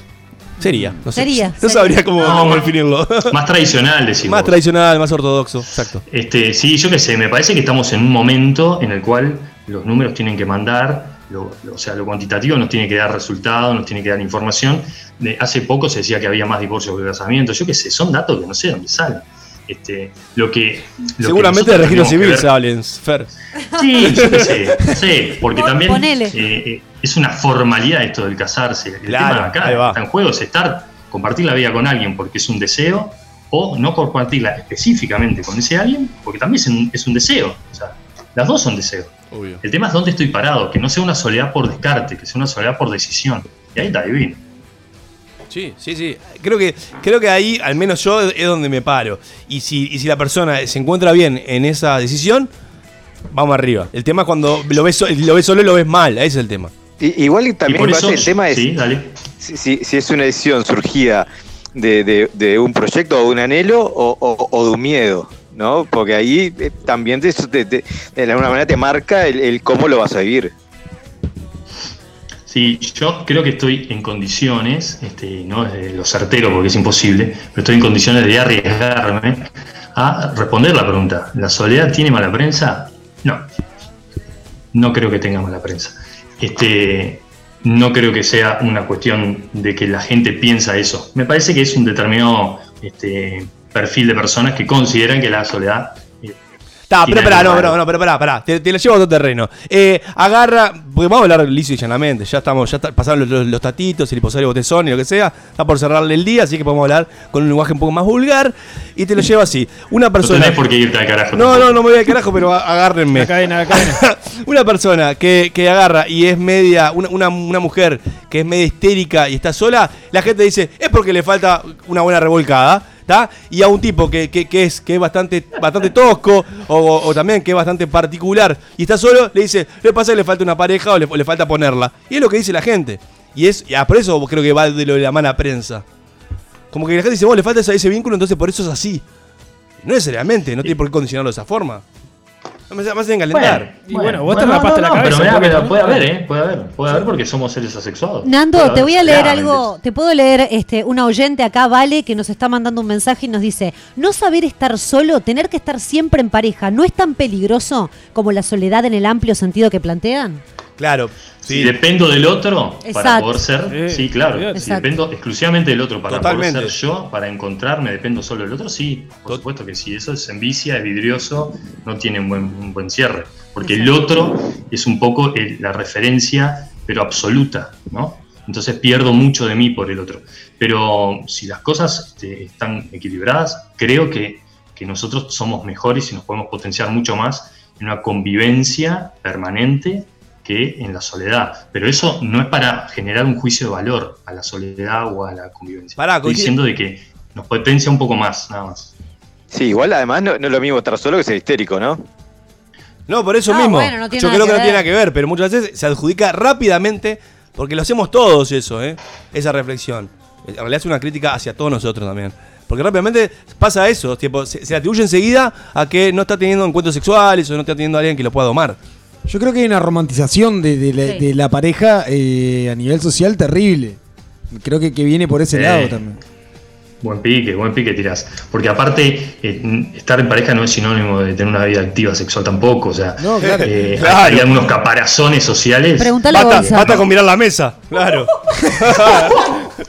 Speaker 5: sería, no sé.
Speaker 1: Sería,
Speaker 5: no
Speaker 1: sería.
Speaker 5: sabría cómo,
Speaker 15: No,
Speaker 5: cómo definirlo. [LAUGHS]
Speaker 15: Más tradicional, decimos.
Speaker 5: más tradicional, más ortodoxo, exacto.
Speaker 15: Este, sí, yo qué sé, me parece que estamos en un momento en el cual los números tienen que mandar, lo- lo- o sea, lo cuantitativo nos tiene que dar resultados, nos tiene que dar información. De- hace poco se decía que había más divorcios que casamientos, yo qué sé, son datos que no sé de dónde salen. Este, lo que, lo
Speaker 5: Seguramente de registro civil
Speaker 15: ver-
Speaker 5: salen, Fer.
Speaker 15: Sí, yo qué sé, [LAUGHS] porque también eh, eh, es una formalidad esto del casarse. El
Speaker 5: Claro,
Speaker 15: tema acá está en juego es estar, compartir la vida con alguien porque es un deseo, o no compartirla específicamente con ese alguien, porque también es un, es un deseo. O sea, las dos son deseos.
Speaker 5: Obvio.
Speaker 15: El tema es dónde estoy parado, que no sea una soledad por descarte, que sea una soledad por decisión. Y ahí está divino.
Speaker 5: Sí, sí, sí. Creo que, creo que ahí, al menos yo, es donde me paro. Y si, y si la persona se encuentra bien en esa decisión, vamos arriba. El tema es cuando lo ves, lo ves solo y lo ves mal, ese es el tema.
Speaker 4: I- igual también parece
Speaker 15: eso-
Speaker 4: el tema es
Speaker 15: sí, dale.
Speaker 4: si, si- si es una decisión surgida de, de- de un proyecto o de un anhelo o, o- o de un miedo, ¿no? Porque ahí eh, también te- te- te- de alguna manera te marca el, cómo lo vas a vivir.
Speaker 15: Sí, yo creo que estoy en condiciones, este, no desde lo certero porque es imposible, pero estoy en condiciones de arriesgarme a responder la pregunta. ¿La soledad tiene mala prensa? No. No creo que tenga mala prensa. Este, no creo que sea una cuestión de que la gente piensa eso. Me parece que es un determinado este, perfil de personas que consideran que la soledad eh,
Speaker 5: Está, pero pará, no, no, no, pero pará, pará. Te, te lo llevo a otro terreno. Eh, agarra, porque vamos a hablar liso y llanamente. Ya estamos, ya está- pasaron los, los- los tatitos, el hiposario botezón y lo que sea. Está por cerrarle el día, así que podemos hablar con un lenguaje un poco más vulgar. Y te lo llevo así. Una
Speaker 15: No
Speaker 5: persona.
Speaker 15: tenés por qué irte al carajo.
Speaker 5: No, no, no me voy al carajo, pero a- agárrenme.
Speaker 2: La cadena, la cadena. [LAUGHS]
Speaker 5: una persona que, que agarra y es media, una, una, una mujer que es media histérica y está sola, la gente dice, es porque le falta una buena revolcada. ¿Tá? Y a un tipo que, que- que es, que es bastante, bastante tosco o, o- o también que es bastante particular y está solo, le dice, le pasa que le falta una pareja o le, o le falta ponerla. Y es lo que dice la gente. Y es y por eso creo que va de lo de la mala prensa. Como que la gente dice, vos le falta ese, ese vínculo, entonces por eso es así. No necesariamente, no tiene por qué condicionarlo de esa forma. No me, me hacen calentar.
Speaker 2: Y bueno, vos te rapaste la
Speaker 15: no,
Speaker 2: cabeza
Speaker 15: Pero, mirá, pero puede haber, ¿eh? Puede haber. Puede haber porque somos seres asexuados.
Speaker 1: Nando,
Speaker 15: Puede
Speaker 1: te
Speaker 15: haber,
Speaker 1: voy a leer
Speaker 15: claramente.
Speaker 1: algo, te puedo leer este una oyente acá, Vale, que nos está mandando un mensaje y nos dice, no saber estar solo, tener que estar siempre en pareja, ¿no es tan peligroso como la soledad en el amplio sentido que plantean?
Speaker 5: Claro,
Speaker 15: Si dependo del otro para poder ser, sí, claro. Si dependo exclusivamente del otro para
Speaker 5: Totalmente.
Speaker 15: poder ser yo, para encontrarme, dependo solo del otro, sí. Por supuesto que sí. Eso es envicia, es vidrioso, no tiene un buen, un buen cierre. Porque el otro es un poco el- la referencia, pero absoluta, ¿no? Entonces pierdo mucho de mí por el otro. Pero si las cosas este, están equilibradas, creo que, que nosotros somos mejores y nos podemos potenciar mucho más en una convivencia permanente que en la soledad. Pero eso no es para generar un juicio de valor a la soledad o a la convivencia.
Speaker 5: Pará,
Speaker 15: Estoy diciendo de que nos potencia un poco más, nada más.
Speaker 4: Sí, igual además no, no es lo mismo estar solo que ser histérico, ¿no?
Speaker 5: No, por eso
Speaker 4: Ah,
Speaker 5: mismo.
Speaker 4: bueno, no tiene
Speaker 5: Yo creo que
Speaker 4: que
Speaker 5: no tiene nada que ver, pero muchas veces se adjudica rápidamente porque lo hacemos todos eso, ¿eh? Esa reflexión. En realidad es una crítica hacia todos nosotros también. Porque rápidamente pasa eso, tipo, se, se atribuye enseguida a que no está teniendo encuentros sexuales o no está teniendo a alguien que lo pueda domar.
Speaker 3: Yo creo que hay una romantización de, de la,
Speaker 1: Sí.
Speaker 3: de la pareja eh, a nivel social terrible. Creo que, que viene por ese
Speaker 15: Sí.
Speaker 3: lado también.
Speaker 15: Buen pique, buen pique tirás. Porque aparte, eh, estar en pareja no es sinónimo de tener una vida activa sexual tampoco. O sea,
Speaker 3: No, claro.
Speaker 15: eh, hay-
Speaker 5: Claro.
Speaker 15: hay algunos caparazones sociales.
Speaker 1: Pregúntale a
Speaker 5: con mirar la mesa, claro. [LAUGHS]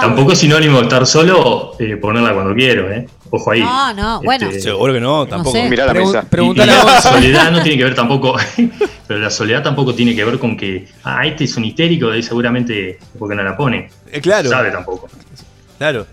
Speaker 15: Tampoco es sinónimo de estar solo, eh, ponerla cuando quiero, ¿eh? Ojo ahí.
Speaker 1: No, no, bueno.
Speaker 15: Este,
Speaker 5: Seguro que no, tampoco.
Speaker 1: sé.
Speaker 4: Mirá la
Speaker 3: Pregun-
Speaker 4: mesa.
Speaker 15: Y, y
Speaker 3: a
Speaker 15: la soledad no tiene que ver tampoco, [LAUGHS] [LAUGHS] pero la soledad tampoco tiene que ver con que, ah, este es un histérico y seguramente porque no la pone.
Speaker 5: Eh, claro.
Speaker 15: Sabe tampoco.
Speaker 5: Claro.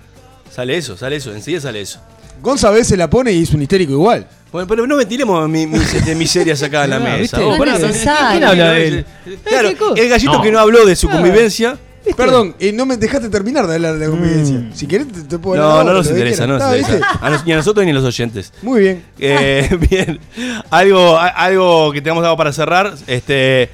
Speaker 5: Sale eso, sale eso, enseguida sale eso.
Speaker 3: Gonza a veces la pone y es un histérico igual.
Speaker 5: Bueno, pero no ventilemos mi- mis, [LAUGHS] este, miserias acá en la mesa.
Speaker 2: ¿viste?
Speaker 5: Vos,
Speaker 1: No es
Speaker 5: pará,
Speaker 1: necesario.
Speaker 2: ¿Quién habla de él?
Speaker 5: Claro,
Speaker 2: ¿qué cosa?
Speaker 5: el gallito
Speaker 15: No.
Speaker 5: que no habló de su convivencia.
Speaker 3: Perdón, eh, no me dejaste terminar de hablar de la convivencia. Si querés te, te puedo hablar
Speaker 5: No,
Speaker 3: ahora,
Speaker 5: no nos interesa, no nos interesa.
Speaker 3: ¿viste?
Speaker 5: A nos- ni a nosotros ni a los oyentes.
Speaker 3: Muy bien.
Speaker 5: Eh, [LAUGHS] bien. Algo, a- algo que tengamos algo para cerrar. Este.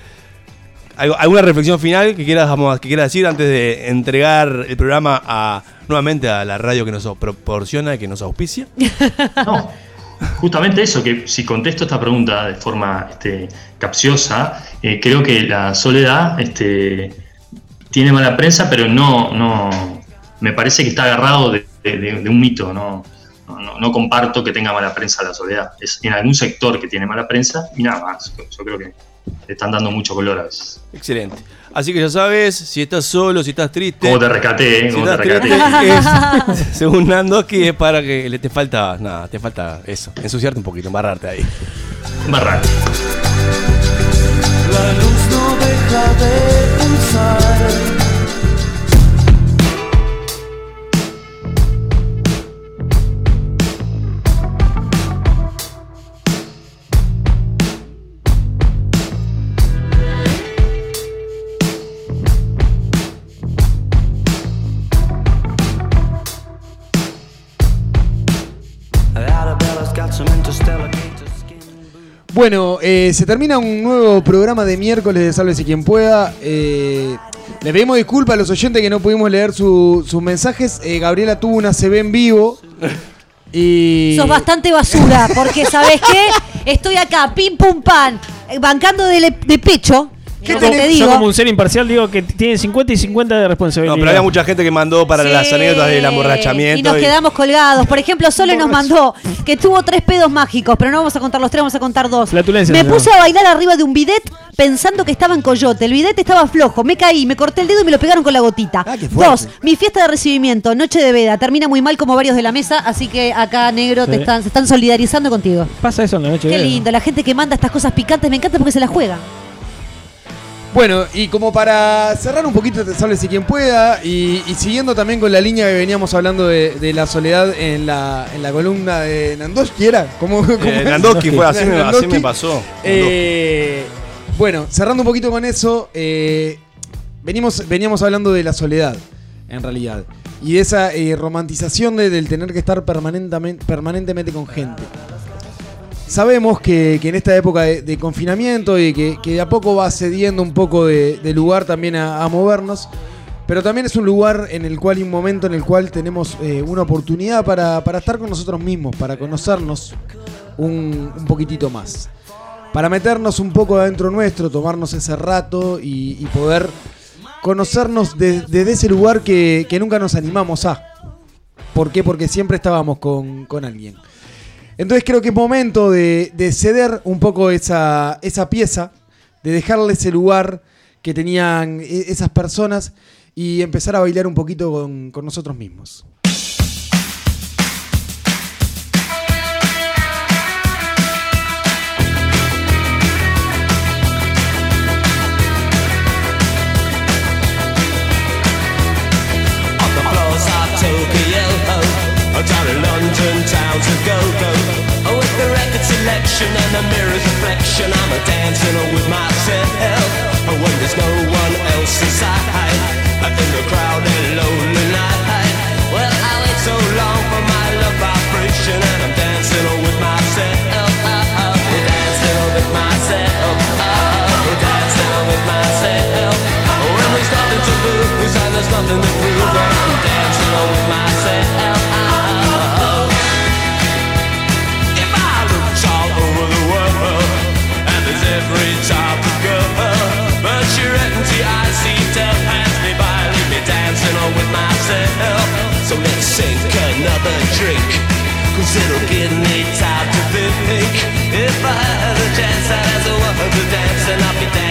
Speaker 5: ¿Alguna reflexión final que quieras, que quieras decir antes de entregar el programa a, nuevamente a la radio que nos proporciona y que nos auspicia? [LAUGHS]
Speaker 15: No, justamente eso, que si contesto esta pregunta de forma este, capciosa, eh, creo que la soledad este, tiene mala prensa, pero no, no me parece que está agarrado de, un mito, no, no- no comparto que tenga mala prensa la soledad. Es en algún sector que tiene mala prensa y nada más. Yo creo que le están dando mucho color a veces.
Speaker 5: Excelente. Así que ya sabes, si estás solo, si estás triste.
Speaker 15: ¿Cómo te rescaté, eh?
Speaker 5: Si
Speaker 15: ¿Cómo te rescaté?
Speaker 5: triste, es- [LAUGHS] según Nando, que es para que le te falta. Nada, te falta eso. Ensuciarte un poquito, embarrarte ahí.
Speaker 15: Barra.
Speaker 18: La luz no deja de pulsar.
Speaker 3: Bueno, eh, se termina un nuevo programa de miércoles de Sálvese quien pueda. Eh, le pedimos disculpas a los oyentes que no pudimos leer su- sus mensajes. Eh, Gabriela tuvo una CB en vivo. Y.
Speaker 1: Sos bastante basura, porque ¿sabes qué? Estoy acá, pim pum pan, bancando de, le- de pecho.
Speaker 3: ¿Qué
Speaker 2: Yo
Speaker 1: te
Speaker 2: como-
Speaker 1: digo?
Speaker 2: Yo como un ser imparcial digo que tiene 50 y 50 de responsabilidad.
Speaker 5: No, pero había mucha gente que mandó para las anécdotas del
Speaker 1: Y
Speaker 5: amorrachamiento.
Speaker 1: nos
Speaker 5: y-
Speaker 1: quedamos colgados. Por ejemplo, Sole nos mandó que tuvo tres pedos mágicos, pero no vamos a contar los tres, vamos a contar dos.
Speaker 2: Flatulencia,
Speaker 1: Me puse a bailar arriba de un bidet pensando que estaba en coyote. El bidet estaba flojo, me caí, me corté el dedo y me lo pegaron con la gotita. Dos, mi fiesta de recibimiento, noche de veda, termina muy mal como varios de la mesa, así que acá, negro, te están, se están solidarizando contigo.
Speaker 2: Pasa eso en la noche.
Speaker 1: Qué
Speaker 2: de-
Speaker 1: lindo, la gente que manda estas cosas picantes, me encanta porque se las juega.
Speaker 3: Bueno, y como para cerrar un poquito, te salve si quien pueda, y, y siguiendo también con la línea que veníamos hablando de, de la soledad en la, en la columna de Nandoski, ¿era? ¿Cómo, cómo
Speaker 5: Eh? Nandoski fue, así me- [LAUGHS] así
Speaker 3: Nandoski.
Speaker 5: me pasó.
Speaker 3: Eh, bueno, cerrando un poquito con eso, eh, venimos, veníamos hablando de la soledad, en realidad, y de esa eh, romantización de- del tener que estar permanentemente, permanentemente con gente. Sabemos que, en esta época de, confinamiento y que, de a poco va cediendo un poco de, lugar también a, movernos, pero también es un lugar en el cual y un momento en el cual tenemos eh, una oportunidad para, estar con nosotros mismos, para conocernos un, poquitito más. Para meternos un poco adentro nuestro, tomarnos ese rato y, poder conocernos de- desde ese lugar que, que nunca nos animamos a. ¿Por qué? Porque siempre estábamos con, con alguien. Entonces creo que es momento de, de ceder un poco esa, esa pieza, de dejarle ese lugar que tenían e- esas personas y empezar a bailar un poquito con nosotros mismos.
Speaker 18: London town to go go. Oh, with the record selection and the mirror's reflection, I'm a dancing with myself. When there's no one else inside, in the crowded lonely night. Well, I wait so long for my love vibration, and I'm dancing with myself. Dancing with myself. Dancing with myself. When there's nothing to lose and there's nothing to prove, I'm dancing with myself. Myself. So let's sink another drink, cause it'll give me time to think. If I had a chance, I'd ask a woman to dance, and I'll be dancing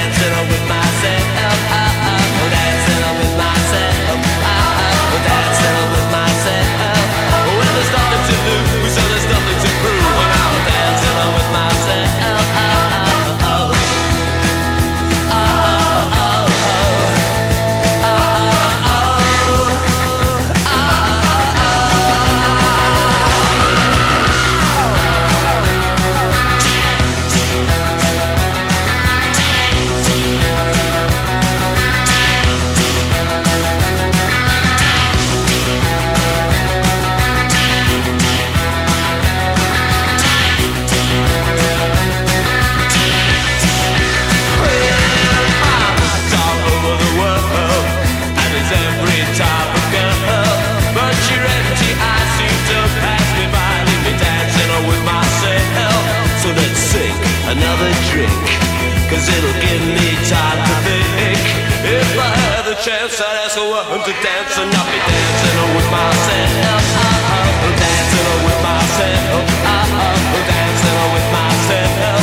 Speaker 18: chance, I'd ask a woman to dance, and I'll be dancing with myself. Uh-huh. Dancing with myself. Uh-huh. Dancing with myself.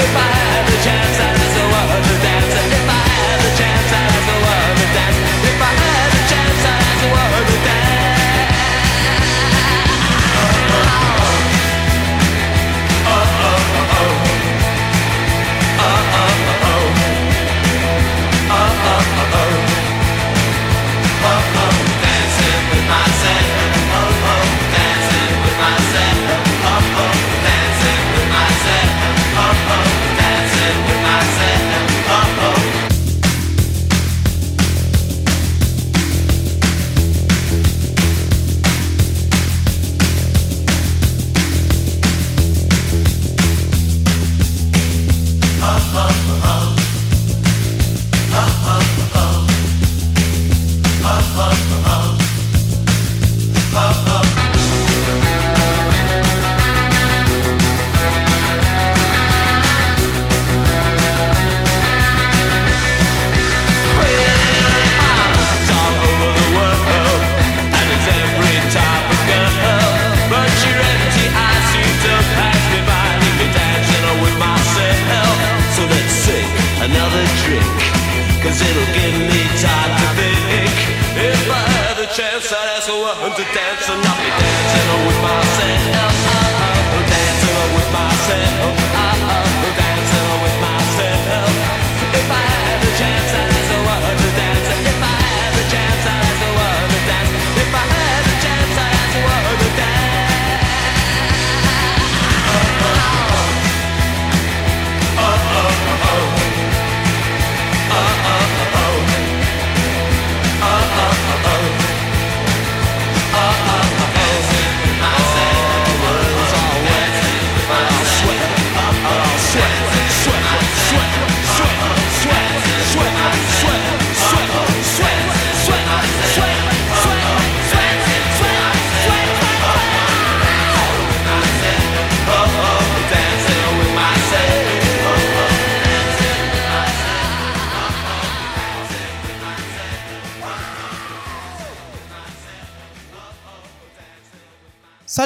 Speaker 18: If I had the chance,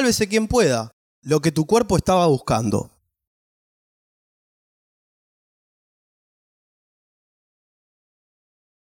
Speaker 6: Sálvese quien pueda, lo que tu cuerpo estaba buscando.